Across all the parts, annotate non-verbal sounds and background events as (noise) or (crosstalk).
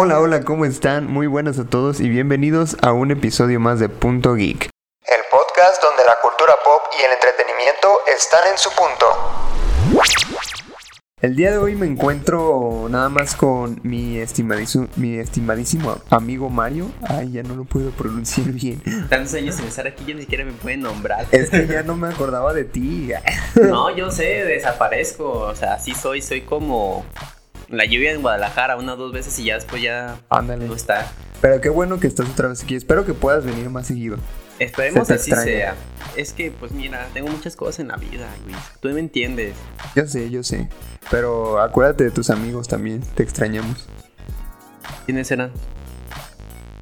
Hola, hola, ¿cómo están? Muy buenas a todos y bienvenidos a un episodio más de Punto Geek. El podcast donde la cultura pop y el entretenimiento están en su punto. El día de hoy me encuentro nada más con mi estimadísimo, mi estimadísimo amigo Mario. Ay, ya no lo puedo pronunciar bien. Tantos años sin estar aquí ya ni siquiera me pueden nombrar. Es que ya no me acordaba de ti. (laughs) No, yo sé, desaparezco. O sea, sí soy, soy como la lluvia en Guadalajara una o dos veces y ya después ya Ándale. no está. Pero qué bueno que estás otra vez aquí. Espero que puedas venir más seguido. Esperemos Se te así sea. Es que, pues mira, tengo muchas cosas en la vida, Luis. Tú me entiendes. Yo sé, yo sé. Pero acuérdate de tus amigos también. Te extrañamos. ¿Quiénes eran?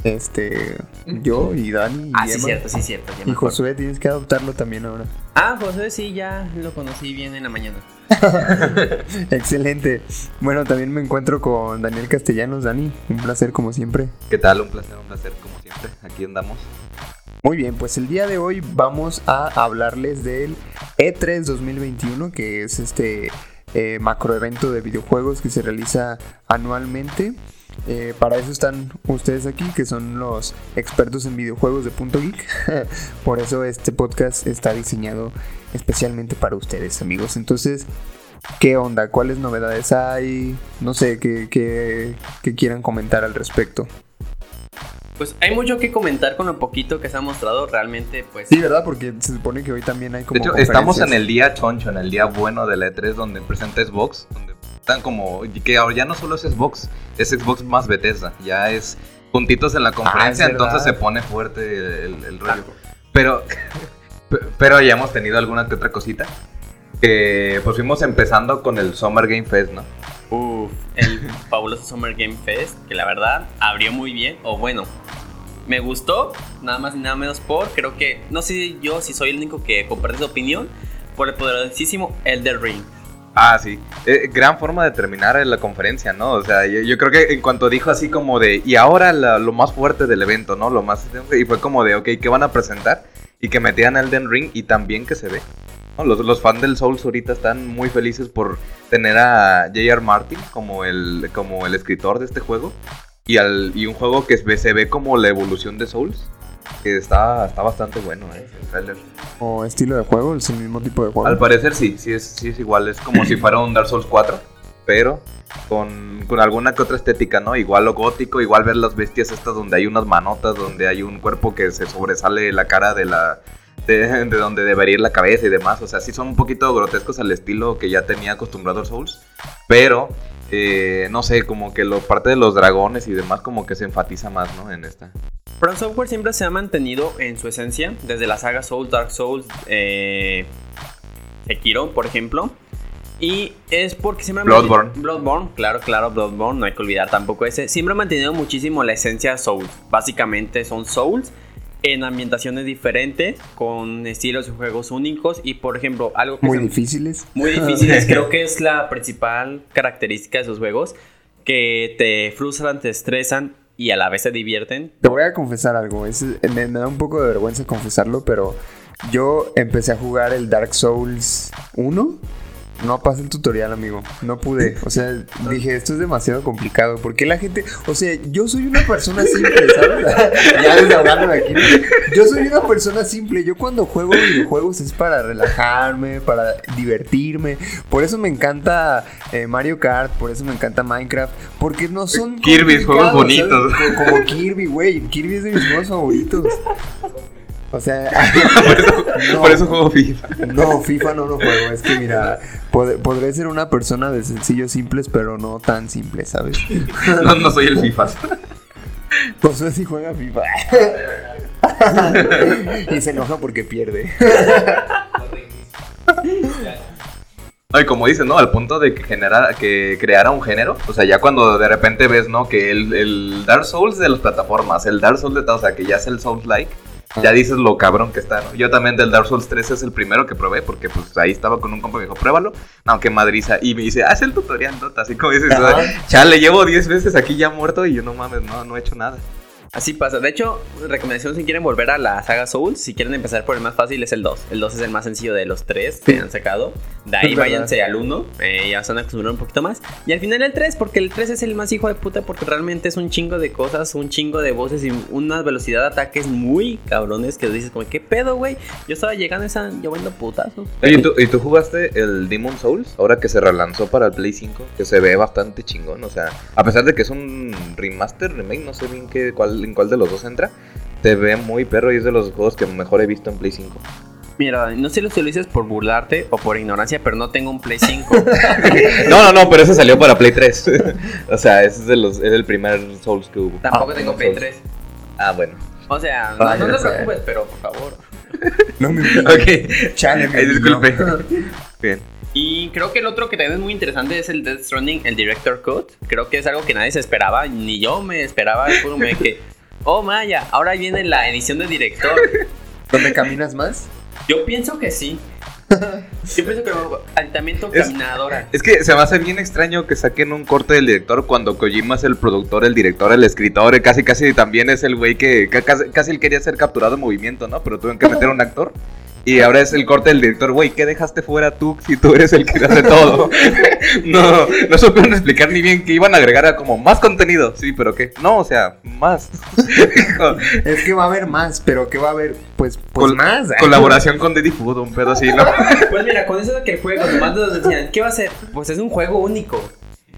Este, yo y Dani y Ah, sí, Emma. cierto, sí, cierto. ya me Y. Josué tienes que adoptarlo también ahora. Ah, José sí, ya lo conocí bien en la mañana. (laughs) Excelente. Bueno, también me encuentro con Daniel Castellanos. Dani, un placer como siempre. ¿Qué tal? Un placer, un placer como siempre. Aquí andamos. Muy bien, pues el día de hoy vamos a hablarles del E E3 2021, que es este eh, macroevento de videojuegos que se realiza anualmente. Eh, para eso están ustedes aquí, que son los expertos en videojuegos de Punto Geek. (laughs) Por eso este podcast está diseñado especialmente para ustedes, amigos. Entonces, ¿qué onda? ¿Cuáles novedades hay? No sé, ¿qué, qué, qué quieran comentar al respecto? Pues hay mucho que comentar con lo poquito que se ha mostrado. Realmente, pues. Sí, ¿verdad? Porque se supone que hoy también hay como De hecho, estamos en el día choncho, en el día bueno de la E3, donde presenta Xbox. Donde están como. Que ahora ya no solo es Xbox, es Xbox más Bethesda. Ya es puntitos en la conferencia, Ah, es entonces se pone fuerte el, el rollo. Pero. Pero ya hemos tenido alguna que otra cosita. Que pues fuimos empezando con el Summer Game Fest, ¿no? Uf, el (laughs) fabuloso Summer Game Fest, que la verdad abrió muy bien, o bueno, me gustó, nada más y nada menos por, creo que, no sé yo si soy el único que comparte su opinión, por el poderosísimo Elder Ring. Ah, sí. Eh, gran forma de terminar la conferencia, ¿no? O sea, yo, yo creo que en cuanto dijo así como de, y ahora la- lo más fuerte del evento, ¿no? Lo más... Y fue como de, ok, ¿qué van a presentar? Y que metían Elden Ring y también que se ve. ¿no? Los, los fans del Souls ahorita están muy felices por tener a J.R. Martin como el, como el escritor de este juego. Y, al, y un juego que se ve, se ve como la evolución de Souls. Que está, está bastante bueno, ¿eh? El trailer. O estilo de juego, es el mismo tipo de juego. Al parecer sí, sí es, sí es igual, es como si fuera un Dark Souls 4, pero con, alguna que otra estética, ¿no? Igual lo gótico, igual ver las bestias estas donde hay unas manotas, donde hay un cuerpo que se sobresale la cara de la... De, (laughs) de donde debería ir la cabeza y demás, o sea, sí son un poquito grotescos al estilo que ya tenía acostumbrado Souls, pero eh, no sé, como que lo parte de los dragones y demás como que se enfatiza más, ¿no? En esta. From Software siempre se ha mantenido en su esencia, desde la saga Souls, Dark Souls, eh, Sekiro, por ejemplo. Y es porque siempre Bloodborne. mantenido- Bloodborne, claro, claro, Bloodborne, no hay que olvidar tampoco ese. Siempre ha mantenido muchísimo la esencia Souls. Básicamente son Souls en ambientaciones diferentes, con estilos de juegos únicos. Y por ejemplo, algo que Muy difíciles. muy (laughs) difíciles. Creo que es la principal característica de esos juegos. Que te frustran, te estresan y a la vez te divierten. Te voy a confesar algo. es- me, me da un poco de vergüenza confesarlo, pero yo empecé a jugar el Dark Souls 1. No pasé el tutorial, amigo. No pude. O sea, (laughs) dije, esto es demasiado complicado. ¿Por qué la gente.? O sea, yo soy una persona simple, ¿sabes? (laughs) ya aquí. Yo soy una persona simple. Yo cuando juego videojuegos es para relajarme, para divertirme. Por eso me encanta eh, Mario Kart, por eso me encanta Minecraft. Porque no son. Kirby, juegos bonitos. como Kirby, güey. Kirby es de mis juegos favoritos. (laughs) O sea, por, (laughs) eso, No. por eso juego FIFA. no, FIFA no lo juego. Es que mira, pod- podré ser una persona de sencillos simples, pero no tan simple, ¿sabes? (laughs) No, no soy el FIFA. Josué sí juega FIFA. (laughs) y se enoja porque pierde. Ay, como dices, ¿no? Al punto de que generara, que creara un género. O sea, ya cuando de repente ves, ¿no? Que el, el Dark Souls de las plataformas, el Dark Souls de todo, o sea, que ya es el Souls-like. Ya dices lo cabrón que está, ¿no? Yo también del Dark Souls 3 es el primero que probé, porque pues ahí estaba con un compa que me dijo, pruébalo. Aunque madriza. Y me dice, haz el tutorial, ¿no? Así como dices, chale, llevo 10 veces aquí ya muerto y yo no mames, no, no he hecho nada. Así pasa. De hecho, recomendación si quieren volver a la saga Souls, si quieren empezar por el más fácil es el 2. El 2 es el más sencillo de los tres que han sacado. De ahí váyanse al 1, eh, ya se van a acostumbrar un poquito más. Y al final el 3, porque el 3 es el más hijo de puta, porque realmente es un chingo de cosas, un chingo de voces y una velocidad de ataques muy cabrones que dices como, ¿qué pedo, güey? Yo estaba llegando a esa lloviendo putazos. Oye, ¿y tú, ¿y tú jugaste el Demon Souls? Ahora que se relanzó para el Play 5, que se ve bastante chingón. O sea, a pesar de que es un remaster, remake, no sé bien qué, cuál, en cuál de los dos entra, te ve muy perro y es de los juegos que mejor he visto en Play 5. Mira, no sé si lo dices por burlarte o por ignorancia, pero no tengo un Play 5. (laughs) No, no, no, pero ese salió para Play 3. (laughs) o sea, ese es, de los, es el primer Souls que hubo. Tampoco Ah, tengo no Play Souls. 3. Ah, bueno. O sea, no, Ay, no ya te preocupes, pero por favor. (laughs) No me Ok. Chale, me Ay, disculpe. niño. Bien. Y creo que el otro que también es muy interesante es el Death Stranding, el Director Cut. Creo que es algo que nadie se esperaba, ni yo me esperaba. De que, oh Maya, ahora viene la edición de director. ¿Dónde caminas más? Yo pienso que sí. (laughs) Yo pienso que aditamiento Es- caminadora. Es que se me hace bien extraño que saquen un corte del director cuando Kojima es el productor, el director, el escritor, casi casi también es el güey que ca- casi, casi él quería ser capturado en movimiento, ¿no? Pero tuvieron que meter un actor. Y ahora es el corte del director, güey, ¿qué dejaste fuera tú si tú eres el que hace todo? (laughs) no, no supieron explicar ni bien que iban a agregar a como más contenido. Sí, pero ¿qué? No, o sea, más. (laughs) Es que va a haber más, pero ¿qué va a haber? Pues, pues Col- más. (laughs) Colaboración con Daddy Food, un pedo así, ¿no? Pues mira, con eso de que el juego, nomás nos decían, ¿qué va a ser? Pues es un juego único.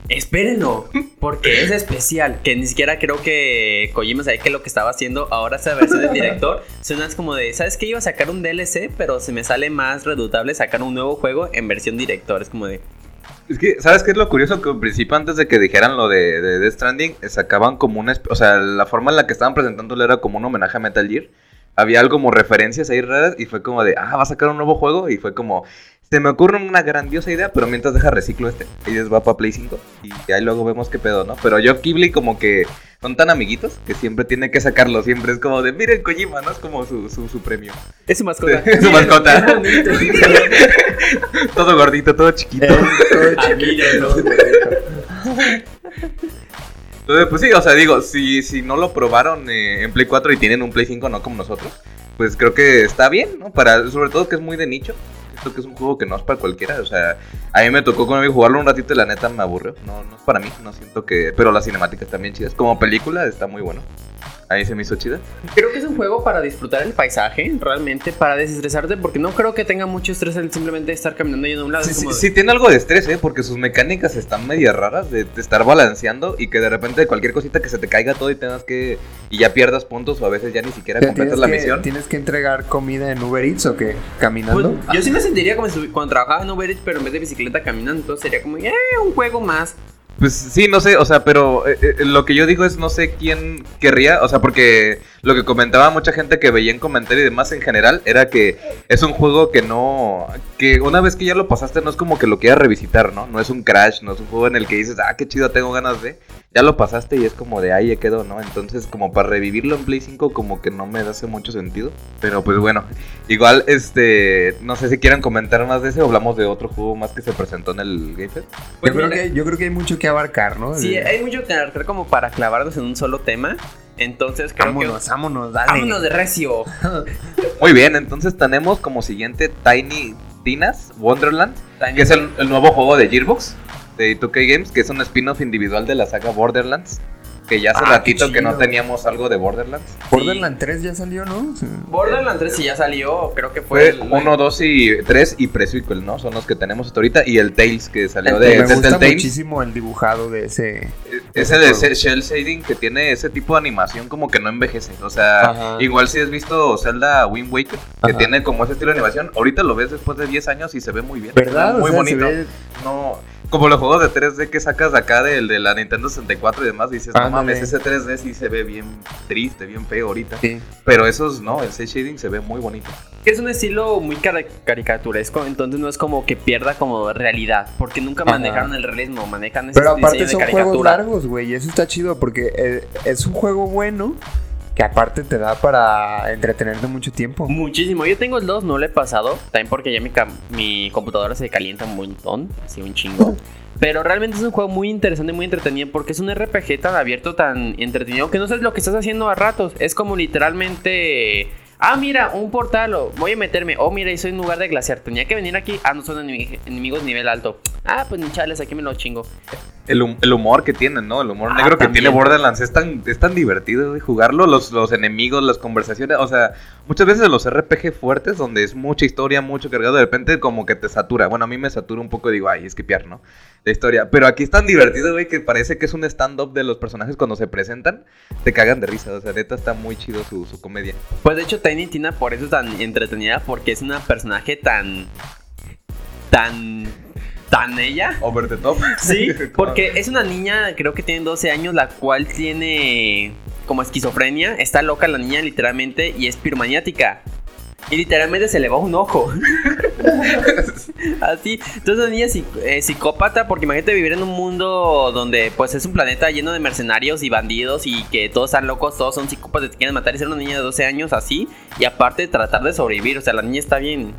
Espérenlo, porque es especial. Que ni siquiera creo que Kojima sabía que lo que estaba haciendo ahora esa versión del director (laughs) suena es como de, ¿sabes qué? Iba a sacar un DLC, pero se me sale más redutable sacar un nuevo juego en versión director. Es como de, Es que, ¿sabes qué es lo curioso? Que al principio, antes de que dijeran lo de, de Death Stranding, eh, sacaban como una... O sea, la forma en la que estaban presentándolo era como un homenaje a Metal Gear. Había algo como referencias ahí raras y fue como de, ah, va a sacar un nuevo juego. Y fue como, se me ocurre una grandiosa idea, pero mientras deja reciclo este. Y les va para Play 5 y ahí luego vemos qué pedo, ¿no? Pero yo, Ghibli, como que son tan amiguitos que siempre tiene que sacarlo. Siempre es como de, miren, Kojima, ¿no? Es como su, su, su premio. es su mascota. (laughs) Es su mascota. (laughs) (laughs) Todo gordito, todo chiquito. Eh, todo chiquito. Entonces, pues sí, o sea, digo, si, si no lo probaron eh, en Play 4 y tienen un Play 5, no como nosotros, pues creo que está bien, ¿no? Para, sobre todo que es muy de nicho. Siento que es un juego que no es para cualquiera. O sea, a mí me tocó con amigo jugarlo un ratito y la neta me aburrió. No, no es para mí, no siento que. Pero las cinemáticas también chidas. Como película está muy bueno. Ahí se me hizo chida. Creo que es un juego para disfrutar el paisaje, realmente, para desestresarte, porque no creo que tenga mucho estrés el simplemente estar caminando yendo a un lado. Sí, es sí, como de- sí tiene algo de estrés, ¿eh? Porque sus mecánicas están medias raras de, de estar balanceando y que de repente cualquier cosita que se te caiga todo y tengas que. y ya pierdas puntos o a veces ya ni siquiera ¿Tienes completas la que- misión. ¿Tienes que entregar comida en Uber Eats o qué? Pues, ¿Caminando? yo sí me sentiría como si cuando trabajaba en Uber Eats, pero en vez de bicicleta caminando, entonces sería como, eh, un juego más. Pues sí, no sé, o sea, pero eh, eh, lo que yo digo es no sé quién querría, o sea, porque lo que comentaba mucha gente que veía en comentarios y demás en general era que es un juego que no, que una vez que ya lo pasaste no es como que lo quieras revisitar, ¿no? No es un crash, no es un juego en el que dices, ah, qué chido, tengo ganas de, ya lo pasaste y es como de ahí ya quedó, ¿no? Entonces como para revivirlo en Play 5 como que no me hace mucho sentido, pero pues bueno, igual, este, no sé si quieran comentar más de ese o hablamos de otro juego más que se presentó en el Game Fest. Pues yo, creo que, yo creo que hay mucho que abarcar, ¿no? Sí, hay mucho que abarcar como para clavarnos en un solo tema. Entonces creo vámonos, que. vámonos, dale. Vámonos de recio. (laughs) Muy bien, entonces tenemos como siguiente Tiny Tinas Wonderland, que es el, el nuevo juego de Gearbox, de 2K Games, que es un spin-off individual de la saga Borderlands, que ya hace Ah, ratito que no teníamos algo de Borderlands. Borderland 3 ya salió, ¿no? Sí. Borderlands 3 sí ya salió, creo que fue. Fue el- 1, 2 y 3 y Presequel, ¿no? Son los que tenemos hasta ahorita. Y el Tales que salió El de me gusta muchísimo el dibujado de ese. Ese de ese Shell Shading que tiene ese tipo de animación como que no envejece. O sea, Ajá. igual si has visto Zelda Wind Waker, que Ajá. tiene como ese estilo de animación, ahorita lo ves después de 10 años y se ve muy bien. ¿Verdad? Muy O sea, se bonito. ve- No, como los juegos de 3D que sacas de acá del de la Nintendo 64 y demás, dices, no Ándale. mames, ese 3D sí se ve bien triste, bien feo ahorita. Sí. Pero esos no, el cel shading se ve muy bonito. Que es un estilo muy cara- caricaturesco, entonces no es como que pierda como realidad, porque nunca Ajá. manejaron el realismo, manejan ese Pero aparte de son juegos caricatura. largos, güey. y Eso está chido porque eh, es un juego bueno que aparte te da para entretenerte mucho tiempo. Muchísimo. Yo tengo el 2, no lo he pasado. También porque ya mi, mi computadora se calienta un montón. Así un chingo. Pero realmente es un juego muy interesante, muy entretenido. Porque es un RPG tan abierto, tan entretenido. Que no sabes lo que estás haciendo a ratos. Es como literalmente Ah, mira, un portal, o voy a meterme. Oh, mira, y soy en lugar de glaciar. Tenía que venir aquí. Ah, no son enemi- enemigos nivel alto. Ah, pues ni chales, aquí me lo chingo. El, hum- el humor que tienen, ¿no? El humor Ah, negro que tiene Borderlands es tan, es tan divertido, jugarlo. Los, los enemigos, las conversaciones. O sea, muchas veces los RPG fuertes, donde es mucha historia, mucho cargado, de repente como que te satura. Bueno, a mí me satura un poco, digo, ay, esquipear, ¿no? La historia. Pero aquí es tan divertido, güey, que parece que es un stand-up de los personajes cuando se presentan. Te cagan de risa. O sea, neta está muy chido su, su comedia. Pues de hecho, Tiny Tina por eso es tan entretenida, porque es una personaje tan. tan. Tan ella. Over the top. Sí, (laughs) porque es una niña, creo que tiene 12 años, la cual tiene como esquizofrenia. Está loca la niña, literalmente, y es piromaniática. Y literalmente se le va un ojo. (laughs) Así. Entonces, una niña eh, psicópata, porque imagínate vivir en un mundo donde, pues, es un planeta lleno de mercenarios y bandidos y que todos están locos, todos son psicópatas, te quieren matar y ser una niña de 12 años así. Y aparte, tratar de sobrevivir. O sea, la niña está bien.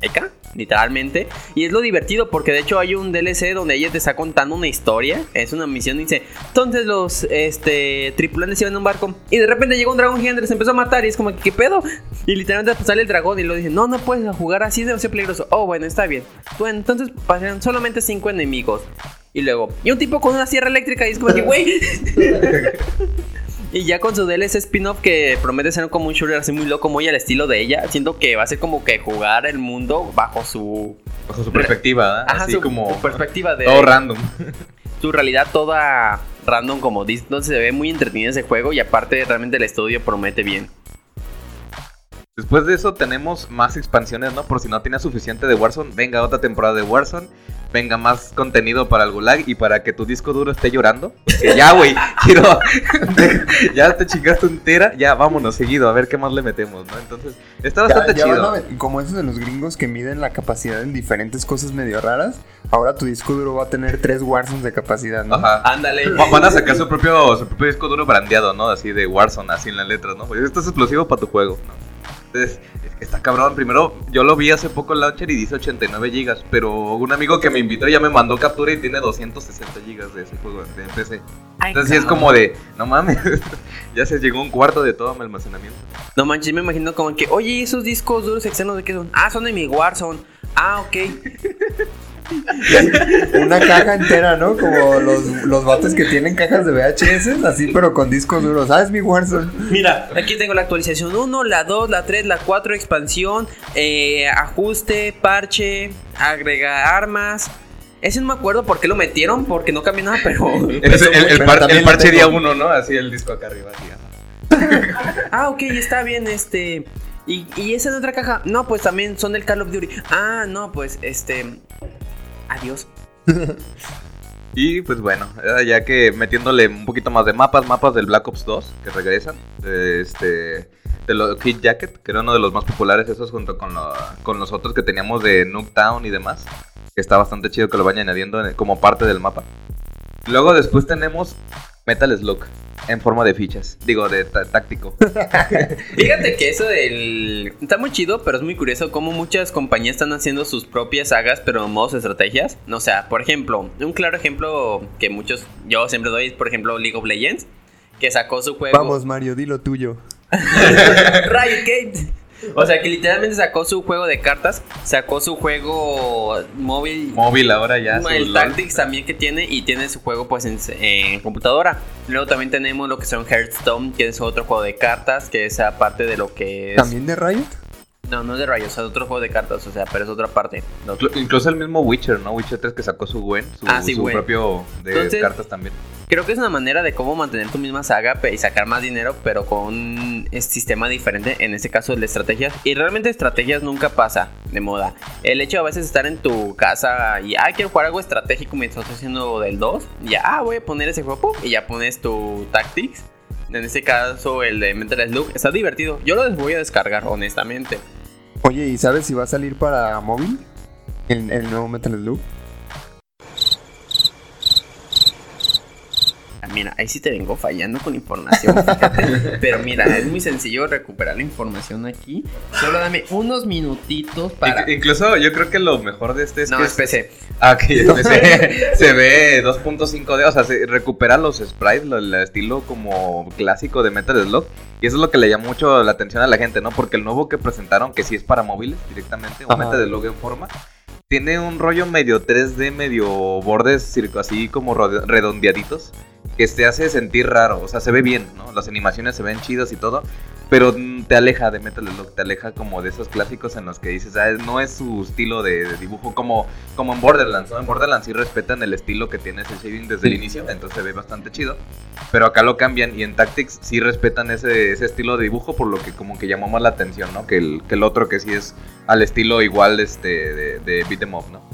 Eka, literalmente. Y es lo divertido porque de hecho hay un DLC donde ella te está contando una historia. Es una misión y dice, entonces los este, tripulantes iban en un barco y de repente llegó un dragón gigante, se empezó a matar y es como, ¿qué pedo? Y literalmente pues, sale el dragón y lo dice, no, no puedes jugar así, es demasiado peligroso. Oh, bueno, está bien. Bueno, entonces pasaron solamente cinco enemigos. Y luego, y un tipo con una sierra eléctrica y es como que, güey. (laughs) (laughs) Y ya con su DLC spin-off que promete ser como un shooter así muy loco, muy al estilo de ella, siento que va a ser como que jugar el mundo bajo su, Bajo su perspectiva, ¿eh? ajá, Así su, como. su perspectiva de Todo random. (laughs) su realidad toda random como dice. Entonces se ve muy entretenido ese juego y aparte realmente el estudio promete bien. Después de eso tenemos más expansiones, ¿no? Por si no tienes suficiente de Warzone, venga otra temporada de Warzone, venga más contenido para el Gulag y para que tu disco duro esté llorando. Porque ya, güey, (laughs) quiero... (laughs) ya te chingaste entera, ya vámonos seguido, a ver qué más le metemos, ¿no? Entonces, está bastante ya chido. a como esos de los gringos que miden la capacidad en diferentes cosas medio raras, ahora tu disco duro va a tener tres Warzones de capacidad, ¿no? Ajá. Ándale. Va- Van a sacar su propio, su propio disco duro brandeado, ¿no? Así de Warzone, así en las letras, ¿no? Pues esto es explosivo para tu juego, ¿no? Entonces, es que está cabrón. Primero, yo lo vi hace poco en Launcher y dice 89 gigas, pero un amigo que me invitó ya me mandó captura y tiene 260 gigas de ese juego de PC. Entonces sí es como de, no mames, (laughs) ya se llegó un cuarto de todo mi almacenamiento. No manches, me imagino como que, oye, ¿y esos discos duros externos de qué son? Ah, son de mi Warzone. Ah, ok. (laughs) (laughs) Una caja entera, ¿no? Como los, los vatos que tienen cajas de VHS, así pero con discos duros. ¿Sabes mi Warzone? Mira, aquí tengo la actualización 1, la 2, la 3, la 4, expansión, eh, ajuste, parche, agrega armas. Ese no me acuerdo por qué lo metieron, porque no cambió nada, (laughs) (laughs) pero... El, el- el pero par- también el lo parche día uno, ¿no? Así el disco acá arriba. ajá. Ah, ok, está bien, este... ¿Y, y esa en otra caja? No, pues también son del Call of Duty. Ah, no, pues, este... Adiós. (laughs) Y pues bueno, ya que metiéndole un poquito más de mapas, mapas del Black Ops 2 que regresan, este de los Kid Jacket, que era uno de los más populares esos junto con, con los otros que teníamos de Nuketown y demás, que está bastante chido que lo vayan añadiendo en- como parte del mapa. Luego después tenemos Metal Slug en forma de fichas, digo de tá- táctico. (laughs) (laughs) Fíjate que eso del... Está muy chido, pero es muy curioso cómo muchas compañías están haciendo sus propias sagas, pero en modos estrategias. O sea, por ejemplo, un claro ejemplo que muchos... Yo siempre doy es, por ejemplo, League of Legends, que sacó su juego... Vamos, Mario, di lo tuyo. (laughs) Riot Games. O sea, que literalmente sacó su juego de cartas, sacó su juego móvil... Móvil ahora ya. el LOL. Tactics también que tiene y tiene su juego pues en, en computadora. Luego también tenemos lo que son Hearthstone, que es otro juego de cartas, que es aparte de lo que es... ¿También de Riot? No, no es de sea, es otro juego de cartas, o sea, pero es otra parte. No- Incluso el mismo Witcher, ¿no? Witcher 3 que sacó su Gwen, su, Ah, sí, su Gwen. propio de Entonces- cartas también. Creo que es una manera de cómo mantener tu misma saga y sacar más dinero, pero con un sistema diferente, en este caso el de estrategias. Y realmente estrategias nunca pasa de moda. El hecho de a veces estar en tu casa y, ah, quiero jugar algo estratégico mientras estoy haciendo del 2, y ya, ah, voy a poner ese juego, y ya pones tu Tactics. En este caso, el de Metal Slug, está divertido. Yo lo voy a descargar, honestamente. Oye, ¿y sabes si va a salir para móvil? El, el nuevo Metal Slug. Mira, ahí sí te vengo fallando con información, fíjate. (laughs) Pero mira, es muy sencillo recuperar la información aquí. Solo dame unos minutitos para. Inc- incluso yo creo que lo mejor de este es No, que es PC. Ah, que ya se, se ve 2.5D, o sea, se recupera los sprites, lo- el estilo como clásico de Metal Slug. Y eso es lo que le llama mucho la atención a la gente, ¿no? Porque el nuevo que presentaron, que sí es para móviles directamente, o. Metal Slug en forma, tiene un rollo medio 3D, medio bordes circo, así como redondeaditos, que te hace sentir raro, o sea, se ve bien, ¿no? Las animaciones se ven chidas y todo, pero te aleja de Metal Slug, te aleja como de esos clásicos en los que dices, ah, no es su estilo de, de dibujo como, como en Borderlands, ¿no? En Borderlands sí respetan el estilo que tiene ese shading desde el inicio, entonces se ve bastante chido, pero acá lo cambian y en Tactics sí respetan ese, ese estilo de dibujo por lo que como que llamó más la atención, ¿no? Que el, que el otro que sí es al estilo igual este de, de Beat 'em Up, ¿no?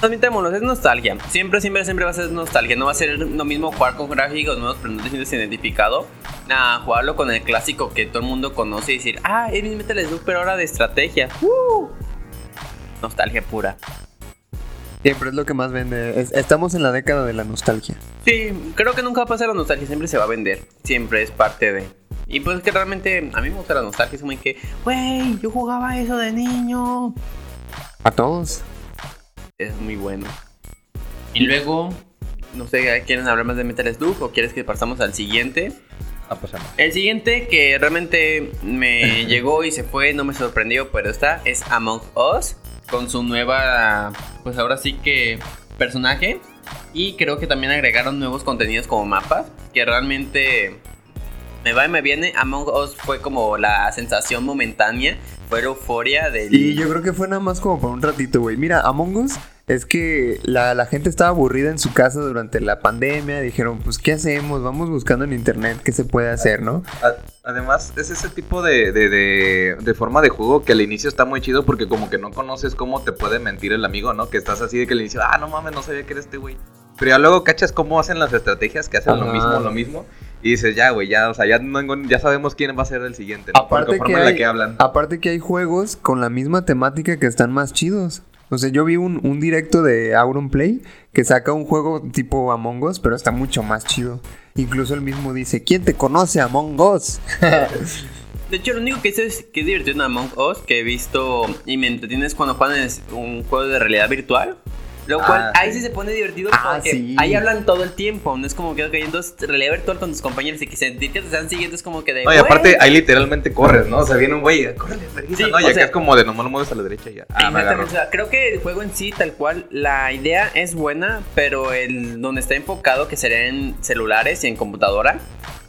Admitémoslo, es nostalgia. Siempre, siempre, siempre va a ser nostalgia. No va a ser lo mismo jugar con gráficos nuevos, pero no te sientes identificado. A jugarlo con el clásico que todo el mundo conoce y decir, ah, es Metal Slug, pero ahora de estrategia. ¡Uh! Nostalgia pura. Siempre es lo que más vende. Es- estamos en la década de la nostalgia. Sí, creo que nunca va a pasar la nostalgia, siempre se va a vender. Siempre es parte de. Y pues que realmente a mí me gusta la nostalgia, es como que, güey, yo jugaba eso de niño. A todos. Es muy bueno. Y luego, no sé, ¿quieren hablar más de Metal Slug o quieres que pasamos al siguiente? Ah, pues. El siguiente que realmente me (laughs) llegó y se fue, no me sorprendió, pero está, es Among Us, con su nueva, pues ahora sí que personaje. Y creo que también agregaron nuevos contenidos como mapas, que realmente me va y me viene. Among Us fue como la sensación momentánea, fue euforia del... Y yo creo que fue nada más como por un ratito, güey. Mira, Among Us es que la, la gente estaba aburrida en su casa durante la pandemia. Dijeron, pues, ¿qué hacemos? Vamos buscando en internet qué se puede hacer, ¿no? Además, es ese tipo de, de, de- de forma de juego que al inicio está muy chido porque como que no conoces cómo te puede mentir el amigo, ¿no? Que estás así de que al inicio, ah, no mames, no sabía que era este güey. Pero ya luego cachas cómo hacen las estrategias, que hacen lo mismo, lo mismo. Y dices, ya, güey, ya, o sea, ya, no- ya sabemos quién va a ser el siguiente, Aparte que en la hay- que hablan. Aparte que hay juegos con la misma temática que están más chidos. O sea, yo vi un, un directo de Auronplay que saca un juego tipo Among Us, pero está mucho más chido. Incluso él mismo dice, ¿quién te conoce Among Us? (laughs) De hecho, lo único que sé es que es divertido en Among Us que he visto y me entretienes cuando juegan es un juego de realidad virtual. Lo Ah, cual ahí sí. sí se pone divertido Ah, porque sí. ahí hablan todo el tiempo. No es como que, ok, entonces realidad virtual con tus compañeros y que sentir que te están siguiendo es como que de. No, y aparte ahí literalmente corres, ¿no? O sea, viene un güey, córrele, Sí, ¿no? Y acá sea- es como de nomás lo mueves a la derecha y ya. Ah, me Exactamente, o sea, creo que el juego en sí, tal cual, la idea es buena, pero el donde está enfocado, que sería en celulares y en computadora,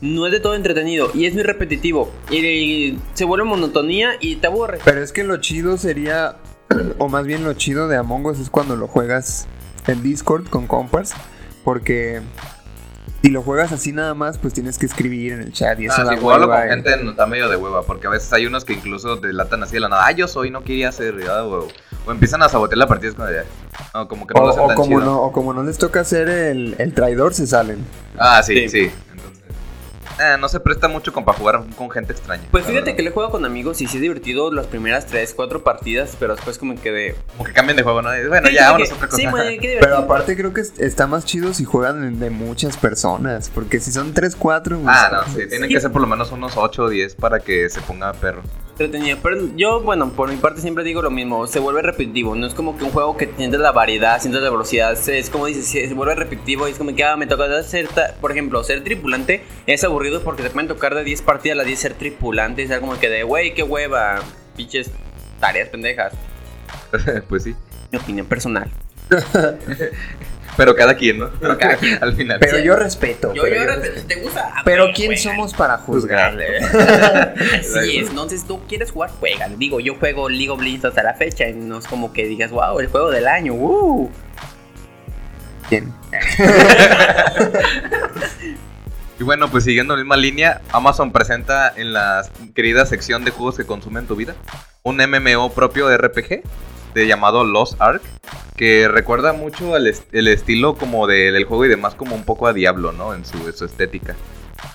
no es de todo entretenido y es muy repetitivo. Y, se vuelve monotonía y te aburre. Pero es que lo chido sería, o más bien lo chido de Among Us es cuando lo juegas en Discord con compas, porque si lo juegas así nada más, pues tienes que escribir en el chat y eso Ah, da jugarlo hueva, con eh. gente no está medio de hueva, porque a veces hay unos que incluso delatan así de la nada, ah, yo soy, no quería hacer, ya, huevo. O empiezan a sabotear la partida, es como de, no, como que no O, lo hacen o tan como chido. no, o como no les toca hacer el, el traidor, se salen. Ah, sí, Sí. sí. Eh, no se presta mucho con, para jugar con gente extraña. Pues fíjate verdad. que le juego con amigos y sí es divertido las primeras 3, 4 partidas, pero después como que de... Como que cambian de juego, ¿no? Bueno, Sí, ya, vámonos que- a otra cosa. Sí, güey, qué Pero aparte creo que es- está más chido si juegan de muchas personas, porque si son 3, 4... Ah, no, sí, tienen Sí. que ser por lo menos unos 8 o 10 para que se ponga perro. Entretenido. Pero yo, bueno, por mi parte siempre digo lo mismo, se vuelve repetitivo. No es como que un juego que sientes la variedad, sientes la velocidad. Es como dices, se vuelve repetitivo y es como que ah, me toca ser, por ejemplo, ser tripulante es aburrido porque te pueden tocar de 10 partidas a las 10 ser tripulante y ser como que de, güey, qué hueva, pinches tareas pendejas. (laughs) pues sí. Mi opinión personal. (laughs) Pero cada quien, ¿no? cada quien. Al final. Pero yo respeto. Yo, pero yo yo respeto. te gusta. Ah, Pero ¿quién juega. somos para juzgar? (laughs) Así es, entonces tú quieres jugar, juega. Digo, yo juego League of Legends hasta la fecha y no es como que digas, wow, el juego del año, uh. ¿Quién? (laughs) Y bueno, pues siguiendo la misma línea, Amazon presenta en la querida sección de juegos que consumen tu vida un MMO propio de RPG de llamado Lost Ark, que recuerda mucho el, est- el estilo como de- del juego y demás como un poco a Diablo, ¿no? En su, su estética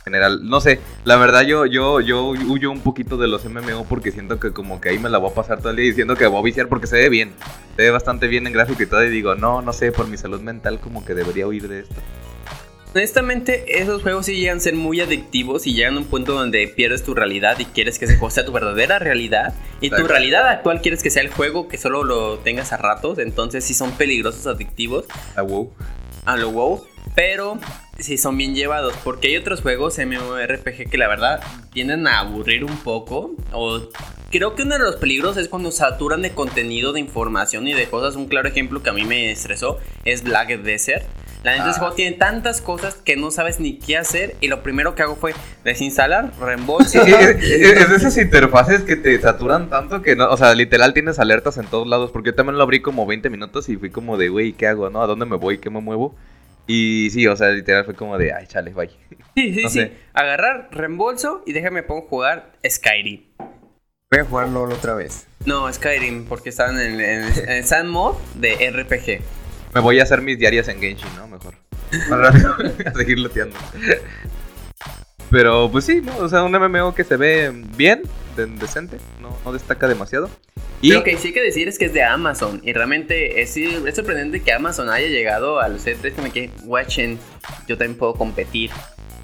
general. No sé, la verdad yo, yo, yo huyo un poquito de los MMO porque siento que como que ahí me la voy a pasar todo el día diciendo que voy a viciar porque se ve bien. Se ve bastante bien en gráfico y todo y digo, no, no sé, por mi salud mental como que debería huir de esto. Honestamente, esos juegos sí llegan a ser muy adictivos y llegan a un punto donde pierdes tu realidad y quieres que ese juego sea tu verdadera realidad. Y tu realidad actual quieres que sea el juego que solo lo tengas a ratos. Entonces sí son peligrosos, adictivos Ah, wow. a lo WoW. Pero sí son bien llevados. Porque hay otros juegos MMORPG que la verdad tienden a aburrir un poco. O creo que uno de los peligros es cuando saturan de contenido, de información y de cosas. Un claro ejemplo que a mí me estresó es Black Desert. La neta, ese Ah. juego tiene tantas cosas que no sabes ni qué hacer. Y lo primero que hago fue desinstalar, reembolso. Sí, es, es de esas interfaces que te saturan tanto que no, o sea, literal tienes alertas en todos lados, porque yo también lo abrí como 20 minutos y fui como de, güey, ¿qué hago, no? ¿A dónde me voy? ¿Qué me muevo? Y sí, o sea, literal fue como de, ay, chale, bye. Sí, sí, (laughs) No sí. sé. Agarrar, reembolso y déjame pongo jugar Skyrim. Voy a jugar LOL otra vez. No, Skyrim, porque están en, en, en Sand Mod de RPG. Me voy a hacer mis diarias en Genshin, ¿no? Mejor. Para (laughs) seguir loteando. Pero pues sí, ¿no? O sea, un MMO que se ve bien, de- decente, no, no destaca demasiado. Y Lo que sí hay que decir es que es de Amazon. Y realmente es, es sorprendente que Amazon haya llegado a los E3 como que, watchen, yo también puedo competir.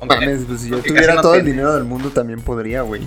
Mames, pues si yo tuviera no todo el dinero del mundo también podría, güey.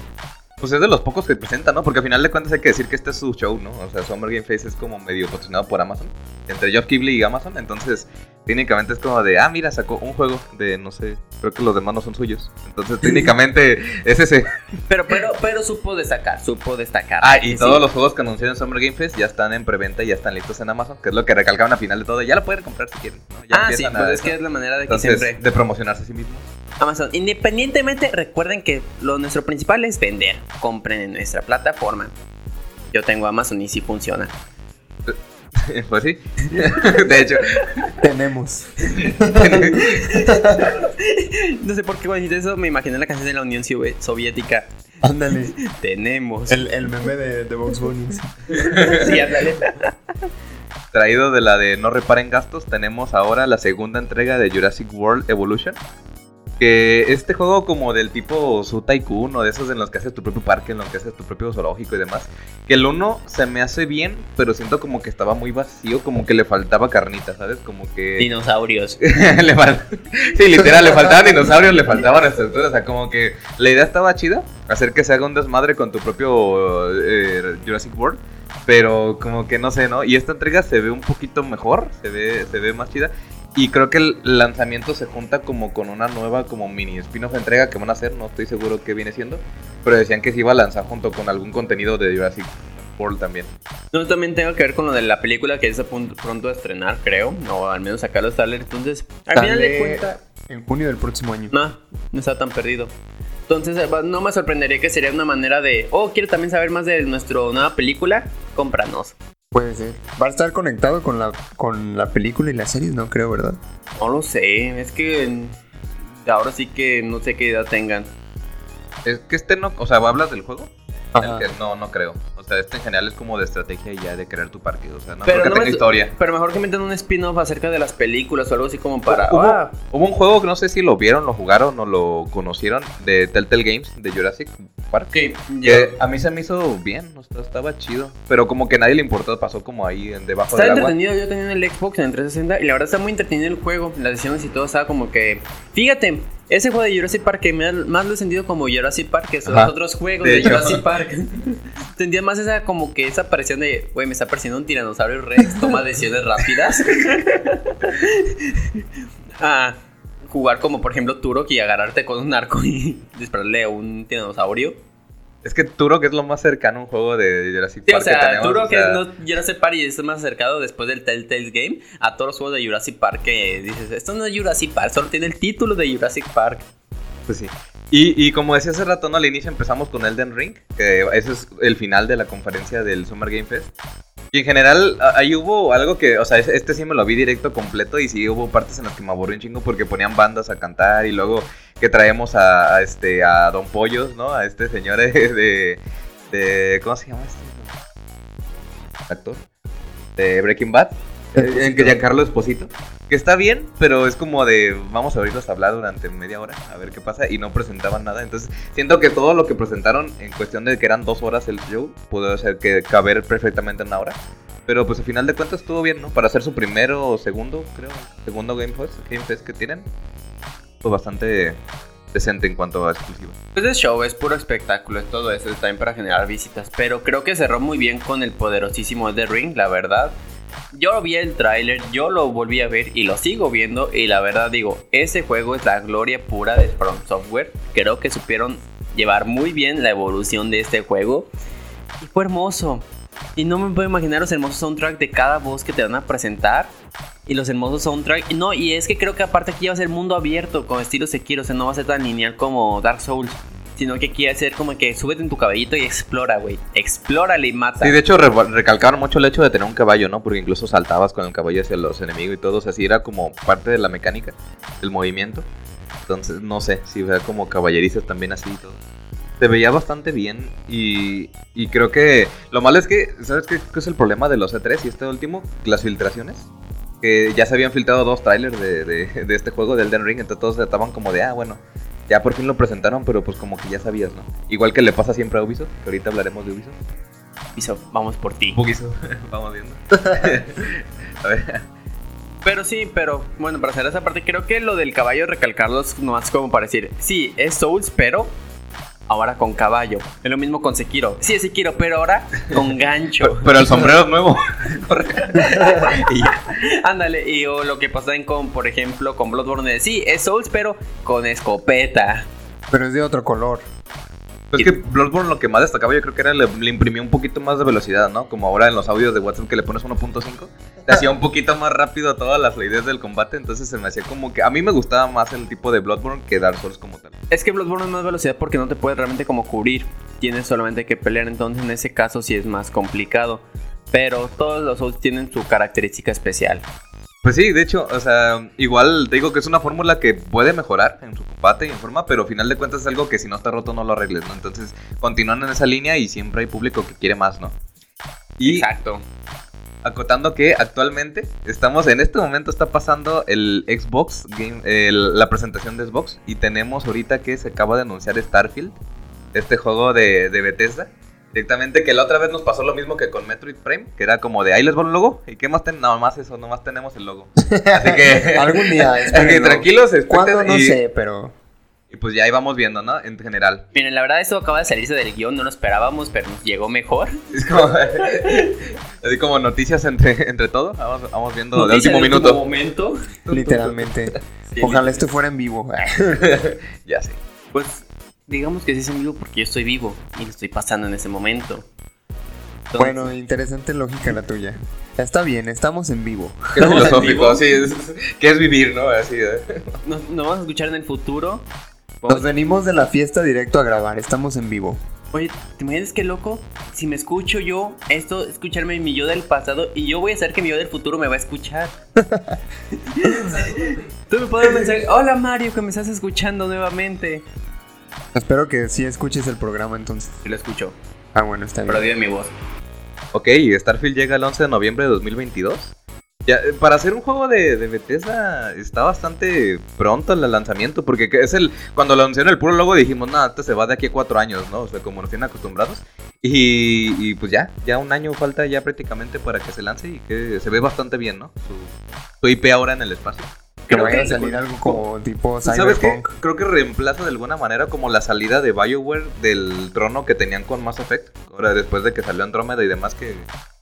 Pues es de los pocos que presenta, ¿no? Porque al final de cuentas hay que decir que este es su show, ¿no? O sea, Summer Game Face es como medio patrocinado por Amazon. Entre Geoff Keighley y Amazon. Entonces, técnicamente es como de, ah, mira, sacó un juego de, no sé, creo que los demás no son suyos. Entonces, técnicamente (laughs) es ese. Pero, pero, pero supo destacar, supo destacar. Ah, y sí. todos los juegos que anunciaron en Summer Game Fest ya están en preventa y ya están listos en Amazon, que es lo que recalcaban al final de todo. Ya lo pueden comprar si quieren, ¿no? Ya Ah, sí, pues es que es la manera de que Entonces, siempre de promocionarse a sí mismos. Amazon. Independientemente, recuerden que lo nuestro principal es vender. Compren en nuestra plataforma. Yo tengo Amazon y sí funciona. (laughs) pues sí. (laughs) de hecho, Tenemos. (laughs) No sé por qué cuando dijiste eso me imaginé la canción de la Unión Sovi- Soviética. Ándale. Tenemos. El, el meme de, de Box Bunny. Sí, ándale. traído de la de No reparen gastos, tenemos ahora la segunda entrega de Jurassic World Evolution. Que este juego como del tipo Su Tycoon o de esos en los que haces tu propio parque, en los que haces tu propio zoológico y demás. Que el uno se me hace bien, pero siento como que estaba muy vacío, como que le faltaba carnita, ¿sabes? Como que... (laughs) Dinosaurios. (laughs) le fal- Sí, literal, le faltaban dinosaurios, le faltaban estructuras. O sea, como que la idea estaba chida, hacer que se haga un desmadre con tu propio eh, Jurassic World. Pero como que no sé, ¿no? Y esta entrega se ve un poquito mejor, se ve, se ve más chida. Y creo que el lanzamiento se junta como con una nueva como mini spin-off entrega que van a hacer, no estoy seguro qué viene siendo. Pero decían que se iba a lanzar junto con algún contenido de Jurassic World también. No, también tengo que ver con lo de la película que es a punto, pronto de estrenar, creo. O al menos sacar los trailers. Entonces, al final de cuentas, En junio del próximo año. no, no está tan perdido. Entonces, eh, no me sorprendería que sería una manera de, oh, quiero también saber más de nuestra nueva película, cómpranos. Puede ser. ¿Va a estar conectado con la, con la película y la serie? No creo, ¿verdad? No lo sé, es que ahora sí que no sé qué edad tengan. Es que este no, o sea, ¿hablas del juego? Que- no, no creo. O sea, este en general es como de estrategia y ya de crear tu partido. O sea, no Pero creo que no tenga me- historia. Pero mejor que metan un spin-off acerca de las películas o algo así como para... Hubo, ah, hubo un juego que no sé si lo vieron, lo jugaron o lo conocieron de Telltale Games de Jurassic Park. que Que a mí se me hizo bien, o sea, estaba chido. Pero como que nadie le importó, pasó como ahí debajo Está del agua. entretenido, yo tenía en el Xbox en el 360 y la verdad está muy entretenido el juego. Las decisiones y todo estaba como que. Fíjate, ese juego de Jurassic Park que más lo he sentido como Jurassic Park que son los otros juegos De. Jurassic Park. (laughs) Sentía más esa como que esa aparición de, güey, me está apareciendo un tiranosaurio Rex, toma decisiones rápidas. (laughs) ah, jugar como por ejemplo Turok y agarrarte con un arco y (laughs) dispararle a un tiranosaurio. Es que Turok es lo más cercano a un juego de Jurassic Sí, Park o sea, que tenemos. Turok o sea, es no, Jurassic Park y es más acercado después del Telltale Game a todos los juegos de Jurassic Park que dices, esto no es Jurassic Park, solo tiene el título de Jurassic Park. Pues sí. Y, y como decía hace rato, ¿no? Al inicio empezamos con Elden Ring, que ese es el final de la conferencia del Summer Game Fest. Y en general, ahí hubo algo que, o sea, es- este sí me lo vi directo completo y sí hubo partes en las que me aburrí un chingo porque ponían bandas a cantar y luego que traemos a, a este, a Don Pollos, ¿no? A este señor (laughs) de, de ¿cómo se llama este actor? De Breaking Bad. (laughs) En que Giancarlo Esposito. Que está bien, pero es como de vamos a oírlos hablar durante media hora, a ver qué pasa, y no presentaban nada. Entonces, siento que todo lo que presentaron, en cuestión de que eran dos horas el show, pudo ser que caber perfectamente en una hora. Pero pues al final de cuentas estuvo bien, ¿no? Para hacer su primero o segundo, creo, segundo Game Fest, Game Fest que tienen. pues, bastante decente en cuanto a exclusivos. Pues es show, es puro espectáculo, es todo eso, también para generar visitas. Pero creo que cerró muy bien con el poderosísimo The Ring, la verdad. Yo vi el tráiler, yo lo volví a ver y lo sigo viendo y la verdad digo, ese juego es la gloria pura de From Software. Creo que supieron llevar muy bien la evolución de este juego y fue hermoso. Y no me puedo imaginar los hermosos soundtrack de cada voz que te van a presentar. Y los hermosos soundtrack. No, y es que creo que aparte aquí va a ser mundo abierto con estilo Sekiro. O sea, no va a ser tan lineal como Dark Souls. Sino que quiere ser como que súbete en tu caballito y explora, güey. Explórale y mata. Sí, de hecho re- recalcaron mucho el hecho de tener un caballo, ¿no? Porque incluso saltabas con el caballo hacia los enemigos y todo. O sea, sí era como parte de la mecánica, del movimiento. Entonces, no sé, si era como caballerizas también así y todo. Se veía bastante bien y, y creo que lo malo es que, ¿sabes qué, qué es el problema de los E3 y este último? Las filtraciones. Que ya se habían filtrado dos trailers de, de, de este juego, del Elden Ring, entonces todos estaban como de, ah, bueno, ya por fin lo presentaron, pero pues como que ya sabías, ¿no? Igual que le pasa siempre a Ubisoft, que ahorita hablaremos de Ubisoft. Ubisoft, vamos por ti. Ubisoft, (laughs) vamos viendo. (laughs) a ver. Pero sí, pero bueno, para hacer esa parte, creo que lo del caballo recalcarlo es nomás como para decir, sí, es Souls, pero ahora con caballo. Es lo mismo con Sekiro. Sí, es Sekiro, pero ahora con (laughs) gancho. Pero, pero el sombrero es nuevo. (laughs) Ándale, y o lo que pasa en con, por ejemplo, con Bloodborne, sí, es Souls, pero con escopeta. Pero es de otro color. Pues es que Bloodborne lo que más destacaba yo creo que era le, le imprimió un poquito más de velocidad, ¿no? Como ahora en los audios de WhatsApp que le pones 1.5, te hacía un poquito más rápido toda la fluidez del combate, entonces se me hacía como que a mí me gustaba más el tipo de Bloodborne que Dark Souls como tal. Es que Bloodborne es más velocidad porque no te puedes realmente como cubrir. Tienes solamente que pelear, entonces en ese caso sí es más complicado. Pero todos los Souls tienen su característica especial. Pues sí, de hecho, o sea, igual te digo que es una fórmula que puede mejorar en su combate y en forma, pero al final de cuentas es algo que si no está roto no lo arregles, ¿no? Entonces continúan en esa línea y siempre hay público que quiere más, ¿no? Y Exacto. acotando que actualmente estamos, en este momento está pasando el Xbox, Game, el- la presentación de Xbox, y tenemos ahorita que se acaba de anunciar Starfield, este juego de, de Bethesda. Directamente que la otra vez nos pasó lo mismo que con Metroid Prime, que era como de ahí les va el logo, ¿y qué más tenemos? Nada más eso, nomás tenemos el logo. Así que... (laughs) Algún día, (laughs) Así que tranquilos, ¿Cuándo? No y, sé, pero... y pues ya ahí vamos viendo, ¿no? En general. Miren, la verdad esto acaba de salirse del guion, no lo esperábamos, pero nos llegó mejor. Es como, (laughs) así como noticias entre, entre todo, vamos, vamos viendo de último de minuto. momento. Literalmente. Sí. Ojalá esto fuera en vivo. ya sé. Pues digamos que sí es en vivo porque yo estoy vivo y lo estoy pasando en ese momento. Entonces, Bueno, interesante lógica la tuya. Está bien, estamos en vivo. Qué ¿Estamos en filosófico, vivo? sí. es- ¿Qué es vivir, no? Así de... nos, nos vamos a escuchar en el futuro. Nos venimos de la fiesta directo a grabar, estamos en vivo. Oye, ¿te imaginas qué loco? Si me escucho yo, esto, escucharme mi yo del pasado y yo voy a hacer que mi yo del futuro me va a escuchar. (laughs) Tú me puedes mensaje, hola Mario, que me estás escuchando nuevamente. Espero que sí escuches el programa entonces. Sí lo escucho, Ah, bueno, está pero bien. dime mi voz. Ok, Starfield llega el 11 de noviembre de 2022. Ya, eh, para hacer un juego de, de Bethesda está bastante pronto el lanzamiento, porque que es el cuando lo anunciaron el puro logo dijimos, nada, este se va de aquí a cuatro años, ¿no? O sea, como nos tienen acostumbrados. Y, y pues ya, ya un año falta ya prácticamente para que se lance y que se ve bastante bien, ¿no? Su, su IP ahora en el espacio. Que Creo vaya a que- salir algo como tipo ¿Sabes qué? Cyberpunk. Creo que reemplaza de alguna manera como la salida de BioWare del trono que tenían con Mass Effect. Ahora, después de que salió Andrómeda y demás, que,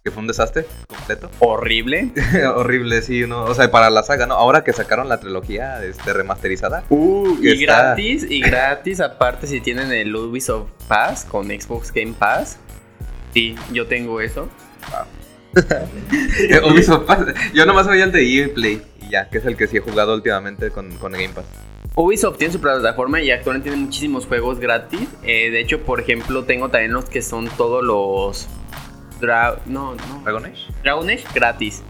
que fue un desastre completo. (laughs) Horrible. (laughs) Horrible, sí, ¿no? O sea, para la saga, ¿no? Ahora que sacaron la trilogía este, remasterizada. Uh, Que y está- gratis, y gratis, aparte si tienen el Ubisoft Pass con Xbox Game Pass. Sí, yo tengo eso. eh, (laughs) Ubisoft Pass. Yo nomás veía el de EA Play ya, que es el que sí he jugado últimamente con, con Game Pass. Ubisoft tiene su plataforma y actualmente tiene muchísimos juegos gratis. Eh, de hecho, por ejemplo, tengo también los que son todos los... Dra no, no. ¿Dragon Age? Dragon Age gratis.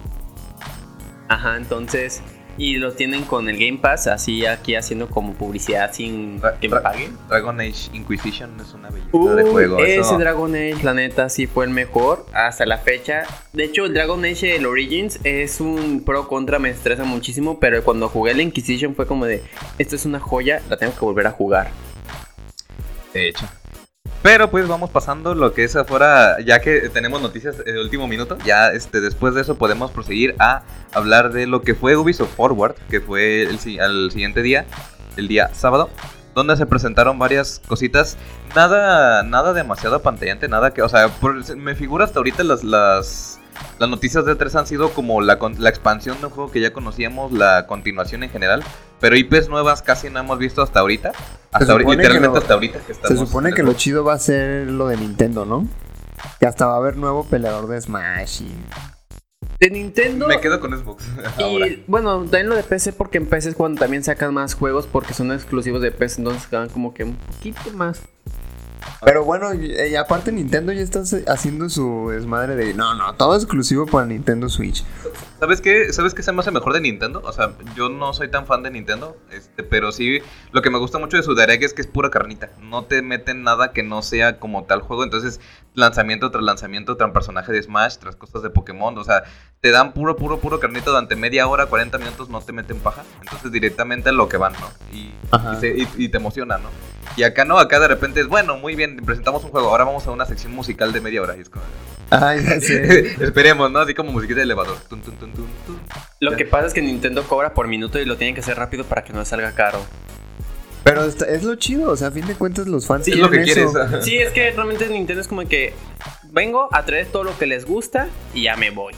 Ajá, entonces... Y los tienen con el Game Pass, así aquí haciendo como publicidad sin Ra- que paguen. Dragon Age Inquisition es una belleza de juego. ese eso. Dragon Age, la neta, sí fue el mejor hasta la fecha. De hecho, el Dragon Age, el Origins, es un pro contra, me estresa muchísimo. Pero cuando jugué el Inquisition fue como de: Esto es una joya, la tengo que volver a jugar. De hecho. Pero pues vamos pasando lo que es afuera, ya que tenemos noticias de último minuto, ya este, después de eso podemos proseguir a hablar de lo que fue Ubisoft Forward, que fue el, al siguiente día, el día sábado, donde se presentaron varias cositas. Nada, nada demasiado apantallante, nada que, o sea, me figura hasta ahorita las, las noticias de 3 han sido como la, expansión de un juego que ya conocíamos, la continuación en general, pero IPs nuevas casi no hemos visto hasta ahorita. Hasta ahorita, literalmente lo- hasta ahorita que Se supone que lo chido va a ser lo de Nintendo, ¿no? Que hasta va a haber nuevo peleador de Smash y... De Nintendo. Me quedo con Xbox (laughs) ahora. Y bueno, también lo de PC porque en PC es cuando también sacan más juegos porque son exclusivos de PC, entonces quedan como que un poquito más. Pero bueno, y aparte Nintendo ya está haciendo su desmadre de... No, no, todo exclusivo para Nintendo Switch. ¿Sabes qué? ¿Sabes qué se me hace mejor de Nintendo? O sea, yo no soy tan fan de Nintendo, este, pero sí, lo que me gusta mucho de su Direct es que es pura carnita. No te meten nada que no sea como tal juego. Entonces, lanzamiento tras lanzamiento, tras personaje de Smash, tras cosas de Pokémon. O sea, te dan puro, puro, puro carnita durante media hora, 40 minutos, no te meten paja. Entonces, directamente a lo que van, ¿no? Y, se- y- y te emociona, ¿no? Y acá no, acá de repente es, bueno, muy bien, presentamos un juego, ahora vamos a una sección musical de media hora. Y es como... Ay, ya sé. (laughs) Esperemos, ¿no? Así como musiquita de elevador. Tun, tun, tun, tun, tun. Lo Ya. que pasa es que Nintendo cobra por minuto y lo tienen que hacer rápido para que no salga caro. Pero está- es lo chido, o sea, a fin de cuentas los fans Sí, es lo que quieren quieres. eso. Sí, es que realmente Nintendo es como que vengo a traer todo lo que les gusta y ya me voy.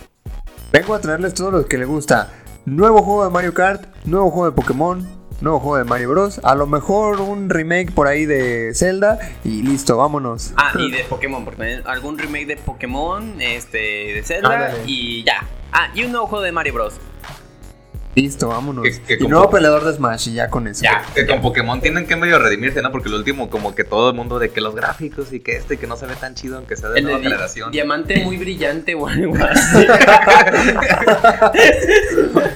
Vengo a traerles todo lo que les gusta. Nuevo juego de Mario Kart, nuevo juego de Pokémon, nuevo juego de Mario Bros. A lo mejor un remake por ahí de Zelda y listo, vámonos. Ah, (laughs) y de Pokémon, porque también algún remake de Pokémon, este, de Zelda y ya. Ah, y un nuevo juego de Mario Bros. Listo, vámonos. Que- que y con nuevo peleador de Smash y ya con eso. Ya. Que con Pokémon tienen que medio redimirse, ¿no? Porque lo último, como que todo el mundo de que los gráficos y que este, que no se ve tan chido, aunque sea de El de nueva di- generación. diamante muy brillante o algo (laughs) así.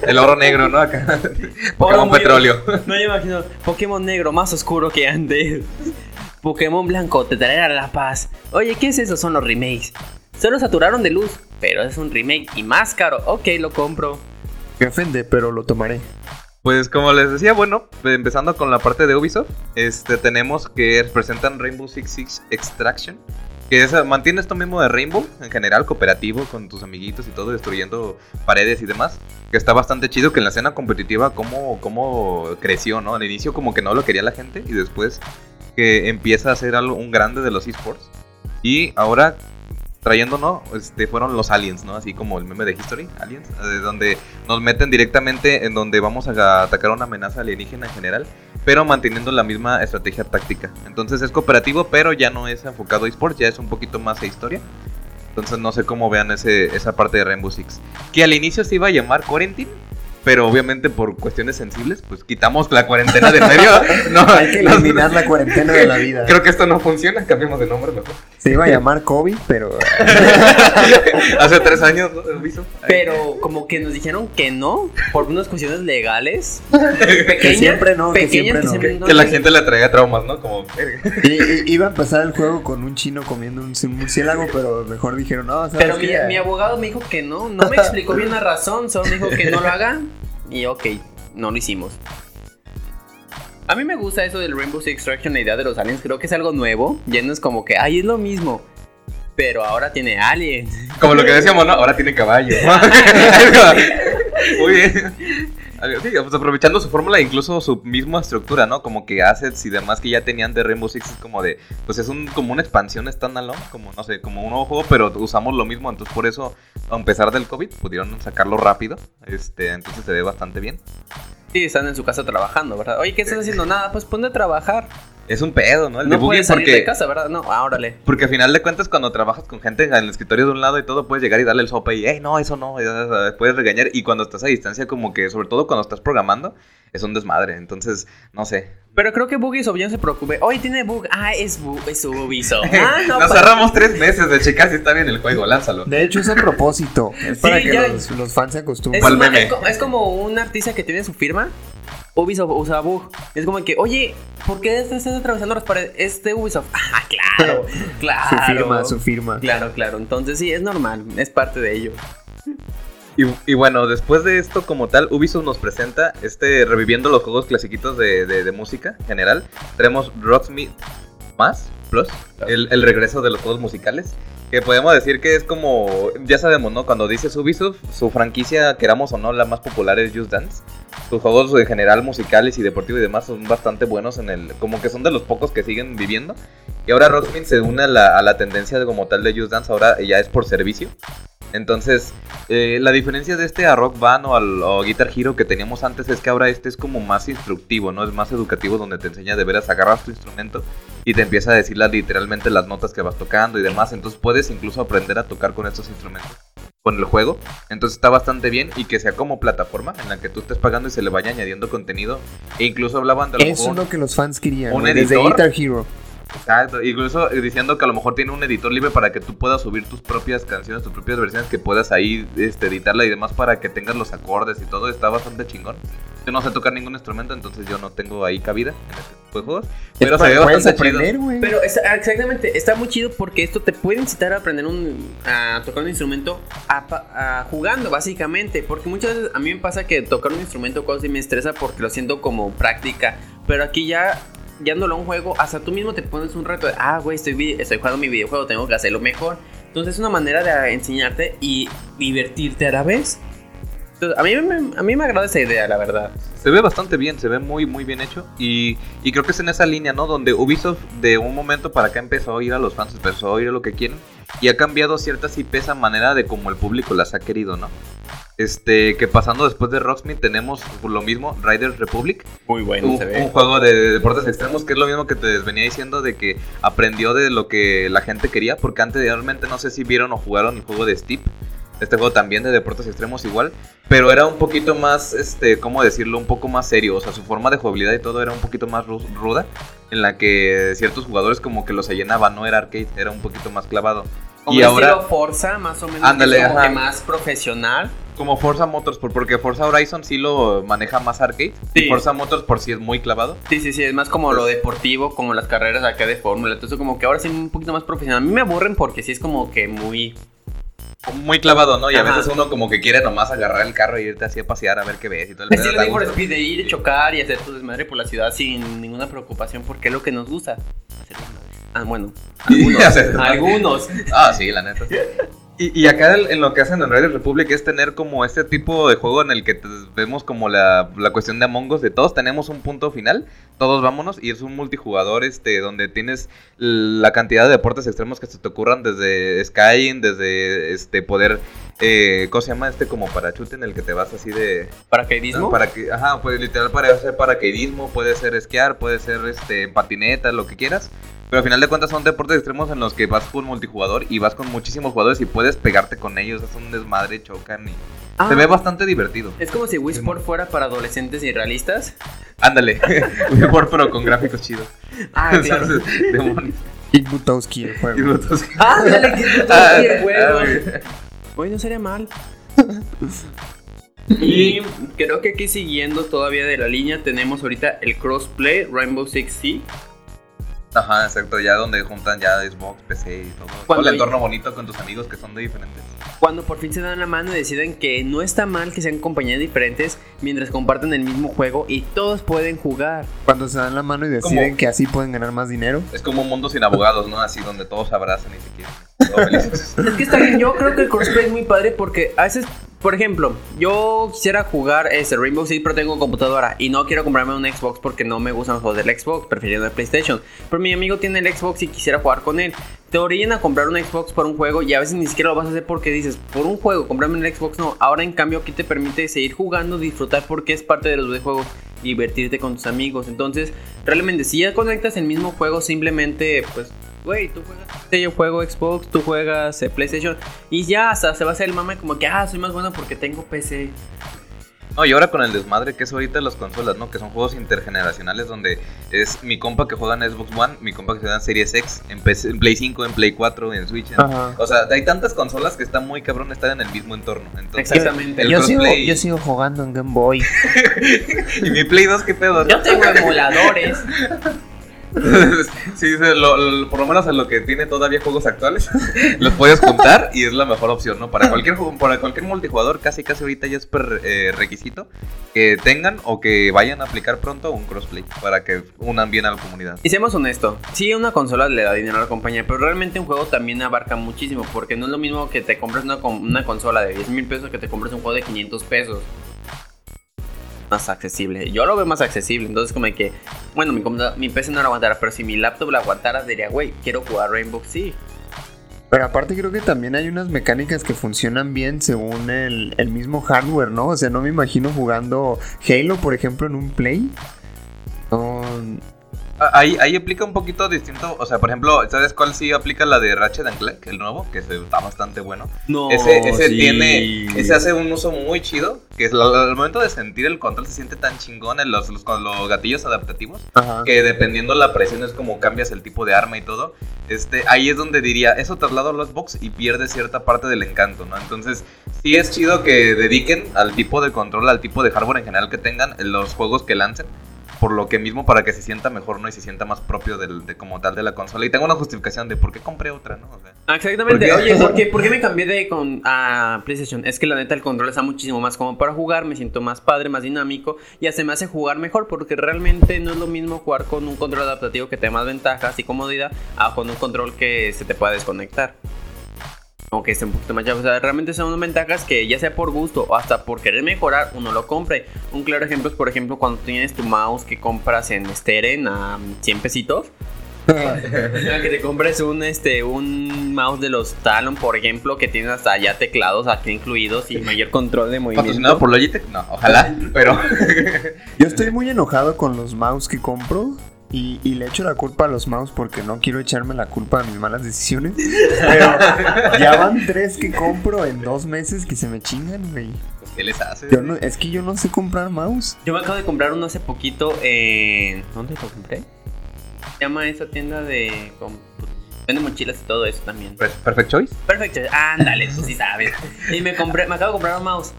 El oro negro, ¿no? Acá. Pokémon muy- petróleo. No, yo imagino. Pokémon negro más oscuro que antes. Pokémon blanco te traerá la paz. Oye, ¿qué es eso? Son los remakes. Solo saturaron de luz, pero es un remake y más caro. Ok, lo compro. Me ofende, pero lo tomaré. Pues como les decía, bueno, empezando con la parte de Ubisoft, este tenemos que presentan Rainbow Six Siege Extraction. Que es, mantiene esto mismo de Rainbow, en general, cooperativo con tus amiguitos y todo, destruyendo paredes y demás. Que está bastante chido que en la escena competitiva cómo, cómo creció, ¿no? Al inicio como que no lo quería la gente y después que empieza a ser algo, un grande de los esports. Y ahora trayendo, ¿no? Este, fueron los aliens, ¿no? Así como el meme de History, aliens, donde nos meten directamente en donde vamos a atacar una amenaza alienígena en general, pero manteniendo la misma estrategia táctica. Entonces es cooperativo, pero ya no es enfocado a esports, ya es un poquito más a historia. Entonces no sé cómo vean ese, esa parte de Rainbow Six. Que al inicio se iba a llamar Quarantine, pero obviamente por cuestiones sensibles, pues quitamos la cuarentena de medio. (laughs) No, Hay que no, eliminar la cuarentena de la vida. Creo que esto no funciona, cambiemos de nombre mejor. Se iba a llamar COVID, pero (laughs) Hace tres años, ¿no? Pero como que nos dijeron que no, por unas cuestiones legales. (laughs) que Pequeñas, siempre no, que pequeñas siempre no. siempre no. Que la gente le traiga traumas, ¿no? Como, i- iba a empezar el juego con un chino comiendo un murciélago, pero mejor dijeron, no, ¿sabes Pero mi, mi abogado me dijo que no, no me explicó bien la razón, solo me dijo que no lo haga. Y ok, no lo hicimos. A mí me gusta eso del Rainbow Six Extraction, la idea de los aliens, creo que es algo nuevo. Ya no es como que, ay, es lo mismo. Pero ahora tiene aliens. Como lo que (laughs) decíamos, ¿no? Ahora tiene caballo. (laughs) (laughs) Muy bien. Sí, pues aprovechando su fórmula e incluso su misma estructura, ¿no? Como que assets y demás que ya tenían de Rainbow Six es como de, pues es un, como una expansión standalone, como no sé, como un nuevo juego, pero usamos lo mismo, entonces por eso, a pesar del COVID, pudieron sacarlo rápido, este, entonces se ve bastante bien. Sí, están en su casa trabajando, ¿verdad? Oye, ¿qué estás haciendo? Nada, pues ponte a trabajar. Es un pedo, ¿no? El No puedes salir porque, de casa, ¿verdad? No, ah, órale. porque al final de cuentas cuando trabajas con gente en el escritorio de un lado y todo, puedes llegar y darle el sopa y, hey, no, eso no, puedes regañar y cuando estás a distancia como que, sobre todo cuando estás programando, es un desmadre, entonces, no sé. Pero creo que ya no se preocupe. Hoy tiene bug. Ah, es, bu es Ubisoft. (laughs) Ah, no, Nos cerramos tres meses de checar si está bien el juego, lánzalo. De hecho, es a propósito. Es para Sí, que ya- los, los fans se acostumbren. Es es como un artista que tiene su firma. Ubisoft usa bug. Es como que, oye, ¿por qué estás atravesando las paredes? Es de Ubisoft. (laughs) Ah, claro, (laughs) claro. Su firma, su firma. Claro, claro. Entonces sí, es normal. Es parte de ello. Y, y bueno, después de esto como tal, Ubisoft nos presenta este reviviendo los juegos clasiquitos de, de- de música en general. Tenemos Rocksmith más Plus, el, el regreso de los juegos musicales. Que podemos decir que es como, ya sabemos, ¿no? Cuando dices Ubisoft, su franquicia, queramos o no, la más popular es Just Dance. Sus juegos en general musicales y deportivos y demás son bastante buenos en el como que son de los pocos que siguen viviendo y ahora Rocksmith se une a la, tendencia de como tal de Just Dance ahora ya es por servicio entonces, eh, la diferencia de este a Rock Band o al Guitar Hero que teníamos antes es que ahora este es como más instructivo, ¿no? Es más educativo donde te enseña de veras agarras tu instrumento y te empieza a decir literalmente las notas que vas tocando y demás. Entonces puedes incluso aprender a tocar con estos instrumentos con el juego. Entonces está bastante bien y que sea como plataforma en la que tú estés pagando y se le vaya añadiendo contenido. E incluso hablaban de Eso es lo que los fans querían. ¿Un güey, desde? Guitar Hero. Exacto, incluso diciendo que a lo mejor tiene un editor libre para que tú puedas subir tus propias canciones, tus propias versiones, que puedas ahí este, editarla y demás para que tengas los acordes y todo, está bastante chingón. Yo no sé tocar ningún instrumento, entonces yo no tengo ahí cabida en este tipo de juegos. Pero se ve bastante chido. Pero es- exactamente, está muy chido porque esto te puede incitar a aprender un, a tocar un instrumento a pa- a jugando, básicamente. Porque muchas veces a mí me pasa que tocar un instrumento casi me estresa porque lo siento como práctica. Pero aquí ya, llevándolo a un juego, hasta tú mismo te pones un reto de, ah, güey, estoy, estoy jugando mi videojuego, tengo que hacerlo mejor. Entonces es una manera de enseñarte y divertirte a la vez. A, mí me, a mí me agrada esa idea, la verdad. Se ve bastante bien, se ve muy muy bien hecho y, y creo que es en esa línea, ¿no? Donde Ubisoft de un momento para acá empezó a oír a los fans, empezó a oír lo que quieren y ha cambiado ciertas IPs a manera de como el público las ha querido, ¿no? Este, que pasando después de Rocksmith tenemos lo mismo, Riders Republic, Muy bueno un, un juego de deportes extremos que es lo mismo que te venía diciendo de que aprendió de lo que la gente quería, porque anteriormente no sé si vieron o jugaron el juego de Steep, este juego también de deportes extremos igual, pero era un poquito más, este, ¿cómo decirlo? Un poco más serio, o sea, su forma de jugabilidad y todo era un poquito más ru- ruda, en la que ciertos jugadores como que lo se llenaban, no era arcade, era un poquito más clavado. Como y ahora, estilo Forza, más o menos. Ándale, que es como que más profesional. Como Forza Motorsport, porque Forza Horizon sí lo maneja más arcade, Sí. y Forza Motorsport sí es muy clavado. Sí, sí, sí, es más como lo deportivo, como las carreras acá de fórmula. Entonces, como que ahora sí un poquito más profesional. A mí me aburren porque sí es como que muy. muy clavado, ¿no? Y a veces uno como que quiere nomás agarrar el carro y irte así a pasear a ver qué ves y todo el Need for gusto. Speed de ir, chocar y hacer tu desmadre por la ciudad sin ninguna preocupación, porque es lo que nos gusta. Hacer. Ah, bueno. (laughs) Algunos. Algunos. Ah, sí, la neta. (laughs) Y, y acá el- en lo que hacen en Riders Republic es tener como este tipo de juego en el que vemos como la, la cuestión de Among Us, de todos tenemos un punto final, todos vámonos, y es un multijugador este donde tienes la cantidad de deportes extremos que se te ocurran desde Skyrim, desde este poder, eh, ¿cómo se llama? Este como parachute en el que te vas así de... ¿Paracaidismo? Para que, ajá, pues literal para hacer paracaidismo, puede ser esquiar, puede ser este patineta, lo que quieras. Pero al final de cuentas son deportes extremos en los que vas con multijugador y vas con muchísimos jugadores y puedes pegarte con ellos, es un desmadre, chocan y Ah, se ve bastante divertido. Es como si Wii Sport fuera para adolescentes y realistas. Ándale, (laughs) mejor pero con gráficos chidos. Ah, (laughs) claro. Demonios. Y Butowski el juego. brutos. (laughs) Ah, dale, que es Ah, el juego. ah, Hoy no sería mal. Y creo que aquí siguiendo todavía de la línea tenemos ahorita el crossplay Rainbow Six Siege. Ajá, exacto, ya donde juntan ya Xbox, PC y todo. Todo Cuando el entorno bonito con tus amigos que son de diferentes. Cuando por fin se dan la mano y deciden que no está mal que sean compañías diferentes mientras comparten el mismo juego y todos pueden jugar. Cuando se dan la mano y deciden ¿Cómo? que así pueden ganar más dinero. Es como un mundo sin abogados, ¿no? Así donde todos se abrazan y se quieren. Todos felices. Es que está bien, yo creo que el crossplay es muy padre porque a veces, por ejemplo, yo quisiera jugar este Rainbow Six pero tengo computadora y no quiero comprarme un Xbox porque no me gustan los juegos del Xbox, prefiriendo el PlayStation. Pero mi amigo tiene el Xbox y quisiera jugar con él. Te orillan a comprar un Xbox por un juego y a veces ni siquiera lo vas a hacer porque dices, por un juego, comprarme el Xbox no. Ahora en cambio aquí te permite seguir jugando, disfrutar porque es parte de los videojuegos, divertirte con tus amigos. Entonces, realmente si ya conectas el mismo juego, simplemente pues güey, tú juegas yo juego Xbox, tú juegas eh, PlayStation y ya hasta se va a hacer el mame como que, ah, soy más bueno porque tengo PC. No, y ahora con el desmadre que es ahorita las consolas, ¿no? Que son juegos intergeneracionales donde es mi compa que juega en Xbox One, mi compa que juega en Series X, en, PC en Play 5, en Play 4, en Switch. en-. O sea, hay tantas consolas que está muy cabrón estar en el mismo entorno. Entonces, Exactamente. el Yo sigo, yo sigo jugando en Game Boy. (laughs) y mi Play 2, ¿qué pedo? Yo tengo emuladores. (laughs) (laughs) sí, lo- por lo menos en lo que tiene todavía juegos actuales, (laughs) los puedes juntar y es la mejor opción, ¿no? Para cualquier para cualquier multijugador, casi casi ahorita ya es eh, requisito que tengan o que vayan a aplicar pronto un crossplay para que unan bien a la comunidad. Y seamos honestos, sí, una consola le da dinero a la compañía, pero realmente un juego también abarca muchísimo, porque no es lo mismo que te compres una, una consola de 10 mil pesos que te compres un juego de 500 pesos. Más accesible. Yo lo veo más accesible, entonces como que, bueno, mi, mi PC no lo aguantara, pero si mi laptop lo aguantara, diría, güey, quiero jugar Rainbow Six. Pero aparte creo que también hay unas mecánicas que funcionan bien según el, mismo hardware, ¿no? O sea, no me imagino jugando Halo, por ejemplo, en un Play. Ahí, ahí aplica un poquito distinto. O sea, por ejemplo, ¿sabes cuál sí aplica la de Ratchet and Clank, el nuevo? Que está bastante bueno. No, ese, ese tiene. Ese hace un uso muy chido. Que es al momento de sentir el control se siente tan chingón en los, los, los gatillos adaptativos. Que dependiendo la presión es como cambias el tipo de arma y todo. Este, ahí es donde diría, eso traslado a los box y pierde cierta parte del encanto, ¿no? Entonces, sí es chido que dediquen al tipo de control, al tipo de hardware en general que tengan en los juegos que lancen por lo que mismo para que se sienta mejor, ¿no? Y se sienta más propio del, de como tal de la consola. Y tengo una justificación de por qué compré otra, ¿no? Ah, exactamente. Oye, ¿por qué, ¿por qué, me cambié de con, a PlayStation? Es que la neta el control está muchísimo más como para jugar, me siento más padre, más dinámico y hasta me hace jugar mejor porque realmente no es lo mismo jugar con un control adaptativo que te da más ventajas y comodidad a con un control que se te pueda desconectar aunque esté un poquito más llave. O sea, realmente son unas ventajas que ya sea por gusto o hasta por querer mejorar, uno lo compre. Un claro ejemplo es, por ejemplo, cuando tienes tu mouse que compras en Steren a 100 pesitos. (laughs) que te compres un este un mouse de los Talon, por ejemplo, que tiene hasta ya teclados aquí incluidos y mayor control de movimiento. por Logitech? No, ojalá, pero (laughs) yo estoy muy enojado con los mouse que compro y, le echo la culpa a los mouse porque no quiero echarme la culpa de mis malas decisiones. Pero ya van tres que compro en dos meses que se me chingan, güey. ¿Qué les hace? es que yo no sé comprar mouse. Yo me acabo de comprar uno hace poquito en... ¿Dónde lo compré? Se llama esa tienda de... Vende mochilas y todo eso también. Perfect Choice. Perfect Choice. Ándale, tú sí sabes. Y me compré, me acabo de comprar un mouse.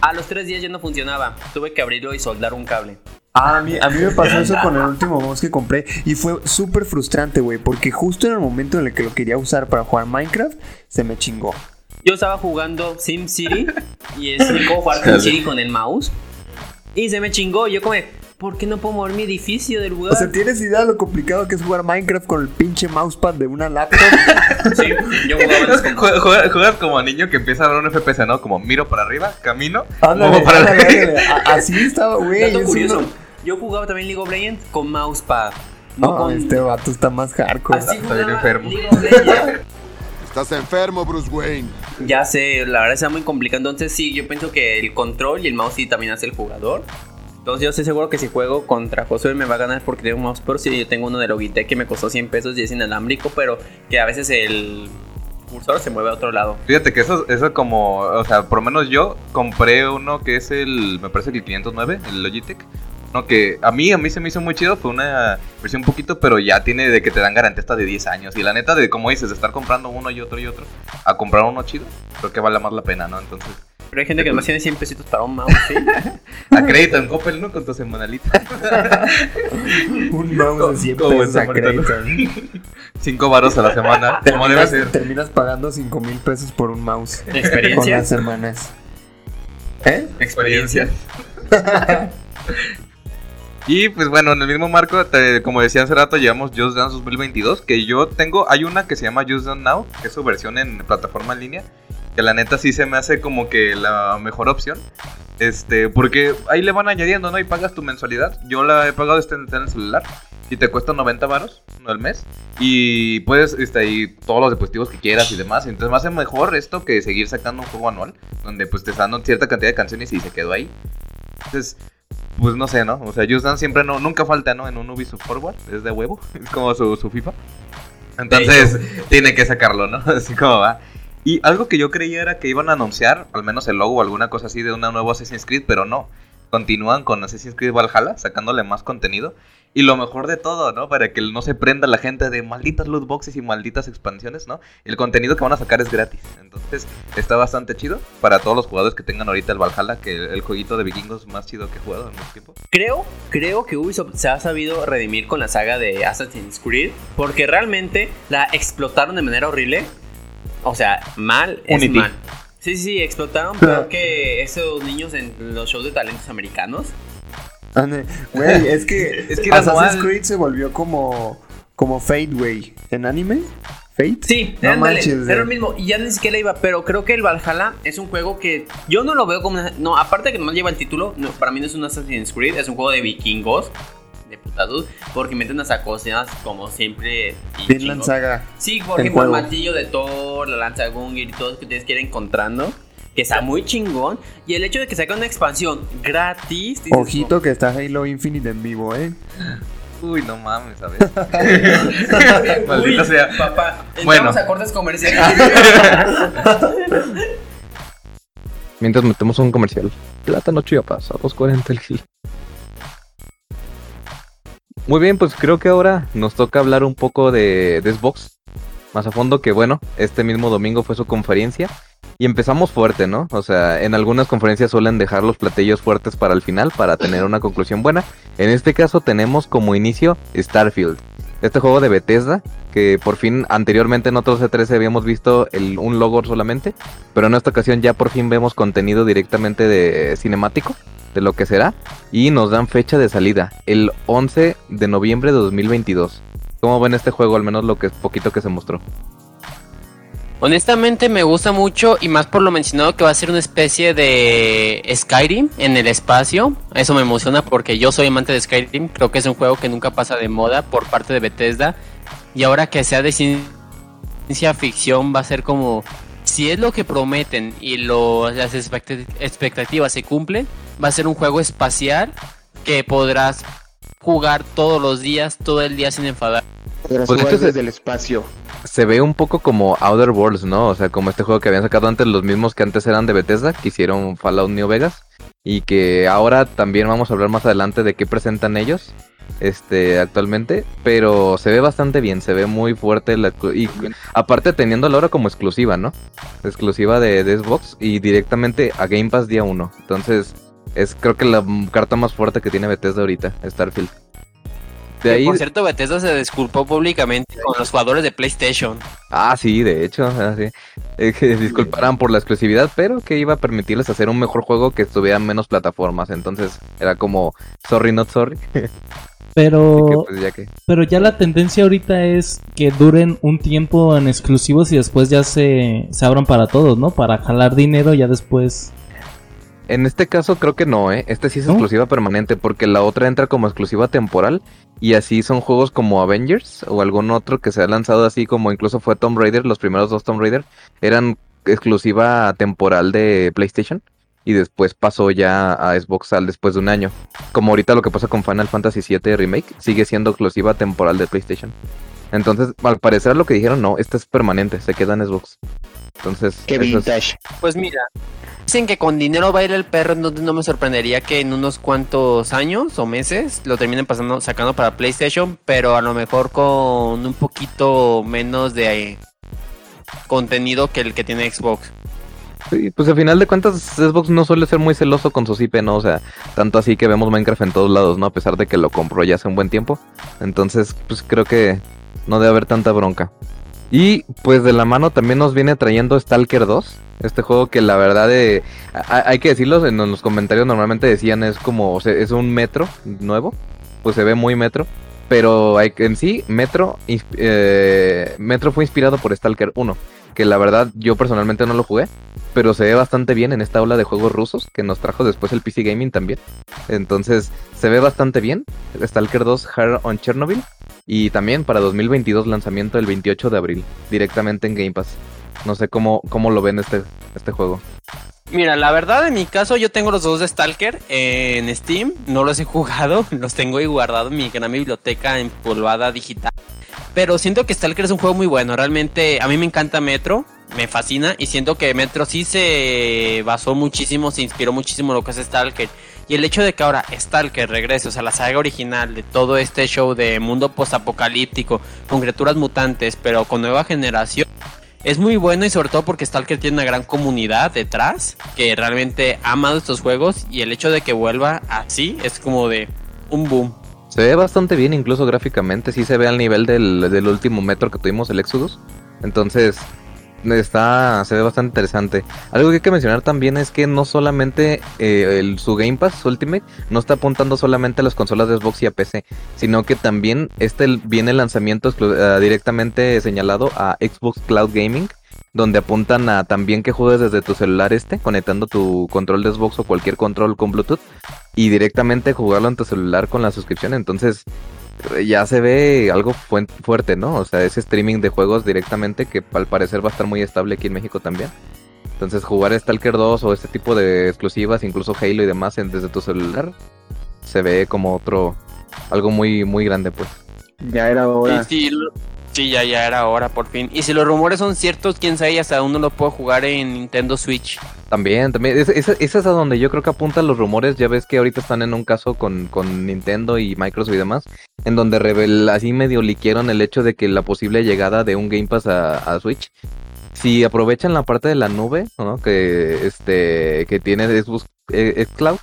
A los tres días ya no funcionaba. Tuve que abrirlo y soldar un cable. Ah, a mí, a mí me pasó eso con el (laughs) último mouse que compré y fue súper frustrante, güey, porque justo en el momento en el que lo quería usar para jugar Minecraft, se me chingó. Yo estaba jugando SimCity y es como jugar (laughs) SimCity con el mouse y se me chingó. Yo como, ¿por qué no puedo mover mi edificio del lugar? O sea, ¿tienes idea de lo complicado que es jugar Minecraft con el pinche mousepad de una laptop? (laughs) sí, yo jugaba juegas, juegas, como niño que empieza a ver un FPS, ¿no? Como miro para arriba, camino, ándale, para ándale, Así estaba, güey. curioso. Yo jugaba también League of Legends con mousepad. No, este vato está más hardcore. Así está bien enfermo. Estás enfermo, Bruce Wayne. Ya sé, la verdad está muy complicado. Entonces sí, yo pienso que el control y el mouse sí también hace el jugador. Entonces yo estoy seguro que si juego contra Josué me va a ganar porque tengo un mouse pero si yo tengo uno de Logitech que me costó 100 pesos y es inalámbrico, pero que a veces el cursor se mueve a otro lado. Fíjate que eso, eso como, o sea, por lo menos yo compré uno que es el, me parece que el 509, el Logitech, que a mí, a mí se me hizo muy chido, fue una versión un poquito, pero ya tiene de que te dan garantía hasta de 10 años. Y la neta, de como dices, de estar comprando uno y otro y otro, a comprar uno chido, creo que vale más la pena, ¿no? Entonces... Pero hay gente que no tiene 100 pesitos para un mouse, ¿sí? (laughs) crédito en Coppel, ¿no? Con tu semanalita. (laughs) un mouse de 100 pesos a crédito. 5 (laughs) varos a la semana. Terminas, terminas pagando 5 mil pesos por un mouse. ¿Experiencia? Con las semanas. ¿Eh? Experiencia. Y pues bueno, en el mismo marco, como decía hace rato, llevamos Just Dance 2022, que yo tengo, hay una que se llama Just Dance Now, que es su versión en plataforma en línea, que la neta sí se me hace como que la mejor opción. Este, porque ahí le van añadiendo, ¿no? Y pagas tu mensualidad. Yo la he pagado este en el celular y te cuesta 90 varos al mes. Y puedes, este, ahí todos los dispositivos que quieras y demás. Entonces me hace mejor esto que seguir sacando un juego anual, donde pues te están dando cierta cantidad de canciones y se quedó ahí. Entonces, pues no sé, ¿no? O sea, Just siempre no, nunca falta, ¿no? En un Ubisoft Forward, es de huevo, (laughs) es como su, su FIFA. Entonces, tiene que sacarlo, ¿no? (laughs) Así como va. Y algo que yo creía era que iban a anunciar, al menos el logo o alguna cosa así de una nueva Assassin's Creed, pero no. Continúan con Assassin's Creed Valhalla, sacándole más contenido. Y lo mejor de todo, ¿no? Para que no se prenda la gente de malditas loot boxes y malditas expansiones, ¿no? El contenido que van a sacar es gratis. Entonces, está bastante chido para todos los jugadores que tengan ahorita el Valhalla, que el jueguito de vikingos más chido que he jugado en mucho tiempo. Creo, creo que Ubisoft se ha sabido redimir con la saga de Assassin's Creed, porque realmente la explotaron de manera horrible. O sea, mal es mal. Sí, sí, explotaron peor que esos niños en los shows de talentos americanos. Güey, (laughs) es que, es que Assassin's Creed se volvió como, como Fate, güey. En anime, Fate. Sí, no ándale, manches. era lo mismo. Y ya ni siquiera iba. Pero creo que el Valhalla es un juego que yo no lo veo como. una- no, aparte que no lleva el título, no, para mí no es un Assassin's Creed, es un juego de vikingos. De putados. Porque meten unas cosas como siempre. chingón. Saga. Sí, por El ejemplo, el juego. martillo de Thor, la lanza de Gungir y todo eso que tienes que ir encontrando. Que está muy chingón. Y el hecho de que saque una expansión gratis. dices, Ojito que está Halo Infinite en vivo, ¿eh? Uy, no mames, ¿sabes? (laughs) Uy, Maldita sea. Papá, Bueno. entramos a cortes comerciales. (laughs) Mientras metemos un comercial. Plátano Chiapas, a 2.40 el gil. Muy bien, pues creo que ahora nos toca hablar un poco de, de Xbox. Más a fondo que bueno, este mismo domingo fue su conferencia. Y empezamos fuerte, ¿no? O sea, en algunas conferencias suelen dejar los platillos fuertes para el final, para tener una conclusión buena. En este caso tenemos como inicio Starfield. Este juego de Bethesda, que por fin anteriormente en otros E3 habíamos visto un logo solamente, pero en esta ocasión ya por fin vemos contenido directamente de cinemático, de lo que será, y nos dan fecha de salida, el 11 de noviembre de 2022. ¿Cómo ven este juego, al menos lo que poquito que se mostró? Honestamente me gusta mucho y más por lo mencionado que va a ser una especie de Skyrim en el espacio. Eso me emociona porque yo soy amante de Skyrim. Creo que es un juego que nunca pasa de moda por parte de Bethesda. Y ahora que sea de ciencia ficción va a ser como... Si es lo que prometen y las expect- expectativas se cumplen, va a ser un juego espacial que podrás jugar todos los días, todo el día sin enfadar. Pues jugar es que se- desde el espacio. Se ve un poco como Outer Worlds, ¿no? O sea, como este juego que habían sacado antes los mismos que antes eran de Bethesda, que hicieron Fallout New Vegas. Y que ahora también vamos a hablar más adelante de qué presentan ellos este actualmente. Pero se ve bastante bien, se ve muy fuerte. La, y aparte teniendo la hora como exclusiva, ¿no? Exclusiva de, de Xbox y directamente a Game Pass día 1. Entonces, es creo que la carta más fuerte que tiene Bethesda ahorita, Starfield. De ahí, Por cierto, Bethesda se disculpó públicamente con los jugadores de PlayStation. Ah, sí, de hecho, ah, sí. Eh, que disculparan por la exclusividad, pero que iba a permitirles hacer un mejor juego que estuviera en menos plataformas. Entonces era como, sorry, not sorry. (laughs) Así Pero, que, pues, ya que. pero ya la tendencia ahorita es que duren un tiempo en exclusivos y después ya se, se abran para todos, ¿no? Para jalar dinero ya después. En este caso creo que no, ¿eh? Este sí es ¿No? exclusiva permanente porque la otra entra como exclusiva temporal y así son juegos como Avengers o algún otro que se ha lanzado así como incluso fue Tomb Raider, los primeros dos Tomb Raider eran exclusiva temporal de PlayStation y después pasó ya a Xbox al después de un año. Como ahorita lo que pasa con Final Fantasy VII Remake, sigue siendo exclusiva temporal de PlayStation. Entonces, al parecer lo que dijeron, no, esta es permanente, se queda en Xbox. Entonces, Qué es- vintage. Pues mira, dicen que con dinero baila el perro, entonces no me sorprendería que en unos cuantos años o meses lo terminen pasando, sacando para PlayStation, pero a lo mejor con un poquito menos de eh, contenido que el que tiene Xbox. Pues al final de cuentas Xbox no suele ser muy celoso con sus IP, ¿no? O sea, tanto así que vemos Minecraft en todos lados, ¿no? A pesar de que lo compró ya hace un buen tiempo. Entonces, pues creo que no debe haber tanta bronca. Y pues de la mano también nos viene trayendo Stalker 2. Este juego que la verdad de, a- hay que decirlo, en los comentarios normalmente decían es como, o sea, es un metro nuevo. Pues se ve muy metro. Pero en sí, Metro, eh, Metro fue inspirado por Stalker 1. Que la verdad yo personalmente no lo jugué pero se ve bastante bien en esta ola de juegos rusos que nos trajo después el PC Gaming también. Entonces, se ve bastante bien. Stalker 2 Hard on Chernobyl. Y también para 2022 lanzamiento el 28 de abril, directamente en Game Pass. No sé cómo, cómo lo ven este, este juego. Mira, la verdad en mi caso yo tengo los dos de Stalker en Steam, no los he jugado, (laughs) los tengo ahí guardados en mi gran biblioteca empolvada digital. Pero siento que Stalker es un juego muy bueno, realmente a mí me encanta Metro, me fascina y siento que Metro sí se basó muchísimo, se inspiró muchísimo en lo que es Stalker. Y el hecho de que ahora Stalker regrese, o sea, la saga original de todo este show de mundo postapocalíptico, con criaturas mutantes, pero con nueva generación, es muy bueno y sobre todo porque Stalker tiene una gran comunidad detrás que realmente ha amado estos juegos y el hecho de que vuelva así es como de un boom. Se ve bastante bien, incluso gráficamente. Sí se ve al nivel del, del último metro que tuvimos, el Exodus. Entonces, Está, se ve bastante interesante. Algo que hay que mencionar también es que no solamente eh, el, su Game Pass Ultimate no está apuntando solamente a las consolas de Xbox y a PC, sino que también este viene el lanzamiento eh, directamente señalado a Xbox Cloud Gaming, donde apuntan a también que juegues desde tu celular este, conectando tu control de Xbox o cualquier control con Bluetooth y directamente jugarlo en tu celular con la suscripción. Entonces ya se ve algo fuerte, ¿no? O sea, ese streaming de juegos directamente que al parecer va a estar muy estable aquí en México también. Entonces jugar Stalker 2 o este tipo de exclusivas, incluso Halo y demás en- desde tu celular, se ve como otro, algo muy, muy grande pues. Ya era hora. Sí, sí, ya, ya era hora, por fin. Y si los rumores son ciertos, quién sabe hasta uno lo puede jugar en Nintendo Switch. También, también, es, es- es a donde yo creo que apuntan los rumores, ya ves que ahorita están en un caso con, con Nintendo y Microsoft y demás, en donde revel, así medio liquieron el hecho de que la posible llegada de un Game Pass a, Switch, si aprovechan la parte de la nube, ¿no? Que, este, que tiene Xbox, eh, Xcloud,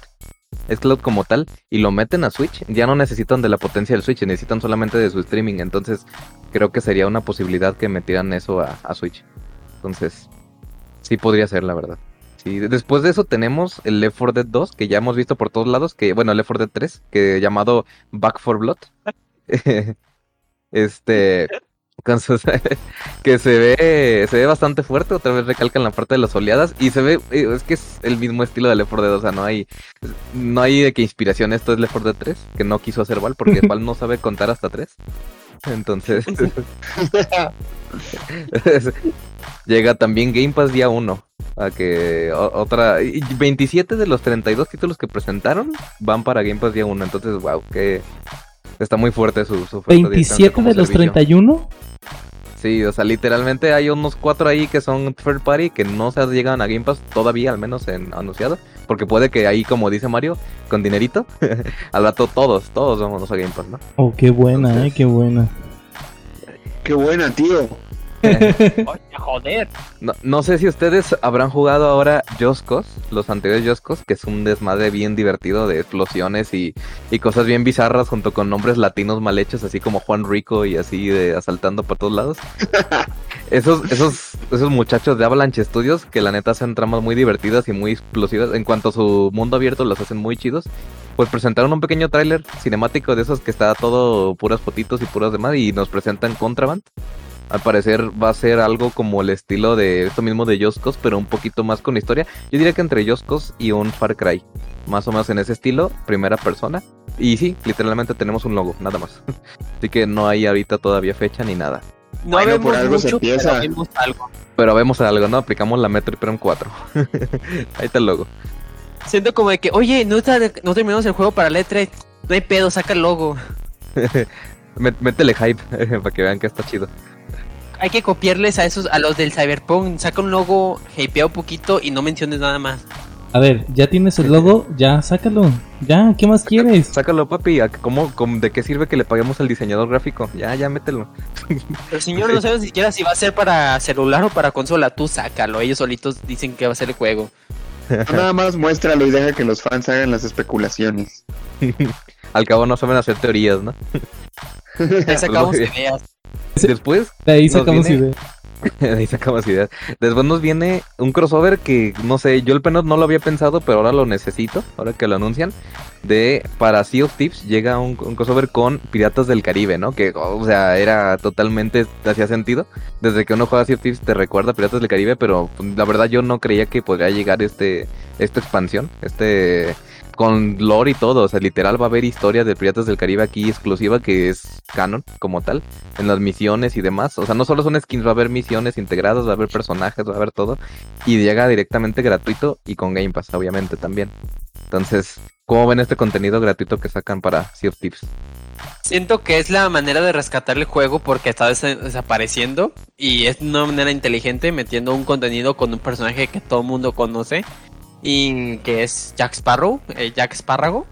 Xcloud como tal, y lo meten a Switch, ya no necesitan de la potencia del Switch, necesitan solamente de su streaming, entonces creo que sería una posibilidad que metieran eso a, a Switch. Entonces, sí podría ser, la verdad. Sí, después de eso tenemos el Left 4 Dead 2, que ya hemos visto por todos lados, que bueno, el Left 4 Dead 3, que llamado Back for Blood. (laughs) este sus- (laughs) que se ve se ve bastante fuerte, otra vez recalcan la parte de las oleadas y se ve eh, es que es el mismo estilo de Left 4 Dead, o sea, no hay no hay de que inspiración esto es Left 4 Dead 3, que no quiso hacer Val porque (laughs) Val no sabe contar hasta 3. Entonces (laughs) llega también Game Pass día 1. A que otra. y 27 de los 32 títulos que presentaron van para Game Pass día 1. Entonces, wow, que. Está muy fuerte su, su oferta directamente 27 como de los servicio. 31. Sí, o sea, literalmente hay unos cuatro ahí que son third party que no se llegan a Game Pass todavía, al menos en anunciado. Porque puede que ahí, como dice Mario, con dinerito, (laughs) al rato todos, todos vamos a Game Pass, ¿no? Oh, qué buena, Entonces- eh, qué buena. Qué buena, tío. (laughs) Oye, joder. No, no sé si ustedes habrán jugado ahora Joscos, los anteriores Joscos, que es un desmadre bien divertido de explosiones y, y cosas bien bizarras junto con nombres latinos mal hechos, así como Juan Rico y así de asaltando por todos lados. (laughs) esos, esos, esos muchachos de Avalanche Studios que la neta hacen tramas muy divertidas y muy explosivas. En cuanto a su mundo abierto, los hacen muy chidos. Pues presentaron un pequeño tráiler cinemático de esos que está todo puras fotitos y puras demás y nos presentan Contraband. Al parecer va a ser algo como el estilo de esto mismo de Joscos, pero un poquito más con historia. Yo diría que entre Joscos y un Far Cry. Más o menos en ese estilo, primera persona. Y sí, literalmente tenemos un logo, nada más. (laughs) Así que no hay ahorita todavía fecha ni nada. No Bueno, vemos por algo se mucho, pero empieza. vemos algo. Pero vemos algo, ¿no? Aplicamos la Metroid Prime 4. (laughs) Ahí está el logo. Siento como de que, oye, no, está, no terminamos el juego para la E3. No hay pedo, saca el logo. (laughs) Mé- Métele hype para que vean que está chido. Hay que copiarles a esos, a los del Cyberpunk. Saca un logo, hypea un poquito y no menciones nada más. A ver, ya tienes el logo, ya sácalo. Ya, ¿qué más quieres? Sácalo, papi. ¿a- ¿Cómo, cómo- de qué sirve que le paguemos al diseñador gráfico? Ya, ya, mételo. (laughs) El señor no sabe siquiera si va a ser para celular o para consola. Tú sácalo. Ellos solitos dicen que va a ser el juego. Tú (laughs) Nada más muéstralo y deja que los fans hagan las especulaciones. Al cabo no saben hacer teorías, ¿no? (laughs) Ya sacamos ideas. Después De ahí sacamos viene- idea. (laughs) Ahí sacamos ideas. Después nos viene un crossover que, no sé, yo el penot no lo había pensado, pero ahora lo necesito, ahora que lo anuncian. De, para Sea of Thieves llega un, un crossover con Piratas del Caribe, ¿no? Que, o sea, era totalmente, hacía sentido. Desde que uno juega Sea of Thieves te recuerda a Piratas del Caribe, pero pues, la verdad yo no creía que podría llegar este, esta expansión, este... Con lore y todo, o sea, literal va a haber historia de Piratas del Caribe aquí exclusiva que es canon como tal en las misiones y demás. O sea, no solo son skins, va a haber misiones integradas, va a haber personajes, va a haber todo. Y llega directamente gratuito y con Game Pass, obviamente, también. Entonces, ¿cómo ven este contenido gratuito que sacan para Sea of Thieves? Siento que es la manera de rescatar el juego porque está des- desapareciendo y es una manera inteligente metiendo un contenido con un personaje que todo el mundo conoce y que es Jack Sparrow, eh, Jack Spárrago.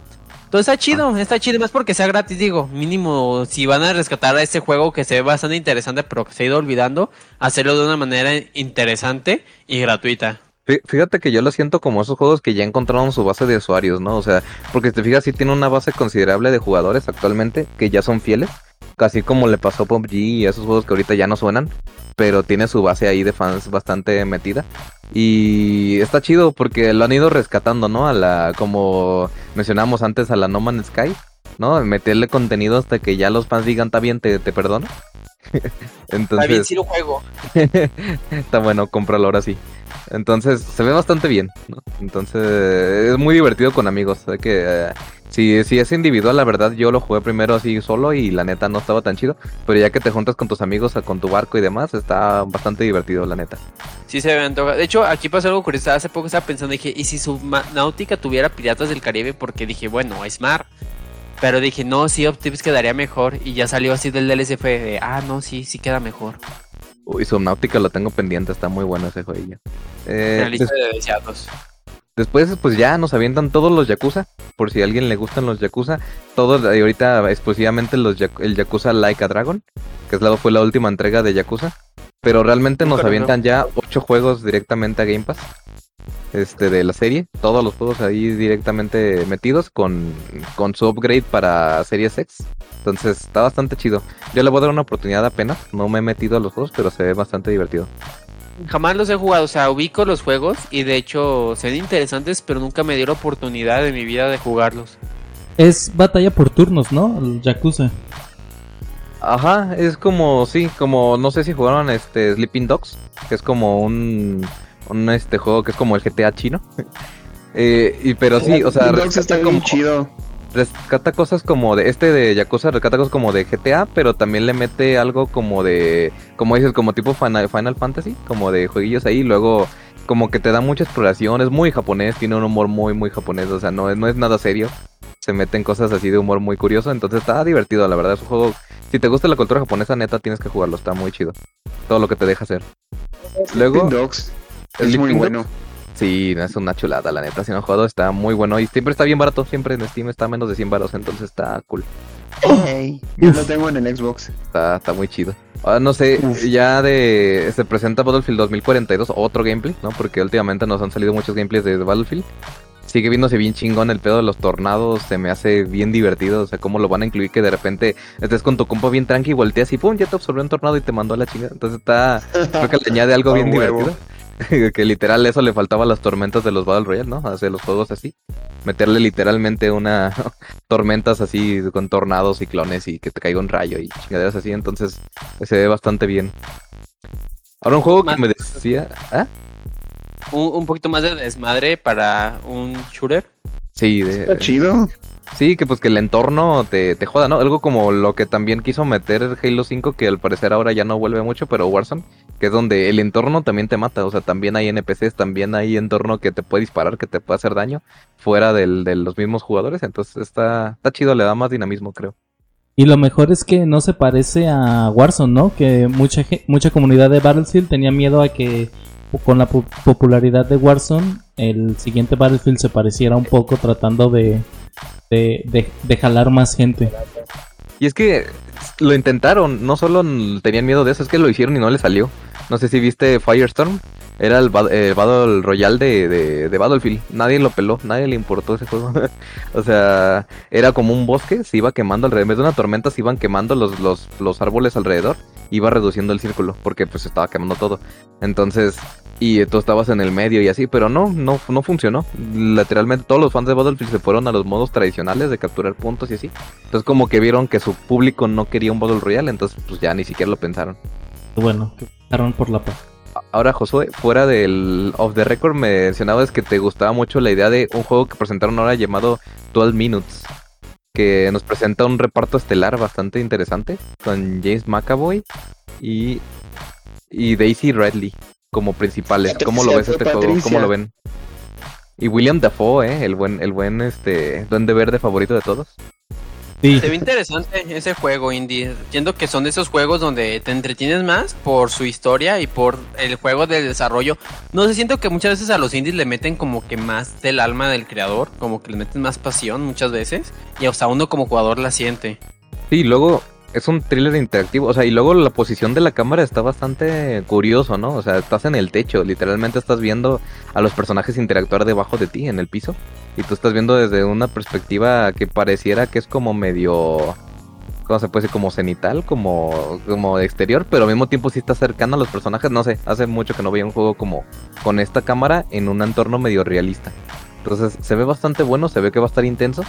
Entonces está chido, está chido, más porque sea gratis, digo, mínimo si van a rescatar a este juego que se ve bastante interesante pero que se ha ido olvidando, hacerlo de una manera interesante y gratuita. Fí- Fíjate que yo lo siento como esos juegos que ya encontraron su base de usuarios, ¿no? O sea, porque si te fijas, sí tiene una base considerable de jugadores actualmente que ya son fieles. Casi como le pasó a PUBG y a esos juegos que ahorita ya no suenan. Pero tiene su base ahí de fans bastante metida. Y está chido porque lo han ido rescatando, ¿no? A la, como mencionamos antes, a la No Man's Sky, ¿no? Meterle contenido hasta que ya los fans digan, está bien, te, te perdono. (laughs) Está bien, Entonces, sí lo juego. (laughs) está bueno, cómpralo ahora sí. Entonces, se ve bastante bien, ¿no? Entonces, es muy divertido con amigos. Sé que eh, si, si es individual, la verdad, yo lo jugué primero así solo y la neta no estaba tan chido. Pero ya que te juntas con tus amigos, con tu barco y demás, está bastante divertido, la neta. Sí se me antoja. De hecho, aquí pasó algo curioso. Hace poco estaba pensando, dije, ¿y si Subnautica tuviera Piratas del Caribe? Porque dije, bueno, es mar. Pero dije, no, sí, Optimus quedaría mejor. Y ya salió así del DLC, fue de, ah, no, sí, sí queda mejor. Uy, Subnautica lo tengo pendiente, está muy bueno ese jueguillo. Eh, la lista de deseados. Después, pues ya nos avientan todos los Yakuza. Por si a alguien le gustan los Yakuza. Todos, y ahorita exclusivamente los el Yakuza Like a Dragon. Que es la, fue la última entrega de Yakuza. Pero realmente nos avientan ya ocho juegos directamente a Game Pass. Este, de la serie. Todos los juegos ahí directamente metidos con, con su upgrade para Series X. Entonces está bastante chido. Yo le voy a dar una oportunidad apenas. No me he metido a los juegos, pero se ve bastante divertido. Jamás los he jugado, o sea, ubico los juegos y de hecho se ven interesantes, pero nunca me dio la oportunidad en mi vida de jugarlos. Es batalla por turnos, ¿no? El Yakuza. Ajá, es como, sí, como, no sé si jugaron este Sleeping Dogs, que es como un, un este juego que es como el GTA chino. (laughs) Eh, y pero sí, o sea, Dogs está bien como, chido. Rescata cosas como de, este de Yakuza rescata cosas como de GTA, pero también le mete algo como de, como dices, como tipo Final, Final Fantasy, como de jueguillos ahí, y luego como que te da mucha exploración, es muy japonés, tiene un humor muy, muy japonés, o sea, no, es- no es nada serio. Se meten cosas así de humor muy curioso, entonces está divertido, la verdad, es un juego si te gusta la cultura japonesa, neta, tienes que jugarlo. Está muy chido. Todo lo que te deja hacer. Luego, Sleeping Dogs ¿el es muy bueno. Sí, es una chulada, la neta. Si no he jugado, está muy bueno. Y siempre está bien barato. Siempre en Steam está a menos de 100 baros. Entonces está cool. Hey, yo lo tengo en el Xbox. Está, está muy chido. Ah, no sé, Uf. ya de. Se presenta Battlefield 2042. Otro gameplay, ¿no? Porque últimamente nos han salido muchos gameplays de Battlefield. Sigue viéndose bien chingón el pedo de los tornados. Se me hace bien divertido. O sea, cómo lo van a incluir que de repente estés con tu compa bien tranqui y volteas y pum, ya te absorbió un tornado y te mandó a la chingada. Entonces está. Creo que le añade algo (laughs) bien huevo. divertido. (laughs) que literal eso le faltaba a las tormentas de los Battle Royale, ¿no? Hacer los juegos así. Meterle literalmente una (laughs) tormentas así con tornados, ciclones y que te caiga un rayo y chingaderas así. Entonces se ve bastante bien. Ahora un juego que me decía... ¿Ah? Un, un poquito más de desmadre para un shooter. Sí, de- Está chido. Sí, que pues que el entorno te, te joda, ¿no? Algo como lo que también quiso meter Halo 5, que al parecer ahora ya no vuelve mucho, pero Warzone, que es donde el entorno también te mata, o sea, también hay NPCs, también hay entorno que te puede disparar, que te puede hacer daño, fuera del, de los mismos jugadores, entonces está, está chido, le da más dinamismo, creo. Y lo mejor es que no se parece a Warzone, ¿no? Que mucha, mucha comunidad de Battlefield tenía miedo a que con la po- popularidad de Warzone el siguiente Battlefield se pareciera un poco tratando de, de, de- jalar más gente. Y es que lo intentaron, no solo tenían miedo de eso, es que lo hicieron y no le salió. No sé si viste Firestorm, era el, el Battle Royale de, de, Battlefield. Nadie lo peló, nadie le importó ese juego. (laughs) o sea, era como un bosque, se iba quemando alrededor. En vez de una tormenta, se iban quemando los, los, los árboles alrededor. Iba reduciendo el círculo, porque pues estaba quemando todo. Entonces, y tú estabas en el medio y así, pero no, no, no funcionó. Literalmente todos los fans de Battlefield se fueron a los modos tradicionales de capturar puntos y así. Entonces como que vieron que su público no quería un Battle Royale, entonces pues ya ni siquiera lo pensaron. Bueno, que pasaron por la paz. Ahora Josué, fuera del off the record me mencionabas que te gustaba mucho la idea de un juego que presentaron ahora llamado 12 Minutes. Que nos presenta un reparto estelar bastante interesante con James McAvoy y, y Daisy Ridley como principales. ¿Cómo lo ves este Patricia. juego? ¿Cómo lo ven? Y William Dafoe, ¿eh? el buen, el buen este, duende verde favorito de todos. Sí, Se ve interesante ese juego indie. Siento que son de esos juegos donde te entretienes más por su historia y por el juego del desarrollo. No sé, siento que muchas veces a los indies le meten como que más del alma del creador, como que le meten más pasión muchas veces. Y hasta uno como jugador la siente. Sí, luego es un thriller interactivo, o sea, y luego la posición de la cámara está bastante curioso, ¿no? O sea, estás en el techo, literalmente estás viendo a los personajes interactuar debajo de ti en el piso y tú estás viendo desde una perspectiva que pareciera que es como medio ¿cómo se puede decir? Como cenital, como, como exterior, pero al mismo tiempo sí está cercano a los personajes. No sé, hace mucho que no veía un juego como con esta cámara en un entorno medio realista. Entonces se ve bastante bueno, se ve que va a estar intenso.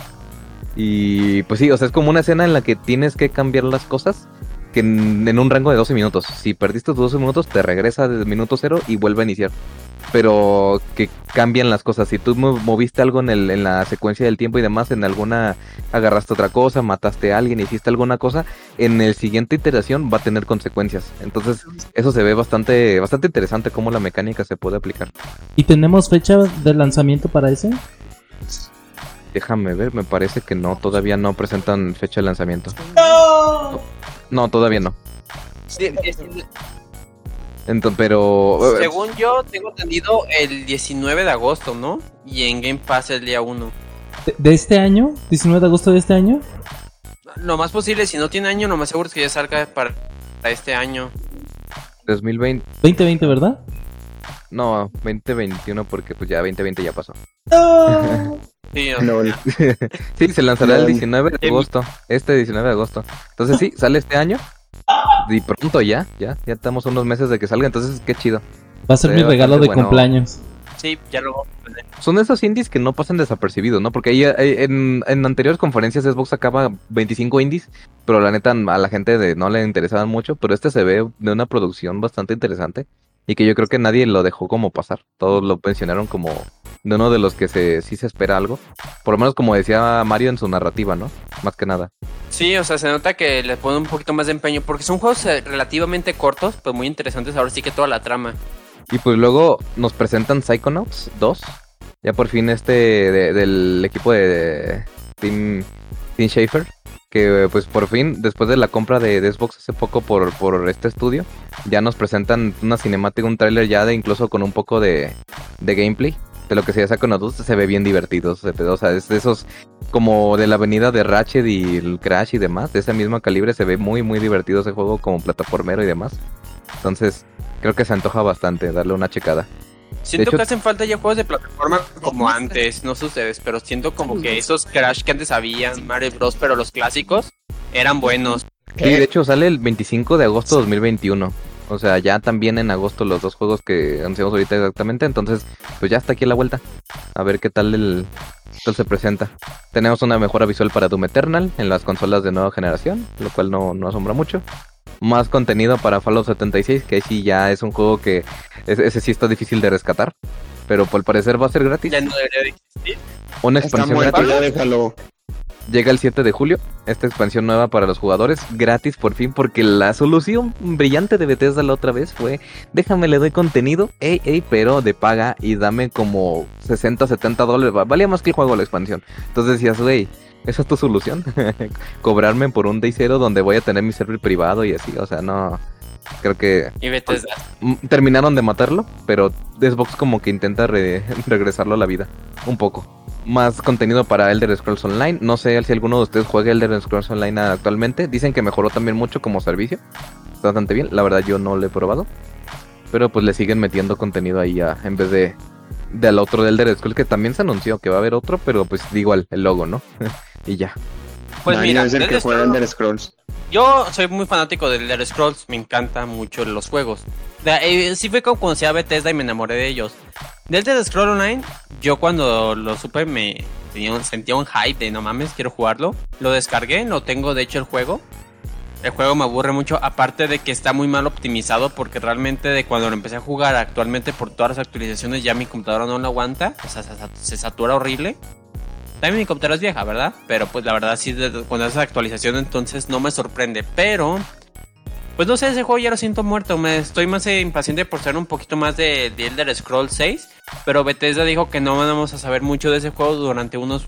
Y pues sí, o sea, es como una escena en la que tienes que cambiar las cosas que en, un rango de 12 minutos. Si perdiste tus 12 minutos, te regresa desde el minuto cero y vuelve a iniciar. Pero que cambian las cosas. Si tú mo- moviste algo en, el, en la secuencia del tiempo y demás, en alguna agarraste otra cosa, mataste a alguien, hiciste alguna cosa, en el siguiente iteración va a tener consecuencias. Entonces, eso se ve bastante, bastante interesante cómo la mecánica se puede aplicar. ¿Y tenemos fecha de lanzamiento para ese? Déjame ver, me parece que no, todavía no presentan fecha de lanzamiento. No, todavía no. Sí, es- Entonces, pero... eh, según yo, tengo entendido el 19 de agosto, ¿no? Y en Game Pass el día 1. ¿De, de este año? ¿19 de agosto de este año? Lo más posible, si no tiene año, lo más seguro es que ya salga para para este año. 2020, 2020, ¿verdad? no, 2021 porque pues ya 2020 ya pasó. (laughs) (laughs) Sí, se lanzará el Lol. 19 de agosto, este 19 de agosto. Entonces sí, sale este año. Y pronto ya, ya, ya estamos unos meses de que salga, entonces qué chido. Va a ser Se mi regalo de bueno. cumpleaños. sí, ya lo. Son esos indies que no pasan desapercibidos, ¿no? Porque ahí, ahí en, en anteriores conferencias Xbox sacaba 25 indies, pero la neta a la gente de, no le interesaban mucho, pero este se ve de una producción bastante interesante y que yo creo que nadie lo dejó como pasar. Todos lo mencionaron como de uno de los que se, sí se espera algo. Por lo menos como decía Mario en su narrativa, ¿no? Más que nada. Sí, o sea, se nota que le pone un poquito más de empeño porque son juegos eh, relativamente cortos, pues muy interesantes. Ahora sí que toda la trama. Y pues luego nos presentan Psychonauts 2. Ya por fin este de- del equipo de Team, Team Schafer. Que pues por fin, después de la compra de, de Xbox hace poco por, por este estudio, ya nos presentan una cinemática, un tráiler ya de incluso con un poco de, de gameplay. De lo que sería Psychonauts 2 se ve bien divertido. se ve- O sea, es de esos como de la avenida de Ratchet y el Crash y demás. De ese mismo calibre se ve muy muy divertido ese juego como plataformero y demás. Entonces, creo que se antoja bastante darle una checada. Siento hecho- que hacen falta ya juegos de plataforma como antes, no sé ustedes, pero siento como que esos Crash que antes habían, Mario Bros, pero los clásicos eran buenos. Sí, de hecho sale el 25 de agosto de 2021. O sea, ya también en agosto los dos juegos que anunciamos ahorita exactamente. Entonces, pues ya está aquí la vuelta. A ver qué tal el qué tal se presenta. Tenemos una mejora visual para Doom Eternal en las consolas de nueva generación, lo cual no, no asombra mucho. Más contenido para Fallout 76, que ahí sí ya es un juego que ese, ese sí está difícil de rescatar. Pero por parecer va a ser gratis. Ya no debería de existir. Una expansión gratis. ya déjalo. Llega el 7 de julio, esta expansión nueva para los jugadores, gratis por fin, porque la solución brillante de Bethesda la otra vez fue, déjame le doy contenido, ey, ey, pero de paga y dame como 60, 70 dólares, Va- valía más que el juego la expansión. Entonces decías, güey, ¿esa es tu solución? (laughs) Cobrarme por un day cero donde voy a tener mi server privado y así, o sea, no... Creo que Y Bethesda. mm, terminaron de matarlo, pero Xbox como que intenta re- (laughs) regresarlo a la vida, un poco. Más contenido para Elder Scrolls Online. No sé si alguno de ustedes juega Elder Scrolls Online actualmente. Dicen que mejoró también mucho como servicio. Está bastante bien. La verdad yo no lo he probado. Pero pues le siguen metiendo contenido ahí ya, en vez de del otro de Elder Scrolls que también se anunció que va a haber otro, pero pues igual el logo, ¿no? (laughs) y ya. Pues mira, es el que juega Scrolls- Elder Scrolls. yo soy muy fanático de Elder Scrolls, me encantan mucho los juegos. De- eh, sí fue como conocí a Bethesda y me enamoré de ellos. De Elder Scrolls Online, yo cuando lo supe me tenía un- sentía un hype de no mames, quiero jugarlo. Lo descargué, lo tengo de hecho el juego. El juego me aburre mucho, aparte de que está muy mal optimizado porque realmente de cuando lo empecé a jugar actualmente por todas las actualizaciones ya mi computadora no lo aguanta, o sea, se, se satura horrible. También mi computadora es vieja, ¿verdad? Pero pues la verdad sí, cuando haces actualización entonces no me sorprende. Pero, pues no sé, ese juego ya lo siento muerto. Me estoy más eh, impaciente por ser un poquito más de, de Elder Scrolls 6. Pero Bethesda dijo que no vamos a saber mucho de ese juego durante unos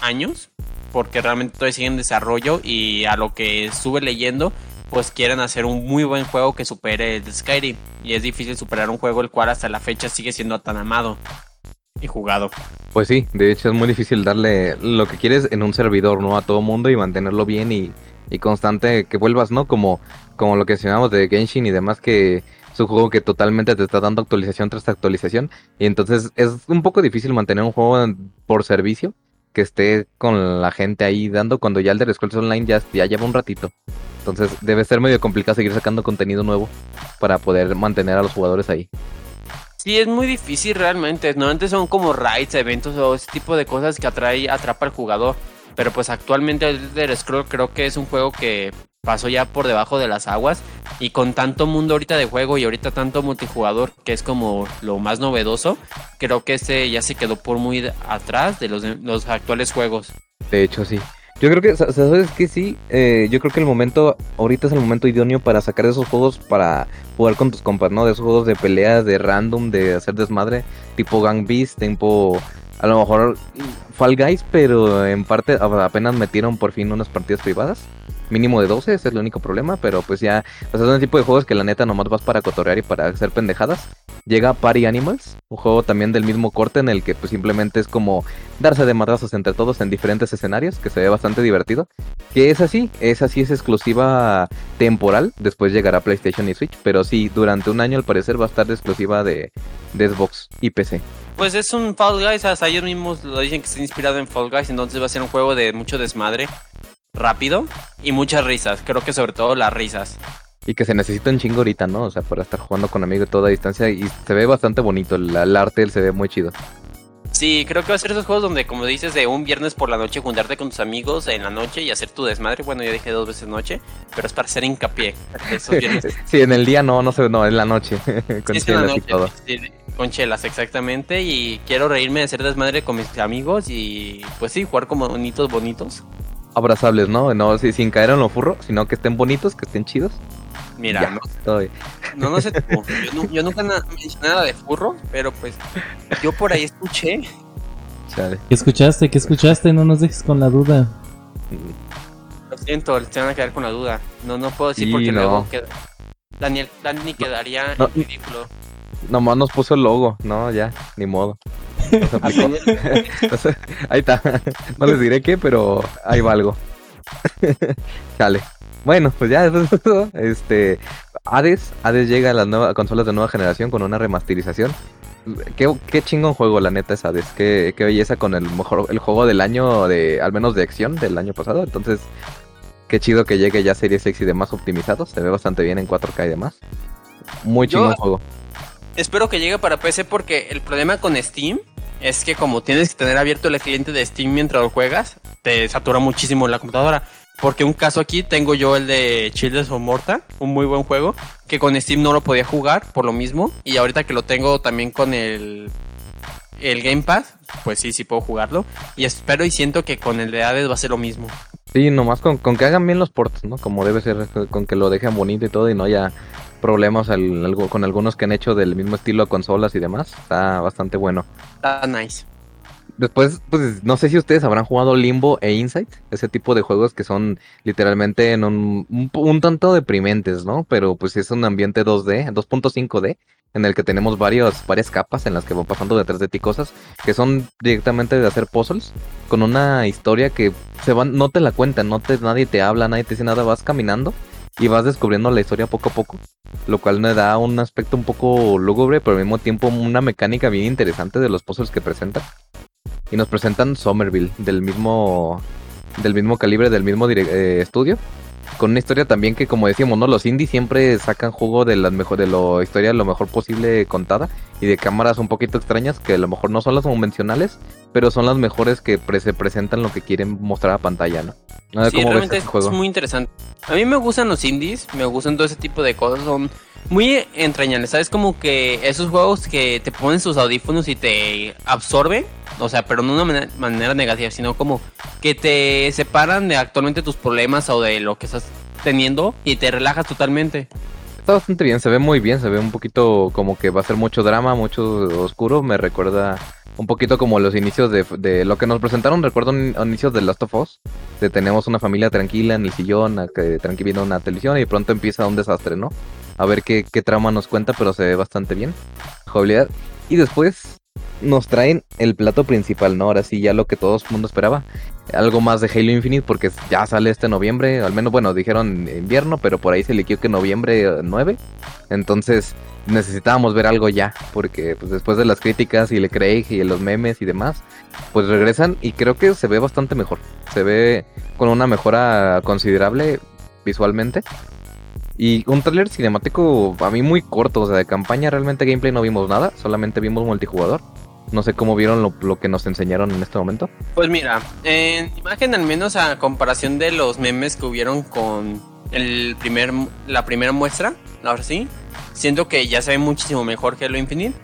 años. Porque realmente todavía sigue en desarrollo y a lo que estuve leyendo, pues quieren hacer un muy buen juego que supere el Skyrim. Y es difícil superar un juego el cual hasta la fecha sigue siendo tan amado jugado. Pues sí, de hecho es muy difícil darle lo que quieres en un servidor, ¿no? A todo mundo y mantenerlo bien y, y constante, que vuelvas, ¿no? Como, como lo que mencionamos de Genshin y demás, que es un juego que totalmente te está dando actualización tras actualización. Y entonces es un poco difícil mantener un juego por servicio que esté con la gente ahí dando cuando ya el de Scrolls Online ya, ya lleva un ratito. Entonces debe ser medio complicado seguir sacando contenido nuevo para poder mantener a los jugadores ahí. Sí, es muy difícil realmente. Normalmente son como raids, eventos o ese tipo de cosas que atrae, atrapa al jugador. Pero pues actualmente el Elder Scroll creo que es un juego que pasó ya por debajo de las aguas. Y con tanto mundo ahorita de juego y ahorita tanto multijugador, que es como lo más novedoso, creo que ese ya se quedó por muy atrás de los, de los actuales juegos. De hecho, sí. Yo creo que, sa- ¿sabes que Sí, eh, yo creo que el momento, ahorita es el momento idóneo para sacar esos juegos para jugar con tus compas, ¿no? De esos juegos de peleas, de random, de hacer desmadre, tipo Gang Beast, tipo, a lo mejor Fall Guys, pero en parte apenas metieron por fin unas partidas privadas. Mínimo de 12, ese es el único problema, pero pues ya, o sea, son el tipo de juegos que la neta nomás vas para cotorrear y para hacer pendejadas. Llega Party Animals, un juego también del mismo corte en el que pues simplemente es como darse de madrazos entre todos en diferentes escenarios, que se ve bastante divertido. Que es así, es así, es exclusiva temporal, después llegará PlayStation y Switch, pero sí, durante un año al parecer va a estar exclusiva de, de Xbox y PC. Pues es un Fall Guys, hasta ellos mismos lo dicen que está inspirado en Fall Guys, entonces va a ser un juego de mucho desmadre, rápido y muchas risas. Creo que sobre todo las risas. Y que se necesita un chingo ahorita, ¿no? O sea, para estar jugando con amigos toda distancia y se ve bastante bonito, el, el arte se ve muy chido. Sí, creo que va a ser esos juegos donde, como dices, de un viernes por la noche juntarte con tus amigos en la noche y hacer tu desmadre. Bueno, yo dije dos veces noche, pero es para hacer hincapié. Esos (laughs) sí, en el día no, no sé, no, en la noche, (laughs) con Sí, en la y todo. sí, con chelas, exactamente. Y quiero reírme de hacer desmadre con mis amigos y, pues sí, jugar como bonitos, bonitos. Abrazables, ¿no? No, sí, sin caer en lo furro, sino que estén bonitos, que estén chidos. Mira, Ya, no, todo bien. no, no sé (laughs) tú. Yo, nu- yo nunca na- mencioné nada de furro, pero pues yo por ahí escuché. Chale. ¿Qué escuchaste? ¿Qué escuchaste? No nos dejes con la duda. Lo siento, se van a quedar con la duda. No, no puedo decir Sí, porque no. luego queda- Daniel, Dani quedaría No. en ridículo. Nomás nos puso el logo, no, ya, ni modo. Entonces, (laughs) (laughs) ahí está. No les diré qué, pero ahí va algo. (laughs) Chale. Bueno, pues ya este Hades, Hades llega a las nuevas consolas de nueva generación con una remasterización. Qué, qué chingón juego, la neta, es Hades. Qué, qué belleza con el mejor el juego del año de al menos de acción del año pasado. Entonces, qué chido que llegue ya Series X y demás optimizados. Se ve bastante bien en 4K y demás. Muy Yo- chingón juego. Espero que llegue para PC porque el problema con Steam es que como tienes que tener abierto el cliente de Steam mientras lo juegas, te satura muchísimo la computadora. Porque un caso aquí tengo yo el de Children of Morta, un muy buen juego, que con Steam no lo podía jugar por lo mismo. Y ahorita que lo tengo también con el, el Game Pass, pues sí, sí puedo jugarlo. Y espero y siento que con el de Hades va a ser lo mismo. Sí, nomás con, con que hagan bien los ports, ¿no? Como debe ser, con que lo dejen bonito y todo y no haya problemas al- algo- con algunos que han hecho del mismo estilo a consolas y demás. Está bastante bueno. Está nice. Después, pues no sé si ustedes habrán jugado Limbo e Insight, ese tipo de juegos que son literalmente en un, un, un tanto deprimentes, ¿no? Pero pues es un ambiente 2D, 2.5D, en el que tenemos varios, varias capas en las que van pasando detrás de ti cosas que son directamente de hacer puzzles, con una historia que se van, no te la cuentan, no te, nadie te habla, nadie te dice nada, vas caminando y vas descubriendo la historia poco a poco, lo cual le da un aspecto un poco lúgubre, pero al mismo tiempo una mecánica bien interesante de los puzzles que presentan. Y nos presentan Somerville, del mismo del mismo calibre, del mismo eh, estudio. Con una historia también que, como decíamos, ¿no? Los indies siempre sacan jugo de la mejor, de la historia lo mejor posible contada. Y de cámaras un poquito extrañas que a lo mejor no son las convencionales, pero son las mejores que pre- se presentan lo que quieren mostrar a pantalla, ¿no? Ver, Sí, ¿Cómo ves realmente este es, juego? muy interesante. A mí me gustan los indies, me gustan todo ese tipo de cosas, son muy entrañables, ¿sabes? Como que esos juegos que te ponen sus audífonos y te absorben, o sea, pero no de una manera, manera negativa, sino como que te separan de actualmente tus problemas o de lo que estás teniendo y te relajas totalmente. Está bastante bien, se ve muy bien, se ve un poquito como que va a ser mucho drama, mucho oscuro, me recuerda un poquito como los inicios de, lo que nos presentaron, recuerdo inicios de Last of Us, de tenemos una familia tranquila en el sillón, a una televisión y de pronto empieza un desastre, ¿no? A ver qué, qué trama nos cuenta, pero se ve bastante bien, jugabilidad. Y después nos traen el plato principal, ¿no? Ahora sí, ya lo que todo el mundo esperaba. Algo más de Halo Infinite porque ya sale este noviembre, al menos bueno, dijeron invierno, pero por ahí se liquidó que noviembre eh, 9. Entonces, necesitábamos ver algo ya, porque pues, después de las críticas y el Craig y los memes y demás, pues regresan y creo que se ve bastante mejor. Se ve con una mejora considerable visualmente. Y un trailer cinemático a mí muy corto, o sea, de campaña realmente gameplay no vimos nada, solamente vimos multijugador. No sé cómo vieron lo, lo que nos enseñaron en este momento. Pues mira, en imagen al menos a comparación de los memes que hubieron con el primer, la primera muestra, ahora sí, siento que ya se ve muchísimo mejor Halo Infinite.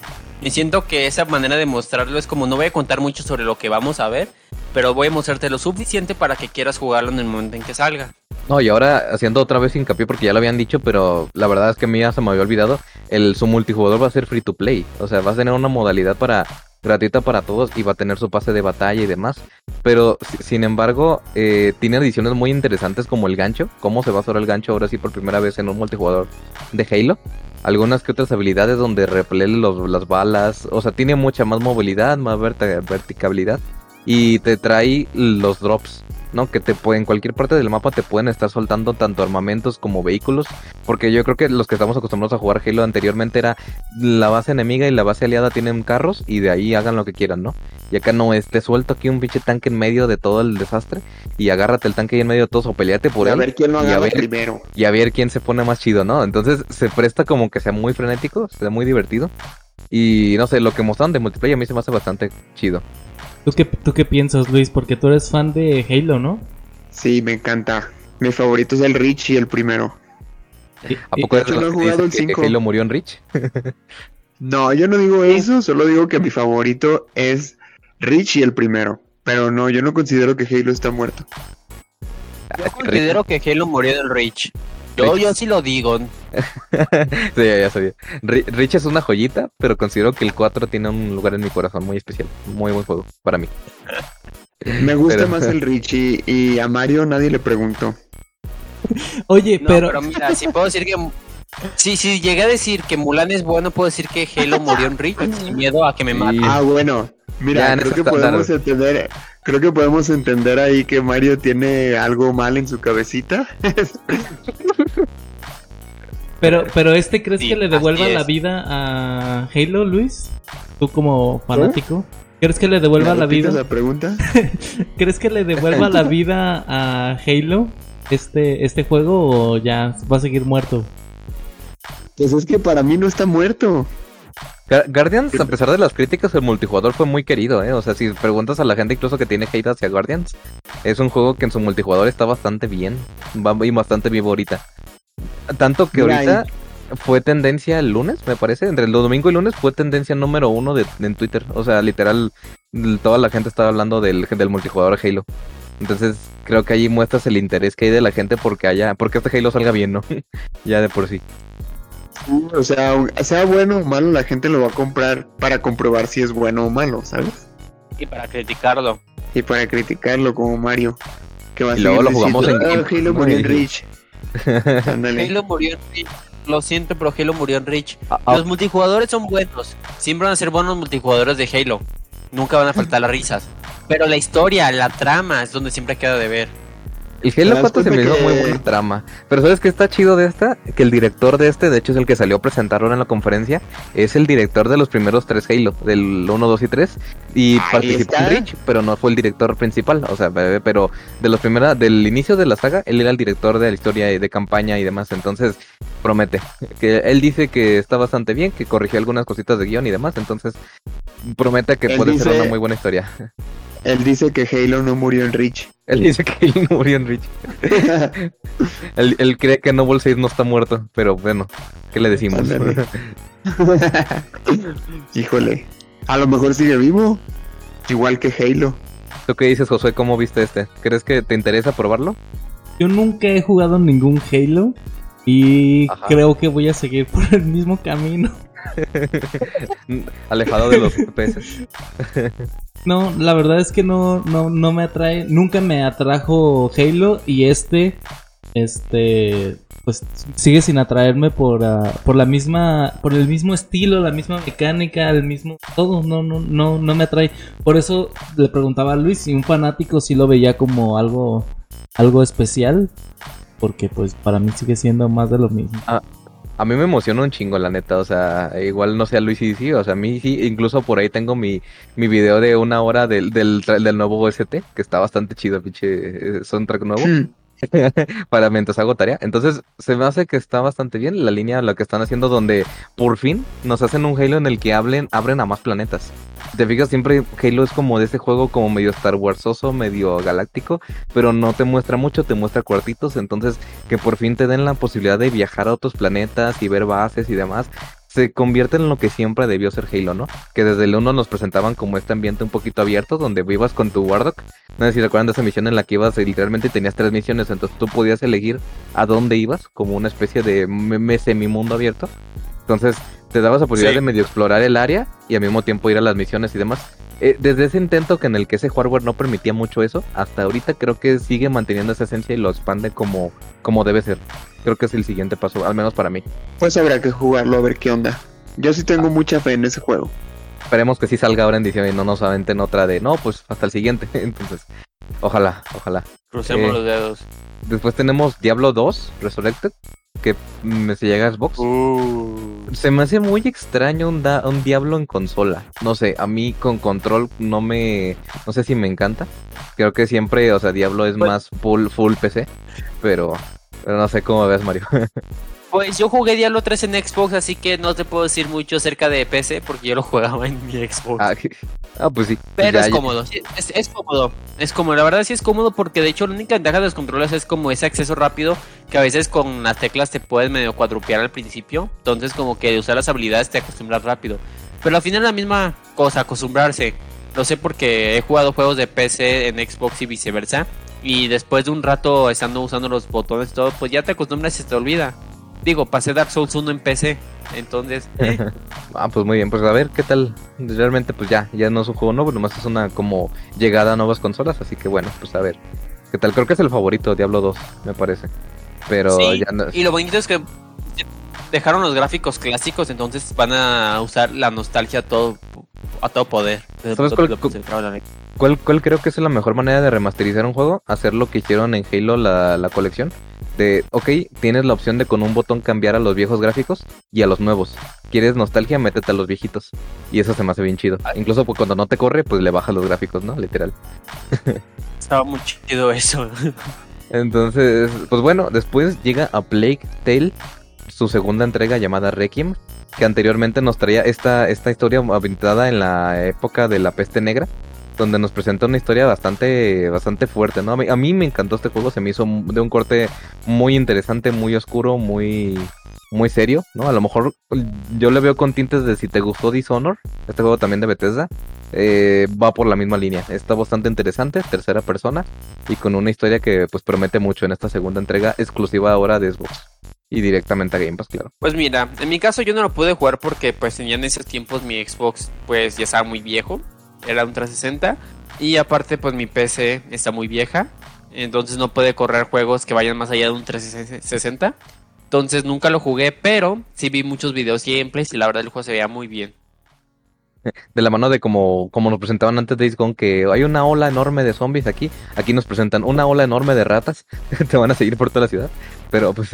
Y siento que esa manera de mostrarlo es como no voy a contar mucho sobre lo que vamos a ver, pero voy a mostrarte lo suficiente para que quieras jugarlo en el momento en que salga. No, y ahora haciendo otra vez hincapié porque ya lo habían dicho, pero la verdad es que a mí ya se me había olvidado, el su multijugador va a ser free to play, o sea, va a tener una modalidad para gratuita para todos y va a tener su pase de batalla y demás. Pero si- sin embargo, eh, tiene adiciones muy interesantes como el gancho, cómo se va a usar el gancho ahora sí por primera vez en un multijugador de Halo. Algunas que otras habilidades donde repele los, las balas, o sea, tiene mucha más movilidad, más verticabilidad y te trae los drops. ¿no? Que te pueden, en cualquier parte del mapa te pueden estar soltando tanto armamentos como vehículos. Porque yo creo que los que estamos acostumbrados a jugar Halo anteriormente era la base enemiga y la base aliada tienen carros y de ahí hagan lo que quieran, ¿no? Y acá no es, te suelto aquí un pinche tanque en medio de todo el desastre y agárrate el tanque ahí en medio de todos o peleate por Y a él ver quién lo y a agarra ver- primero. y a ver quién se pone más chido, ¿no? Entonces se presta como que sea muy frenético, sea muy divertido. Y no sé, lo que mostraron de multiplayer a mí se me hace bastante chido. ¿Tú qué, ¿Tú qué piensas, Luis? Porque tú eres fan de Halo, ¿no? Sí, me encanta. Mi favorito es el Rich y el primero. Y- ¿A poco no he jugado el que cinco. Halo murió en Rich? (laughs) No, yo no digo eso, solo digo que mi favorito es Rich y el primero. Pero no, yo no considero que Halo está muerto. Yo considero que Halo murió del Reach. Yo, yo sí lo digo. (laughs) sí, ya, ya sabía. Ri- Rich es una joyita, pero considero que el 4 tiene un lugar en mi corazón muy especial. Muy buen juego para mí. Me gusta Pero- más el Rich y, y a Mario nadie le preguntó. Oye, No, pero, pero... mira, si puedo decir que. Sí, sí, llegué a decir que Mulan es bueno, puedo decir que Halo murió en Reach sin miedo a que me Sí. maten. Ah, bueno. Mira, Ya, creo que podemos entender, creo que podemos entender ahí que Mario tiene algo mal en su cabecita. (laughs) pero, pero este, ¿crees Sí, que le devuelva la vida a Halo, Luis? Tú como fanático. ¿Crees que le devuelva ¿Me la vida? la pregunta? (laughs) ¿Crees que le devuelva la (laughs) vida a Halo este, este juego o ya va a seguir muerto? Pues es que para mí no está muerto. Guardians, a pesar de las críticas, el multijugador fue muy querido, ¿eh? O sea, si preguntas a la gente incluso que tiene hate hacia Guardians, es un juego que en su multijugador está bastante bien. Y bastante vivo ahorita. Tanto que Mira, ahorita fue tendencia el lunes, me parece. Entre el domingo y lunes fue tendencia número uno de, en Twitter. O sea, literal, toda la gente estaba hablando del, del multijugador Halo. Entonces, creo que ahí muestras el interés que hay de la gente porque haya, porque este Halo salga bien, ¿no? (laughs) ya de por sí. O sea, sea bueno o malo, la gente lo va a comprar para comprobar si es bueno o malo, ¿sabes? Y para criticarlo. Y para criticarlo como Mario. Que va a Y luego lo jugamos en "Ah, Halo Pass", murió en. Rich. (laughs) Halo murió en Reach. Lo siento, pero Halo murió en Reach. Ah, ah, Los multijugadores son buenos. Siempre van a ser buenos multijugadores de Halo. Nunca van a faltar las risas. Pero la historia, la trama es donde siempre queda de ver. El ¿Te Halo das 4 se me hizo muy buena trama. Pero ¿sabes qué está chido de esta? Que el director de este, de hecho es el que salió a presentarlo en la conferencia, es el director de los primeros tres Halo, del 1, 2 y 3. Y Ahí participó en está. Reach, pero no fue el director principal. O sea, pero de los primeros, del inicio de la saga, él era el director de la historia y de campaña y demás. Entonces, promete. Que él dice que está bastante bien, que corrigió algunas cositas de guion y demás. Entonces, promete que Él puede ser una muy buena historia. (laughs) Él dice que Halo no murió en Rich. Él dice que él no murió en Reach. (laughs) Él, él cree que Noble 6 no está muerto, pero bueno, ¿qué le decimos? (laughs) Híjole. A lo mejor sigue vivo. Igual que Halo. ¿Tú qué dices, Josué? ¿Cómo viste este? ¿Crees que te interesa probarlo? Yo nunca he jugado ningún Halo y Ajá. creo que voy a seguir (laughs) por el mismo camino. (laughs) Alejado de los FPS. (laughs) No, la verdad es que no, no, no me atrae, nunca me atrajo Halo y este, este, pues sigue sin atraerme por, ah, por la misma, por el mismo estilo, la misma mecánica, el mismo, todo, no, no, no, no me atrae. Por eso le preguntaba a Luis si un fanático sí lo veía como algo, algo especial, porque pues para mí sigue siendo más de lo mismo. A mí me emociona un chingo, la neta. O sea, igual no sé a Luis y sí, o sea, a mí sí. Incluso por ahí tengo mi, mi video de una hora del, del, nuevo OST, que está bastante chido, pinche eh, soundtrack nuevo. (laughs) para mientras hago tarea. Entonces, se me hace que está bastante bien la línea, lo que están haciendo, donde por fin nos hacen un Halo en el que hablen, abren a más planetas. Te fijas, siempre Halo es como de ese juego como medio Star Warsoso, medio galáctico, pero no te muestra mucho, te muestra cuartitos. Entonces, que por fin te den la posibilidad de viajar a otros planetas y ver bases y demás. Se convierte en lo que siempre debió ser Halo, ¿no? Que desde el 1 nos presentaban como este ambiente un poquito abierto, donde vivas con tu Wardock no sé si recuerdan de esa misión en la que ibas y literalmente tenías tres misiones, entonces tú podías elegir a dónde ibas, como una especie de semi-mundo abierto. Entonces te dabas la posibilidad Sí. de medio explorar el área y al mismo tiempo ir a las misiones y demás. Eh, desde ese intento que en el que ese hardware no permitía mucho eso, hasta ahorita creo que sigue manteniendo esa esencia y lo expande como, como debe ser. Creo que es el siguiente paso, al menos para mí. Pues habrá que jugarlo a ver qué onda. Yo sí tengo mucha fe en ese juego. Esperemos que sí salga ahora en diciembre y no nos aventen otra de no, pues hasta el siguiente. (laughs) Entonces, ojalá, ojalá. Crucemos Eh, los dedos. Después tenemos Diablo 2 Resurrected, que se llega a Xbox. Se me hace muy extraño un, da- un Diablo en consola. No sé, a mí con control no me... No sé si me encanta. Creo que siempre, o sea, Diablo es Pues- más full, full PC. Pero, pero no sé cómo ves, Mario. (laughs) Pues yo jugué Diablo 3 en Xbox, así que no te puedo decir mucho acerca de PC porque yo lo jugaba en mi Xbox. ah, (laughs) ah, pues sí. Pero Ya- es cómodo, es, es cómodo, es cómodo, la verdad sí es cómodo porque de hecho la única ventaja de los controles es como ese acceso rápido que a veces con las teclas te puedes medio cuadrupear al principio, entonces como que de usar las habilidades te acostumbras rápido, pero al final es la misma cosa, acostumbrarse, lo sé porque he jugado juegos de PC en Xbox y viceversa y después de un rato estando usando los botones y todo, pues ya te acostumbras y se te olvida. Digo, pasé Dark Souls 1 en PC, entonces... (laughs) eh, Ah, pues muy bien, pues a ver qué tal. Realmente, pues ya, ya no es un juego nuevo, nomás es una como llegada a nuevas consolas, así que bueno, pues a ver. ¿Qué tal? Creo que es el favorito, Diablo 2, me parece. Pero Sí, ya no... Y lo bonito es que dejaron los gráficos clásicos, entonces van a usar la nostalgia a todo, a todo poder. ¿Sabes cuál- ¿Cuál, ¿Cuál creo que es la mejor manera de remasterizar un juego? Hacer lo que hicieron en Halo la, la colección. De, ok, tienes la opción de con un botón cambiar a los viejos gráficos y a los nuevos. ¿Quieres nostalgia? Métete a los viejitos. Y eso se me hace bien chido. Incluso pues, cuando no te corre, pues le bajas los gráficos, ¿no? Literal. (laughs) Estaba muy chido eso. Entonces, pues bueno, después llega a Plague Tale, su segunda entrega llamada Requiem, que anteriormente nos traía esta, esta historia ambientada en la época de la peste negra, donde nos presenta una historia bastante, bastante fuerte, ¿no? A mí, me encantó este juego, se me hizo de un corte muy interesante, muy oscuro, muy, muy serio, ¿no? A lo mejor yo le veo con tintes de si te gustó Dishonor, este juego también de Bethesda, eh, va por la misma línea. Está bastante interesante, tercera persona, y con una historia que pues promete mucho en esta segunda entrega, exclusiva ahora de Xbox. Y directamente a Game Pass, claro. Pues mira, en mi caso yo no lo pude jugar porque pues tenía en esos tiempos mi Xbox pues ya estaba muy viejo, era un 360 y aparte pues mi PC está muy vieja, entonces no puede correr juegos que vayan más allá de un 360. Entonces nunca lo jugué, pero sí vi muchos videos gameplays y la verdad el juego se veía muy bien. (laughs) De la mano de como, como nos presentaban antes de Gone, que hay una ola enorme de zombies aquí. Aquí nos presentan una ola enorme de ratas que (laughs) te van a seguir por toda la ciudad. Pero pues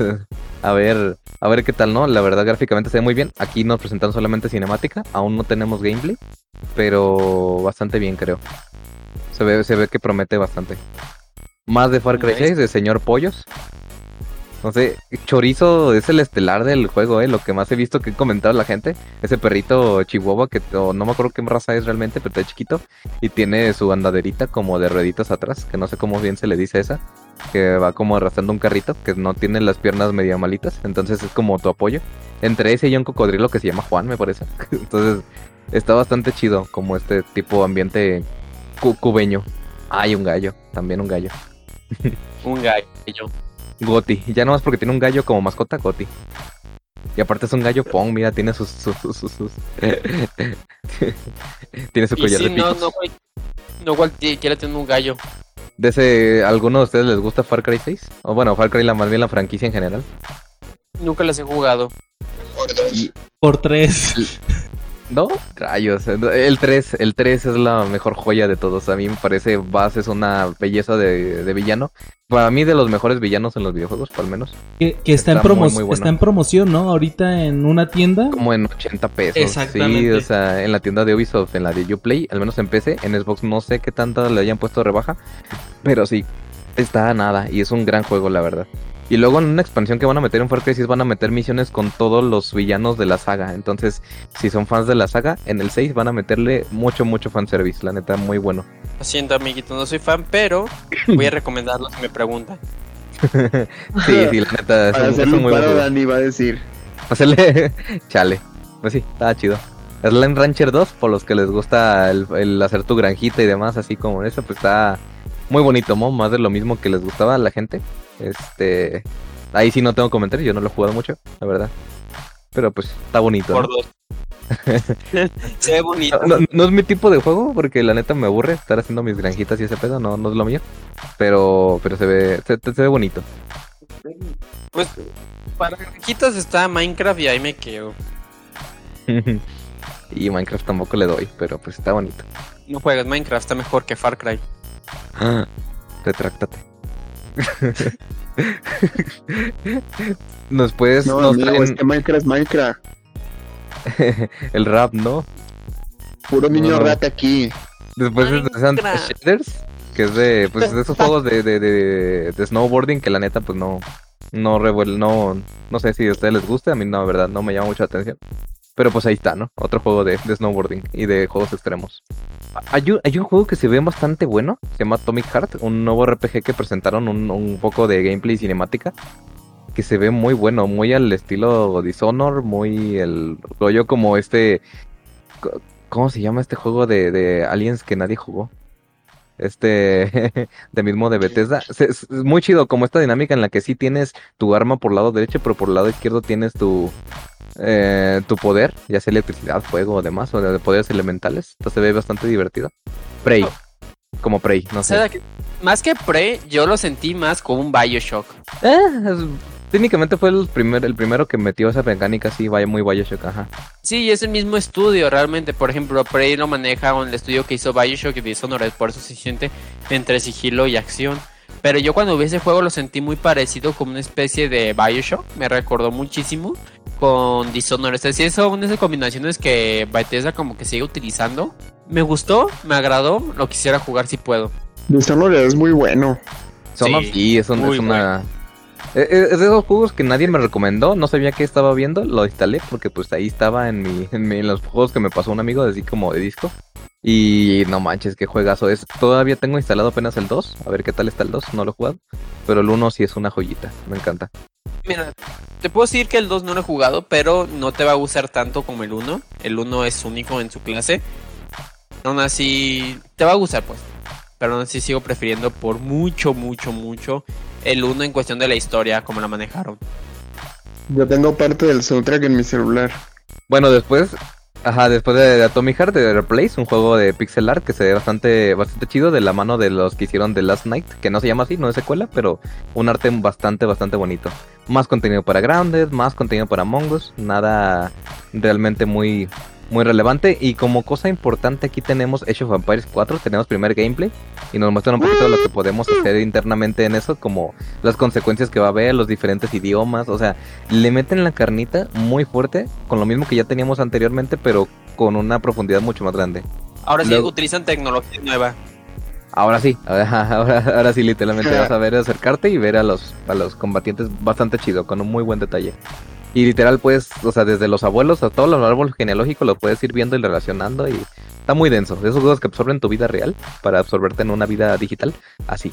a ver, a ver qué tal, ¿no? La verdad gráficamente se ve muy bien. Aquí nos presentan solamente cinemática, aún no tenemos gameplay, pero bastante bien creo. Se ve, se ve que promete bastante. Más de Far Cry Nice. 6, de Señor Pollos. No sé, Chorizo es el estelar del juego, ¿eh? Lo que más he visto que he comentado la gente. Ese perrito chihuahua que no me acuerdo qué raza es realmente, pero está chiquito. Y tiene su andaderita como de rueditas atrás, que no sé cómo bien se le dice esa. Que va como arrastrando un carrito, que no tiene las piernas medio malitas. Entonces es como tu apoyo. Entre ese y un cocodrilo que se llama Juan, me parece. (laughs) Entonces está bastante chido como este tipo de ambiente cu- cubeño. Hay un gallo, también un gallo. Un gallo. Goti. Ya nomás porque tiene un gallo como mascota, Goti. Y aparte es un gallo Pong, mira, tiene sus... sus, sus, sus- sus- (laughs) tiene su Y collar sí, de no, picos. no, cual- no cualquiera tiene un gallo. ¿De ese, alguno de ustedes les gusta Far Cry 6? O bueno, Far Cry la más bien la franquicia en general. Nunca las he jugado. Por tres. (laughs) No, rayos. El 3, el 3 es la mejor joya de todos. A mí me parece Bass es una belleza de, de villano. Para mí de los mejores villanos en los videojuegos, por lo menos. Que, que está, en Está muy, promo- muy bueno. está en promoción, ¿no? Ahorita en una tienda. Como en 80 pesos. Exactamente. Sí, o sea, en la tienda de Ubisoft, en la de Uplay, al menos en PC, en Xbox no sé qué tanta le hayan puesto rebaja, pero sí, está a nada y es un gran juego, la verdad. Y luego en una expansión que van a meter en Far Cry 6 van a meter misiones con todos los villanos de la saga. Entonces, si son fans de la saga, en el 6 van a meterle mucho, mucho fanservice. La neta, muy bueno. Lo siento, amiguito, no soy fan, pero voy a recomendarlo si me preguntan. (laughs) Sí, sí, la neta, (laughs) es Para un, hacerle muy buen paro, juego. Dani va a decir. (laughs) Hacerle. Chale. Pues sí, estaba chido. Slime Rancher 2, por los que les gusta el, el hacer tu granjita y demás, así como eso, pues está muy bonito, ¿no? Más de lo mismo que les gustaba a la gente. Este. Ahí sí no tengo comentarios, yo no lo he jugado mucho, la verdad. Pero pues está bonito. ¿no? Por dos. (laughs) Se ve bonito. No, no es mi tipo de juego, porque la neta me aburre estar haciendo mis granjitas y ese pedo, no, no es lo mío. Pero, pero se ve, se, se ve bonito. Pues para granjitas está Minecraft y ahí me quedo. (laughs) y Minecraft tampoco le doy, pero pues está bonito. No juegas Minecraft, está mejor que Far Cry. Retráctate. (laughs) Nos puedes, No, nos amigo, traen es que Minecraft es Minecraft. (laughs) el rap, ¿no? Puro niño No. rata aquí. Después Minecraft. Shaders, que es de, pues, de esos juegos de, de, de, de snowboarding que la neta, pues no, no revuel, no, no sé si a ustedes les gusta, a mí no, la verdad, no me llama mucho la atención. Pero pues ahí está, ¿no? Otro juego de, snowboarding y de juegos extremos. Hay un, juego que se ve bastante bueno, se llama Atomic Heart, un nuevo RPG que presentaron un, un poco de gameplay y cinemática. Que se ve muy bueno, muy al estilo Dishonor, muy el rollo como este... ¿Cómo se llama este juego de, de aliens que nadie jugó? Este, (laughs) de mismo de Bethesda. Es, muy chido, como esta dinámica en la que sí tienes tu arma por lado derecho, pero por lado izquierdo tienes tu, eh, tu poder, ya sea electricidad, fuego o demás, o de poderes elementales. Entonces se ve bastante divertido. Prey, como Prey, no O sé. que- más que Pre, yo lo sentí más como un Bioshock. Eh, es- técnicamente fue el, primer, el primero que metió esa mecánica así, vaya muy Bioshock, ajá. Sí, es el mismo estudio realmente. Por ejemplo, Prey lo maneja con el estudio que hizo Bioshock y Dishonored, por eso se siente entre sigilo y acción. Pero yo cuando vi ese juego lo sentí muy parecido como una especie de Bioshock. Me recordó muchísimo con Dishonored. Es decir, son esas combinaciones que Bethesda como que sigue utilizando. Me gustó, me agradó, lo quisiera jugar si puedo. Dishonored es muy bueno. Son Sí, sí, es, un- muy es una... Eh, eh, Es de esos juegos que nadie me recomendó, no sabía qué estaba viendo, lo instalé porque pues ahí estaba en mi, en mi- en los juegos que me pasó un amigo, así como de disco. Y no manches, qué juegazo es. Todavía tengo instalado apenas el 2, a ver qué tal está el 2, no lo he jugado. Pero el 1 sí es una joyita, me encanta. Mira, te puedo decir que el 2 no lo he jugado, pero no te va a gustar tanto como el 1. El 1 es único en su clase. Aún así, te va a gustar pues. Pero aún así sigo prefiriendo por mucho, mucho, mucho el 1 en cuestión de la historia, como la manejaron. Yo tengo parte del soundtrack en mi celular. Bueno, después, ajá, después de Atomic Heart, de Replace, un juego de pixel art que se ve bastante, bastante chido de la mano de los que hicieron The Last Night, que no se llama así, no es secuela, pero un arte bastante, bastante bonito. Más contenido para Grounded, más contenido para Among Us, nada realmente muy, muy relevante. Y como cosa importante aquí tenemos Age of Empires 4, tenemos primer gameplay y nos muestran un poquito de lo que podemos hacer internamente en eso, como las consecuencias que va a haber, los diferentes idiomas, o sea, le meten la carnita muy fuerte, con lo mismo que ya teníamos anteriormente, pero con una profundidad mucho más grande. Ahora sí Luego- utilizan tecnología nueva. Ahora sí, ahora, (laughs) ahora, ahora sí literalmente (laughs) vas a ver acercarte y ver a los, a los combatientes bastante chido, con un muy buen detalle. Y literal puedes, o sea, desde los abuelos a todos los árboles genealógicos los puedes ir viendo y relacionando y está muy denso. De esos juegos que absorben tu vida real para absorberte en una vida digital, así.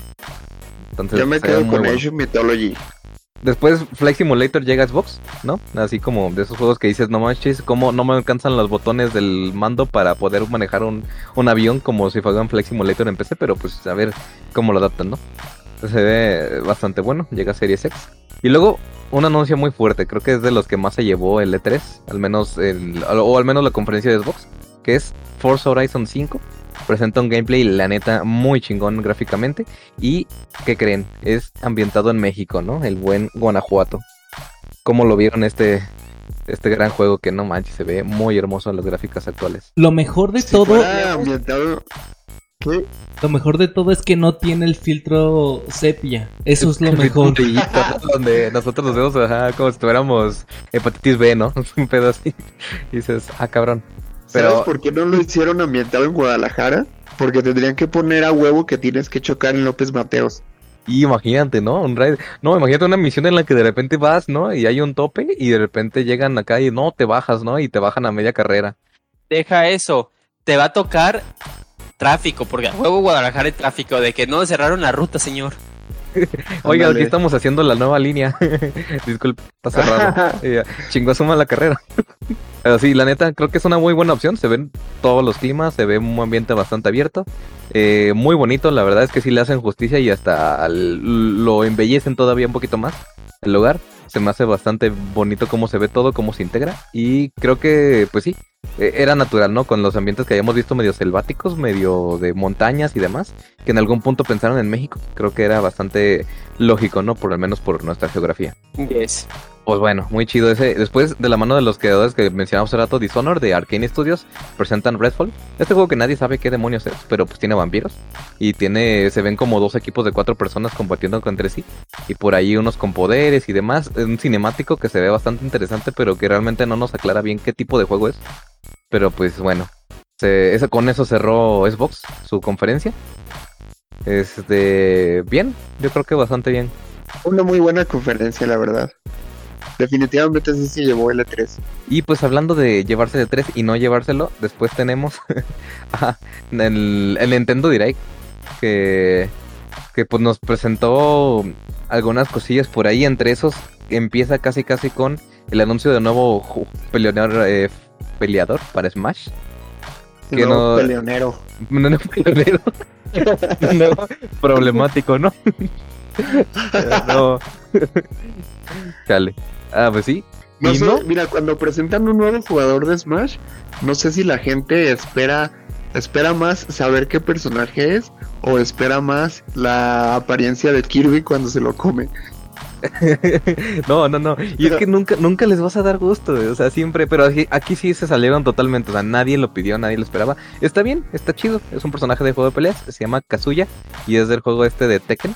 Entonces, Yo me quedo con bueno. Age of Mythology. Después Flight Simulator llega a Xbox, ¿no? Así como de esos juegos que dices, no manches, como no me alcanzan los botones del mando para poder manejar un, un avión como si fuera un Flight Simulator en PC, pero pues a ver cómo lo adaptan, ¿no? Se ve bastante bueno, llega a Series X. Y luego un anuncio muy fuerte, creo que es de los que más se llevó el E3, al menos el, o al menos la conferencia de Xbox, que es Forza Horizon 5. Presenta un gameplay, la neta, muy chingón gráficamente. Y, ¿qué creen? Es ambientado en México, ¿no? El buen Guanajuato. ¿Cómo lo vieron este, Este gran juego que no manches, se ve muy hermoso en las gráficas actuales. Lo mejor de Si todo, fuera ambientado... ¿Qué? lo mejor de todo es que no tiene el filtro sepia. Eso es lo mejor. (laughs) donde nosotros nos vemos ajá, como si tuviéramos hepatitis B, ¿no? (laughs) Un pedo así. Y dices, ah, cabrón. ¿Sabes Pero por qué no lo hicieron ambientado en Guadalajara? Porque tendrían que poner a huevo que tienes que chocar en López Mateos. Y imagínate, ¿no? Un raid. No, imagínate una misión en la que de repente vas, ¿no? Y hay un tope y de repente llegan acá y no, te bajas, ¿no? Y te bajan a media carrera. Deja eso. Te va a tocar tráfico, porque a huevo Guadalajara hay tráfico, de que no cerraron la ruta, señor. (laughs) Oiga, aquí estamos haciendo la nueva línea. (laughs) Disculpe, está cerrado. Y (laughs) ya, Chingó suma la carrera. Pero sí, la neta, creo que es una muy buena opción. Se ven todos los climas, se ve un ambiente bastante abierto. Eh, muy bonito, la verdad es que sí le hacen justicia y hasta al- lo embellecen todavía un poquito más el lugar. Se me hace bastante bonito cómo se ve todo, cómo se integra. Y creo que, pues sí, eh, era natural, ¿no? Con los ambientes que habíamos visto medio selváticos, medio de montañas y demás, que en algún punto pensaron en México. Creo que era bastante lógico, ¿no? Por lo menos por nuestra geografía. Yes. Pues bueno, muy chido ese. Después, de la mano de los creadores que mencionamos hace rato, Dishonored de Arkane Studios, presentan Redfall. Este juego que nadie sabe qué demonios es, pero pues tiene vampiros. Y tiene, se ven como dos equipos de cuatro personas combatiendo entre sí. Y por ahí unos con poderes y demás. Es un cinemático que se ve bastante interesante, pero que realmente no nos aclara bien qué tipo de juego es. Pero pues bueno, se- con eso cerró Xbox su conferencia. Este, bien, yo creo que bastante bien. Una muy buena conferencia, la verdad. Definitivamente sí se llevó el E E3. Y pues hablando de llevarse de 3 y no llevárselo, después tenemos (laughs) el, el Nintendo Direct que, que pues nos presentó algunas cosillas por ahí. Entre esos empieza casi casi con el anuncio de nuevo eh, peleador para Smash. Que No, no- peleonero. (laughs) No, no, peleonero. (laughs) No, problemático, ¿no? no. Chale. Ah, pues sí. No ¿Y sé, no? mira, cuando presentan un nuevo jugador de Smash, no sé si la gente espera espera más saber qué personaje es o espera más la apariencia de Kirby cuando se lo come. (laughs) no, no, no. Y es que nunca, nunca les vas a dar gusto, O sea, siempre. Pero aquí, aquí sí se salieron totalmente. O sea, nadie lo pidió, nadie lo esperaba. Está bien, está chido. Es un personaje de juego de peleas. Se llama Kazuya. Y es del juego este de Tekken.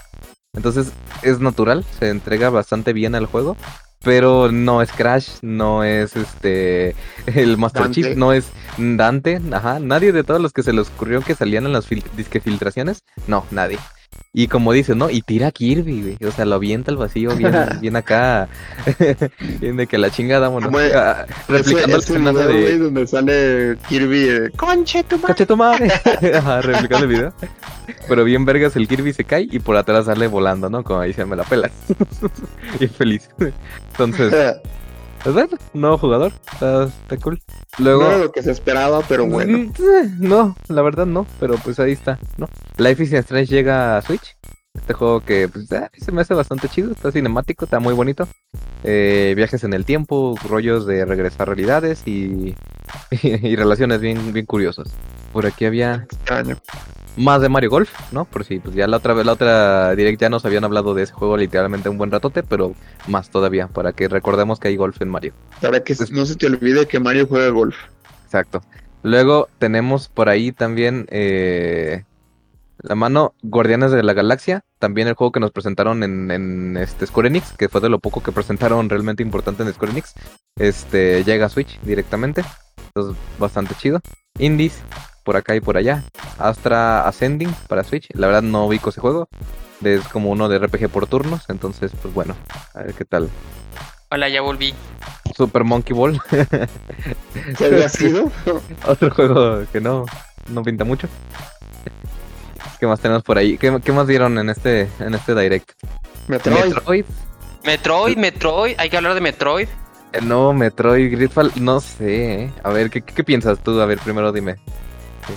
Entonces es natural. Se entrega bastante bien al juego. Pero no es Crash, no es este el Master Dante. Chief, no es Dante, ajá, nadie de todos los que se les ocurrió que salían en las fil- disque filtraciones, no, nadie. Y como dice, ¿no? Y tira a Kirby, güey. O sea, lo avienta al vacío bien, (laughs) bien acá. (laughs) bien de que la chingada, vámonos. Es- Ah, replicando el ese, ese personaje video, güey, de. donde sale Kirby eh, Conche tu madre". ¡Cache tu madre! (laughs) Ajá, replicando el video. Pero bien vergas, el Kirby se cae y por atrás sale volando, ¿no? Como dice, me la pelas. bien feliz. Entonces, pues bueno, nuevo jugador. Está, está cool. Luego. No era lo que se esperaba, pero bueno. Mm, (laughs) eh, No, la verdad no, pero pues ahí está, ¿no? Life is Strange llega a Switch. Este juego que pues, eh, se me hace bastante chido, está cinemático, está muy bonito. Eh, viajes en el tiempo, rollos de regresar realidades y, (laughs) y, relaciones bien, bien curiosas. Por aquí había Extraño. Más de Mario Golf, ¿no? Por si pues ya la otra vez, la otra direct ya nos habían hablado de ese juego literalmente un buen ratote, pero más todavía, para que recordemos que hay golf en Mario. Para que no se te olvide que Mario juega golf. Exacto. Luego tenemos por ahí también eh, la mano Guardianes de la Galaxia, también el juego que nos presentaron en, en, este Square Enix, que fue de lo poco que presentaron realmente importante en Square Enix. Este llega a Switch directamente, entonces bastante chido. Indies por acá y por allá. Astra Ascending para Switch, la verdad no ubico ese juego. Es como uno de RPG por turnos, entonces pues bueno, a ver qué tal. Hola, ya volví. Super Monkey Ball. (laughs) ¿Qué había sido? (laughs) Otro juego que no, no pinta mucho. ¿Qué más tenemos por ahí? ¿Qué, qué más dieron en este, en este direct? Metroid. Metroid. Metroid, Metroid, hay que hablar de Metroid. El nuevo Metroid Gridfall, no sé. ¿eh? A ver, ¿qué, qué piensas tú? A ver, primero dime.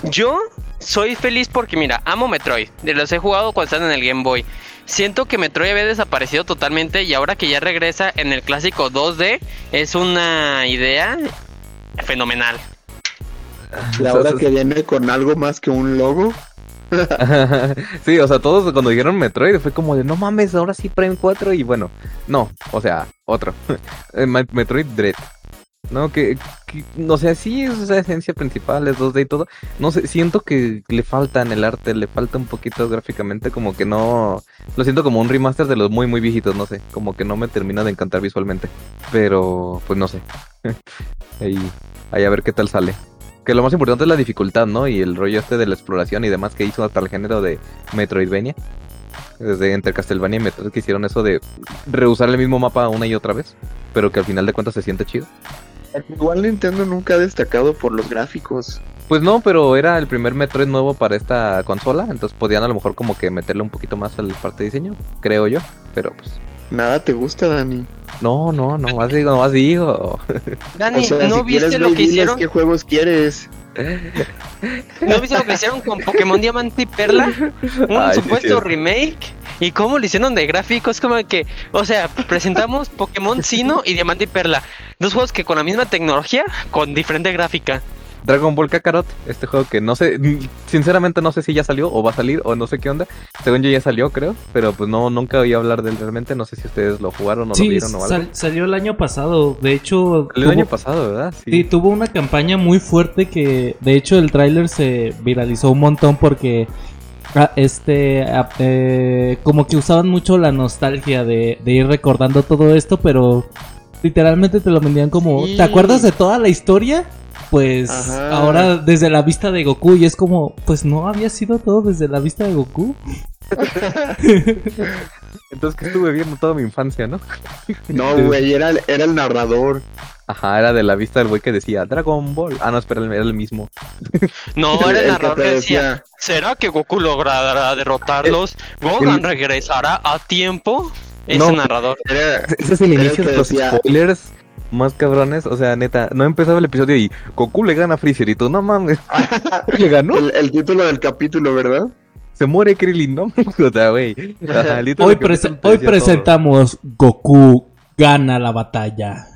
Yo soy feliz porque, mira, amo Metroid. De los he jugado cuando están en el Game Boy. Siento que Metroid había desaparecido totalmente y ahora que ya regresa en el clásico 2D, es una idea fenomenal. Y ahora que viene con algo más que un logo. (laughs) sí, o sea, todos cuando dijeron Metroid fue como de no mames, ahora sí Prime 4 y bueno, no, o sea, otro. (laughs) Eh, Metroid Dread. No, que, no sé, sí es esa esencia principal, es 2D y todo. No sé, siento que le falta en el arte, le falta un poquito gráficamente, como que no. Lo siento como un remaster de los muy, muy viejitos, no sé. Como que no me termina de encantar visualmente. Pero, pues no sé. (laughs) ahí, ahí a ver qué tal sale. Que lo más importante es la dificultad, ¿no? Y el rollo este de la exploración y demás que hizo hasta el género de Metroidvania. Desde entre Castlevania y Metroid que hicieron eso de reusar el mismo mapa una y otra vez. Pero que al final de cuentas se siente chido. Igual Nintendo nunca ha destacado por los gráficos. Pues no, pero era el primer Metroid nuevo para esta consola, entonces podían a lo mejor como que meterle un poquito más al parte de diseño, creo yo, pero pues Nada te gusta, Dani. no, no, no más digo, no más digo. Dani, o sea, ¿no si viste lo que hicieron? ¿Qué juegos quieres? ¿No viste lo que hicieron con Pokémon Diamante y Perla? Un Ay, sí, supuesto remake. ¿Y cómo lo hicieron de gráficos? Como que, o sea, presentamos Pokémon Sino y Diamante y Perla. Dos juegos que con la misma tecnología, con diferente gráfica. Dragon Ball Kakarot, este juego que no sé, sinceramente no sé si ya salió o va a salir o no sé qué onda. Según yo ya salió, creo, pero pues no, nunca oí hablar de él realmente, no sé si ustedes lo jugaron o lo vieron o algo. sal- salió el año pasado. De hecho, El tuvo- año pasado, ¿verdad? sí, tuvo una campaña muy fuerte que, de hecho, el tráiler se viralizó un montón porque, ah, este, ah, eh, como que usaban mucho la nostalgia de, de ir recordando todo esto, pero literalmente te lo vendían como, Sí. ¿te acuerdas de toda la historia? Pues Ajá. ahora desde la vista de Goku y es como, pues no había sido todo desde la vista de Goku. (laughs) Entonces que estuve viendo toda mi infancia, ¿no? (laughs) No, güey, era, el- era el narrador. Ajá, era de la vista del güey que decía Dragon Ball. Ah, no, espera, era el mismo. (laughs) No, era el El narrador que decía, decía, ¿será que Goku logrará derrotarlos? ¿Gohan regresará a tiempo? Ese No. narrador. era- Ese es el inicio de los decía- spoilers más cabrones. O sea, neta, no empezaba el episodio y Goku le gana a Freezer y tú, no mames. (laughs) le ganó. el, el título del capítulo, ¿verdad? Se muere Krillin, ¿no? (laughs) o sea, güey. Hoy, prese- hoy presentamos Goku gana la batalla. (laughs)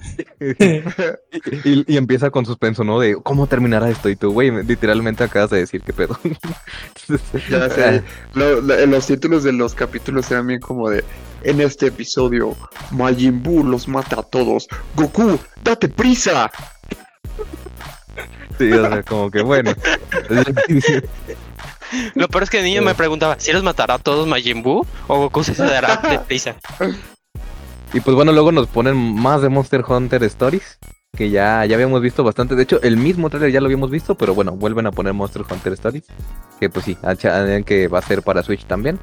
Y, y empieza con suspenso, ¿no? De cómo terminará esto. Y tú, güey, literalmente acabas de decir qué pedo. Entonces, Ya sé. Lo- lo- los títulos de los capítulos eran bien como de. En este episodio, Majin Buu los mata a todos. Goku, date prisa. Sí, o sea, como que bueno. (laughs) Lo peor es que de niño me preguntaba, ¿si los matará a todos Majin Buu? ¿O Goku se dará de prisa? Y pues bueno, luego nos ponen más de Monster Hunter Stories. Que ya, ya habíamos visto bastante. De hecho, el mismo trailer ya lo habíamos visto. Pero bueno, vuelven a poner Monster Hunter Stories. Que pues sí, que va a ser para Switch también.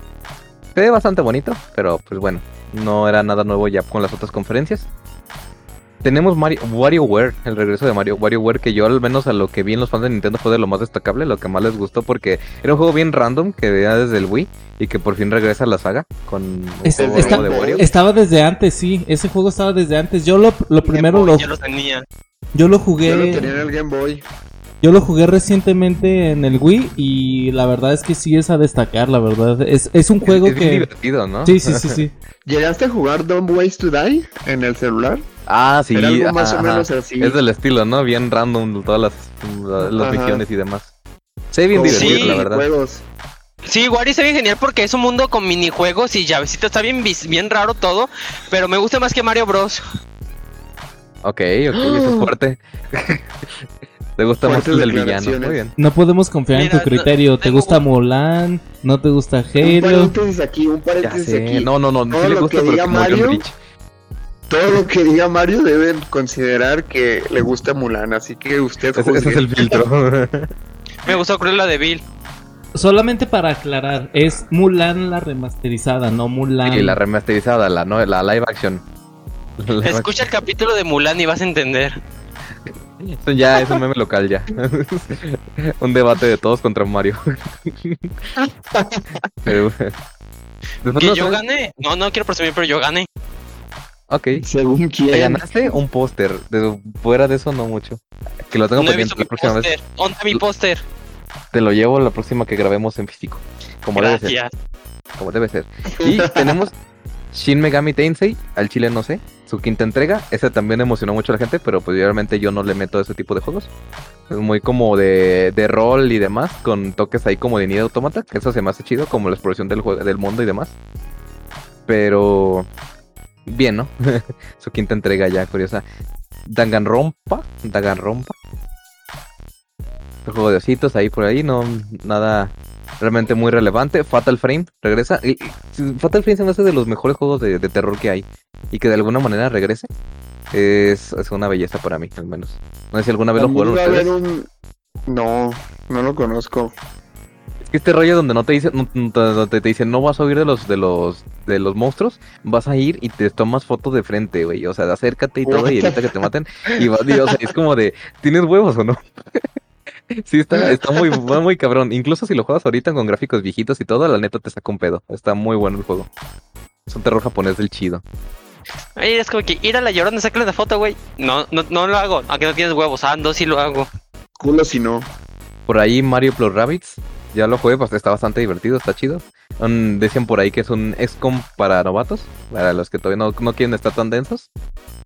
Se ve bastante bonito. Pero pues bueno, no era nada nuevo ya con las otras conferencias. Tenemos Mario, WarioWare, el regreso de Mario WarioWare, que yo al menos a lo que vi en los fans de Nintendo fue de lo más destacable, lo que más les gustó, porque era un juego bien random que veía desde el Wii y que por fin regresa a la saga con un Es- juego está- de Wario. Estaba desde antes, sí. Ese juego estaba desde antes. Yo lo, lo primero lo, Ya los tenía. yo lo Yo lo jugué. tenía en el Game Boy. Yo lo jugué recientemente en el Wii y la verdad es que sí es a destacar, la verdad. Es, es un juego es bien que... divertido, ¿no? Sí, sí, sí, sí. (laughs) ¿Llegaste a jugar Don't Ways to Die en el celular? Ah, sí. Era algo más o menos así. Es del estilo, ¿no? Bien random todas las, las misiones y demás. Se ve bien divertido, Sí. la verdad. Juegos. Sí, Wario está bien genial porque es un mundo con minijuegos y llavecitos. Está bien, bien raro todo, pero me gusta más que Mario Bros. Ok, ok, eso es fuerte. (laughs) Te gusta más Fuertes el del villano. declaraciones. Muy bien. No podemos confiar en tu criterio. no- ¿Te gusta un- Mulan? ¿No te gusta Un Halo? paréntesis aquí, un paréntesis aquí. No, no, no. Todo Sí le lo gusta, que diga Mario. Todo lo que diga Mario deben considerar que le gusta Mulan, así que usted Ese, es el filtro. (laughs) Me gustó Cruella de Vil. Solamente para aclarar, es Mulan la remasterizada, no Mulan. y la remasterizada, la, no, la live action. La live Escucha el capítulo de Mulan y vas a entender. Eso ya es un meme local ya. (laughs) un debate de todos contra Mario. (laughs) Pero, ¿Que no yo gané? No, no quiero presumir, pero yo gané. Ok. Según ¿Te quién. ganaste un póster? De- Fuera de eso, no mucho. Que lo tengo No pendiente la mi próxima vez. póster. ¿Dónde mi póster? Te lo llevo la próxima que grabemos en físico. Como debe ser. Gracias. Como debe ser. Y tenemos Shin Megami Tensei, al chile no sé, su quinta entrega. Ese también emocionó mucho a la gente, pero pues obviamente yo no le meto ese tipo de juegos. Es muy como de, de rol y demás, con toques ahí como de Nier Automata, que eso se me hace chido, como la exploración del, del mundo y demás. Pero bien, ¿no? (laughs) su quinta entrega ya, curiosa. Danganronpa. Danganronpa. Juego de ositos ahí por ahí, no nada realmente muy relevante. Fatal Frame regresa. Y- y- Fatal Frame se me hace de los mejores juegos de, de terror que hay. Y que de alguna manera regrese. Es, es una belleza para mí, al menos. No sé si alguna vez lo jugaron ustedes. un... No, no lo conozco. Es que este rollo donde no te dicen, no- te dicen no vas a huir de los de los de los monstruos, vas a ir y te tomas fotos de frente, güey. O sea, acércate y todo, y ahorita que te maten. Y vas, y, o sea, es como de, ¿tienes huevos o no? (laughs) Sí, está, está muy, muy cabrón. Incluso si lo juegas ahorita con gráficos viejitos y todo, la neta te saca un pedo. Está muy bueno el juego. Es un terror japonés del chido. Ay, es como que ir a la llorona, sacarle una foto, güey. No, no, no lo hago, aunque no tienes huevos. Ah, no, sí lo hago. Culo si no. Por ahí Mario Plus Rabbids, ya lo jugué, pues está bastante divertido, está chido. Um, decían por ahí que es un XCOM para novatos, para los que todavía no, no quieren estar tan densos.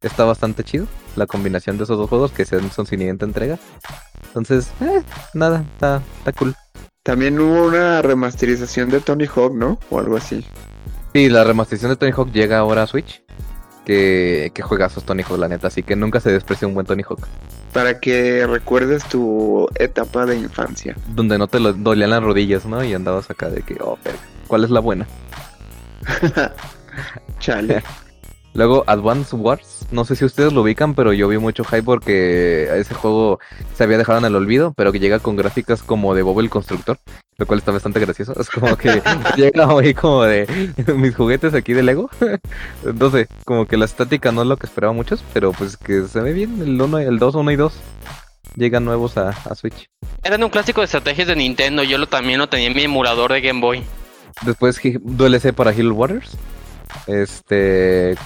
Está bastante chido la combinación de esos dos juegos que son, son sin siguiente entrega. Entonces, eh, nada, está, está cool. También hubo una remasterización de Tony Hawk, ¿no? O algo así. Sí, la remasterización de Tony Hawk llega ahora a Switch. Que, que juegazos Tony Hawk, la neta. Así que nunca se desprecia un buen Tony Hawk. Para que recuerdes tu etapa de infancia. Donde no te lo, dolían las rodillas, ¿no? Y andabas acá de que, oh, pero, ¿cuál es la buena? (laughs) Chale. (laughs) Luego Advance Wars, no sé si ustedes lo ubican, pero yo vi mucho hype porque ese juego se había dejado en el olvido, pero que llega con gráficas como de Bob el Constructor, lo cual está bastante gracioso. Es como que (laughs) llega ahí como de mis juguetes aquí de Lego. (laughs) Entonces, como que la estática no es lo que esperaba muchos, pero pues que se ve bien el 1, el 2, 1 y 2. Llegan nuevos a, a Switch. Eran un clásico de estrategias de Nintendo. Yo lo, también lo tenía en mi emulador de Game Boy. Después DLC para Hill Waters. Este.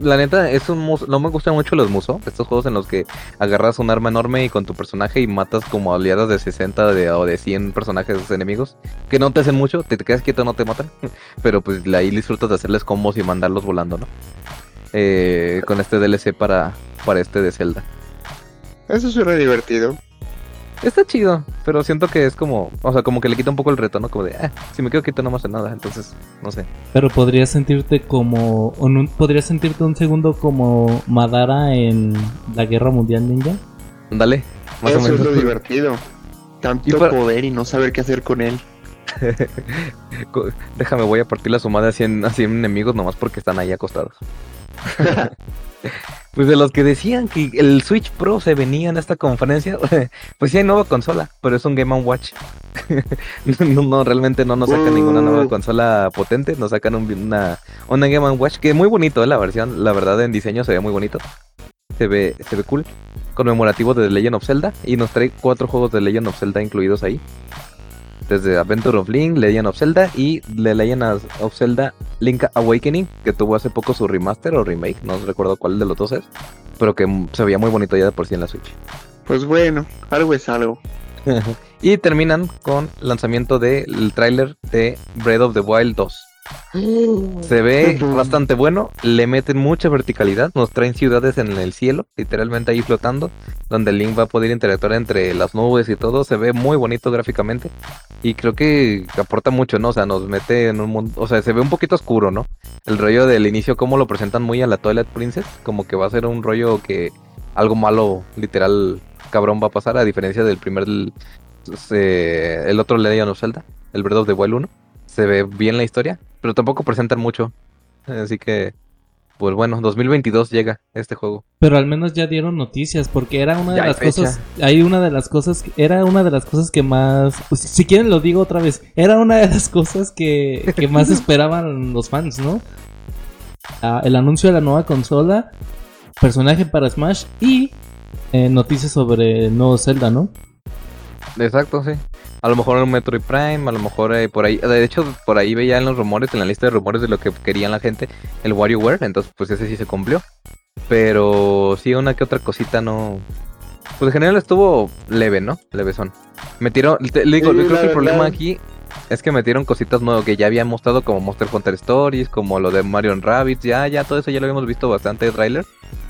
La neta, es un mus- no me gustan mucho los muso. Estos juegos en los que agarras un arma enorme y con tu personaje y matas como aliadas de 60 de, o de 100 personajes enemigos. Que no te hacen mucho, te, te quedas quieto, no te matan. (laughs) Pero pues ahí disfrutas de hacerles combos y mandarlos volando, ¿no? Eh, con este DLC para, para este de Zelda. Eso suena divertido. Está chido, pero siento que es como, o sea, como que le quita un poco el reto, ¿no? Como de, ah, si me quedo quieto no me hace nada, entonces, no sé. Pero podrías sentirte como. un- podrías sentirte un segundo como Madara en la Guerra Mundial Ninja. Dale, más o Eso es lo divertido. Tanto Y para- poder y no saber qué hacer con él. (laughs) Déjame, voy a partir la sumada a 100, a 100 enemigos nomás porque están ahí acostados. (laughs) (laughs) pues de los que decían que el Switch Pro se venía en esta conferencia, (laughs) pues sí hay nueva consola, pero es un Game Watch. (laughs) no, no, realmente no nos sacan ninguna nueva Uh. consola potente, nos sacan un- una, una Game Watch que es muy bonito, eh, la versión, la verdad en diseño se ve muy bonito. Se ve, se ve cool. Conmemorativo de The Legend of Zelda. Y nos trae cuatro juegos de Legend of Zelda incluidos ahí desde Adventure of Link, Legend of Zelda y The Legend of Zelda Link Awakening, que tuvo hace poco su remaster o remake, no recuerdo cuál de los dos es, pero que se veía muy bonito ya de por sí en la Switch. Pues bueno, algo es algo. (laughs) y terminan con lanzamiento del tráiler de Breath of the Wild 2. Se ve (laughs) bastante bueno, le meten mucha verticalidad, nos traen ciudades en el cielo, literalmente ahí flotando, donde Link va a poder interactuar entre las nubes y todo, se ve muy bonito gráficamente y creo que aporta mucho, ¿no? O sea, nos mete en un mundo, o sea, se ve un poquito oscuro, ¿no? El rollo del inicio, como lo presentan muy a la Twilight Princess, como que va a ser un rollo que algo malo, literal, cabrón va a pasar, a diferencia del primer, eh, el otro Legend of Zelda, el Breath of the Wild 1 se ve bien la historia, pero tampoco presentan mucho. Así que, pues bueno, 2022 llega este juego. Pero al menos ya dieron noticias, porque era una de Ya las cosas. Hay una de las cosas. Era una de las cosas que más. pues, si quieren lo digo otra vez. Era una de las cosas que, que más (laughs) esperaban los fans, ¿no? Ah, el anuncio de la nueva consola, personaje para Smash y eh, noticias sobre el nuevo Zelda, ¿no? Exacto, sí. A lo mejor un Metroid Prime, a lo mejor eh, por ahí. De hecho, por ahí veía en los rumores, en la lista de rumores de lo que querían la gente, el WarioWare. Entonces, pues ese sí se cumplió. Pero sí, una que otra cosita no. Pues en general estuvo leve, ¿no? Levesón. Metieron. te- le digo, Sí, yo creo que el problema aquí es que metieron cositas nuevas que ya habían mostrado, como Monster Hunter Stories, como lo de Mario Rabbids. Ya, ya, todo eso ya lo habíamos visto bastante de trailer.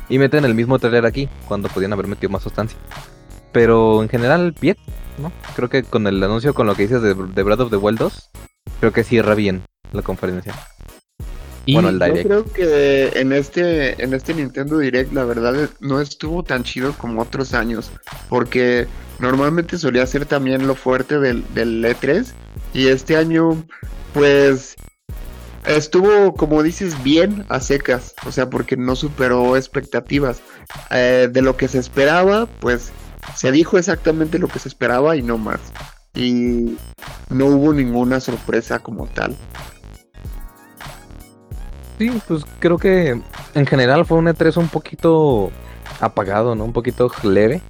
Y meten el mismo trailer aquí, cuando podían haber metido más sustancia. Pero en general, bien, ¿no? Creo que con el anuncio, con lo que dices de, de Breath of the Wild 2, creo que cierra bien la conferencia. Y Bueno, el Yo Direct. creo que en este, en este Nintendo Direct la verdad no estuvo tan chido como otros años, porque normalmente solía ser también lo fuerte del, del E3 y este año pues estuvo como dices bien a secas, o sea porque no superó expectativas Eh, de lo que se esperaba, pues se dijo exactamente lo que se esperaba y no más y no hubo ninguna sorpresa como tal. Sí, pues creo que en general fue un E3 un poquito apagado, ¿no? Un poquito leve.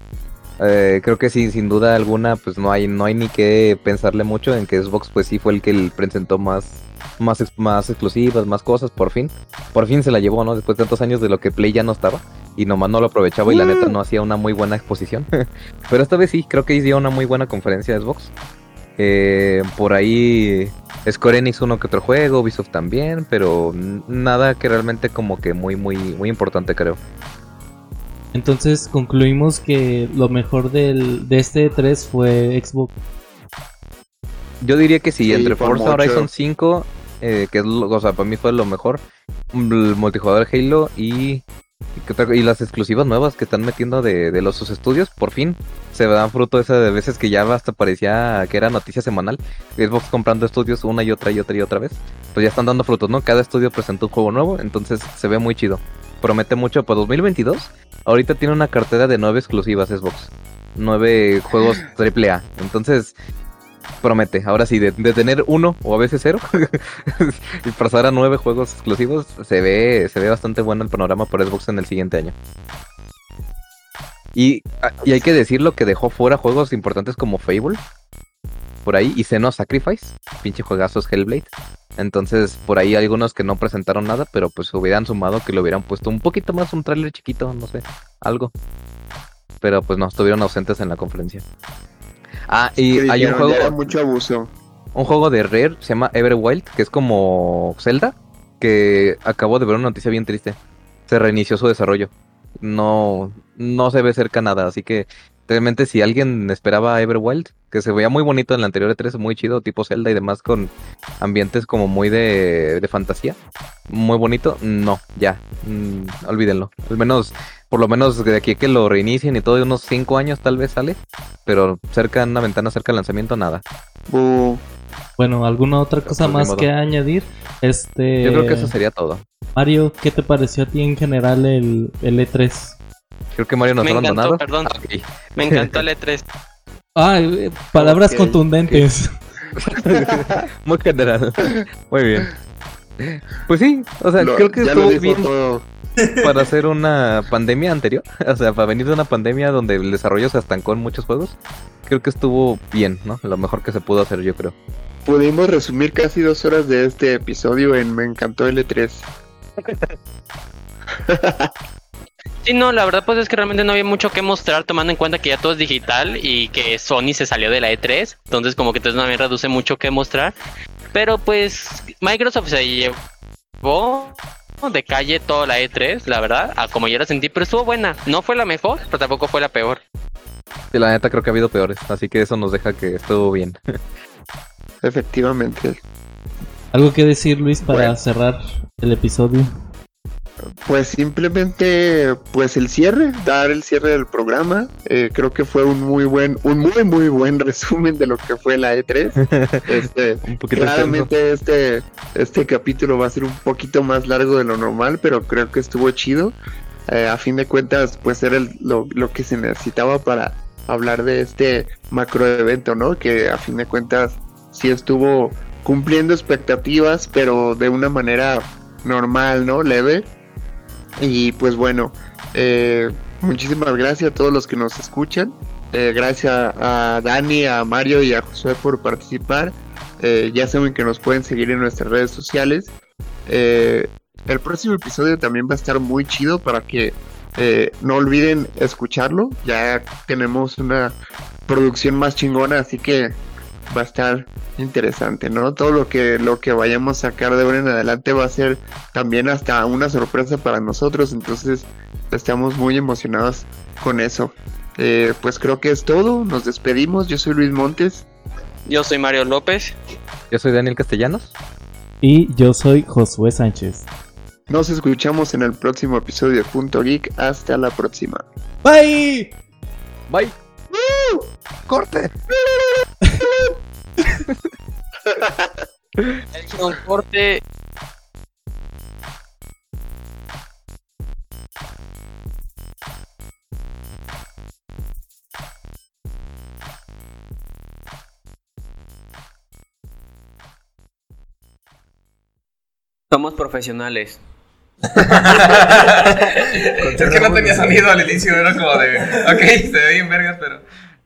Eh, creo que sí, sin duda alguna, pues no hay, no hay ni que pensarle mucho en que Xbox pues sí fue el que presentó más, más, más exclusivas, más cosas, por fin. Por fin se la llevó, ¿no? Después de tantos años de lo que Play ya no estaba. Y nomás no lo aprovechaba y la neta no hacía una muy buena exposición. (laughs) Pero esta vez sí, creo que dio una muy buena conferencia de Xbox. Eh, por ahí Square Enix uno que otro juego, Ubisoft también, pero nada que realmente como que muy muy muy importante creo. entonces concluimos que lo mejor del, de este E3 fue Xbox. Yo diría que sí, Sí, entre Forza mucho. Horizon 5, eh, que es lo, o sea, para mí fue lo mejor, el multijugador Halo y y, las exclusivas nuevas que están metiendo de, de los sus estudios, por fin se dan fruto esa de veces que ya hasta parecía que era noticia semanal, Xbox comprando estudios una y otra y otra y otra vez, pues ya están dando frutos, ¿no? Cada estudio presentó un juego nuevo, entonces se ve muy chido. Promete mucho para 2022. Ahorita tiene una cartera de nueve exclusivas Xbox. Nueve juegos AAA. Entonces, promete. Ahora sí, de, tener uno o a veces cero (laughs) y pasar a nueve juegos exclusivos, se ve, se ve bastante bueno el panorama para Xbox en el siguiente año. Y, ah, y hay que decirlo que dejó fuera juegos importantes como Fable. Por ahí, y Xeno Sacrifice. Pinche juegazos Hellblade. Entonces, por ahí algunos que no presentaron nada, pero pues hubieran sumado que le hubieran puesto un poquito más, un tráiler chiquito, no sé, algo. Pero pues no, estuvieron ausentes en la conferencia. Ah, y Que hay un juego, "Ya era mucho abuso. un juego de Rare, se llama Everwild, que es como Zelda, que acabo de ver una noticia bien triste. Se reinició su desarrollo. No, no se ve cerca nada, así que realmente si alguien esperaba Everwild, que se veía muy bonito en la anterior E3, muy chido, tipo Zelda y demás, con ambientes como muy de, de fantasía, muy bonito, no, ya, mm, olvídenlo. Al menos, por lo menos de aquí a que lo reinicien y todo, de unos 5 años tal vez sale, pero cerca, en una ventana cerca del lanzamiento, nada. Bu. Bueno, ¿alguna otra cosa Pues, más modo. que añadir? Este Yo creo que eso sería todo. Mario, ¿qué te pareció a ti en general el, el E E3? Creo que Mario nos Me ha encantó, abandonado. perdón. Ah. Me encantó el E3. Ah, palabras contundentes. (laughs) Muy general. Muy bien. Pues sí, o sea, Lo- creo que estuvo bien todo. (laughs) para hacer una pandemia anterior. (laughs) O sea, para venir de una pandemia donde el desarrollo se estancó en muchos juegos. Creo que estuvo bien, ¿no? Lo mejor que se pudo hacer, yo creo. Pudimos resumir casi dos horas de este episodio en Me encantó L3. (laughs) Sí, no, la verdad pues es que realmente no había mucho que mostrar tomando en cuenta que ya todo es digital y que Sony se salió de la E3, entonces como que entonces también reduce mucho que mostrar. Pero pues Microsoft se llevó de calle toda la E3, la verdad, a como yo la sentí, pero estuvo buena. No fue la mejor, pero tampoco fue la peor. Y la neta creo que ha habido peores. Así que eso nos deja que estuvo bien. (laughs) Efectivamente. ¿Algo que decir, Luis, para Bueno. cerrar el episodio? Pues simplemente, pues el cierre, dar el cierre del programa. Eh, creo que fue un muy buen, un muy muy buen (laughs) resumen de lo que fue la E3. (laughs) Este, Un poquito extenso. claramente este, este capítulo va a ser un poquito más largo de lo normal, pero creo que estuvo chido. Eh, a fin de cuentas, pues era el- lo, lo que se necesitaba para hablar de este macro evento, ¿no? Que a fin de cuentas sí estuvo cumpliendo expectativas, pero de una manera normal, ¿no? Leve. Y pues bueno, eh, muchísimas gracias a todos los que nos escuchan. Eh, gracias a Dani, a Mario y a Josué por participar. Eh, ya saben que nos pueden seguir en nuestras redes sociales. El próximo episodio también va a estar muy chido para que no olviden escucharlo. Ya tenemos una producción más chingona, así que va a estar interesante, ¿no? Todo lo que lo que vayamos a sacar de ahora en adelante va a ser también hasta una sorpresa para nosotros, entonces estamos muy emocionados con eso. Eh, pues creo que es todo, nos despedimos, yo soy Luis Montes Yo soy Mario López. Yo soy Daniel Castellanos. Y yo soy Josué Sánchez. Nos escuchamos en el próximo episodio de Punto Geek. Hasta la próxima. Bye. Bye. ¡Corte! Un corte. Somos profesionales. (laughs) es que no tenía sonido al inicio, era como de. Ok, se ve bien vergas, pero.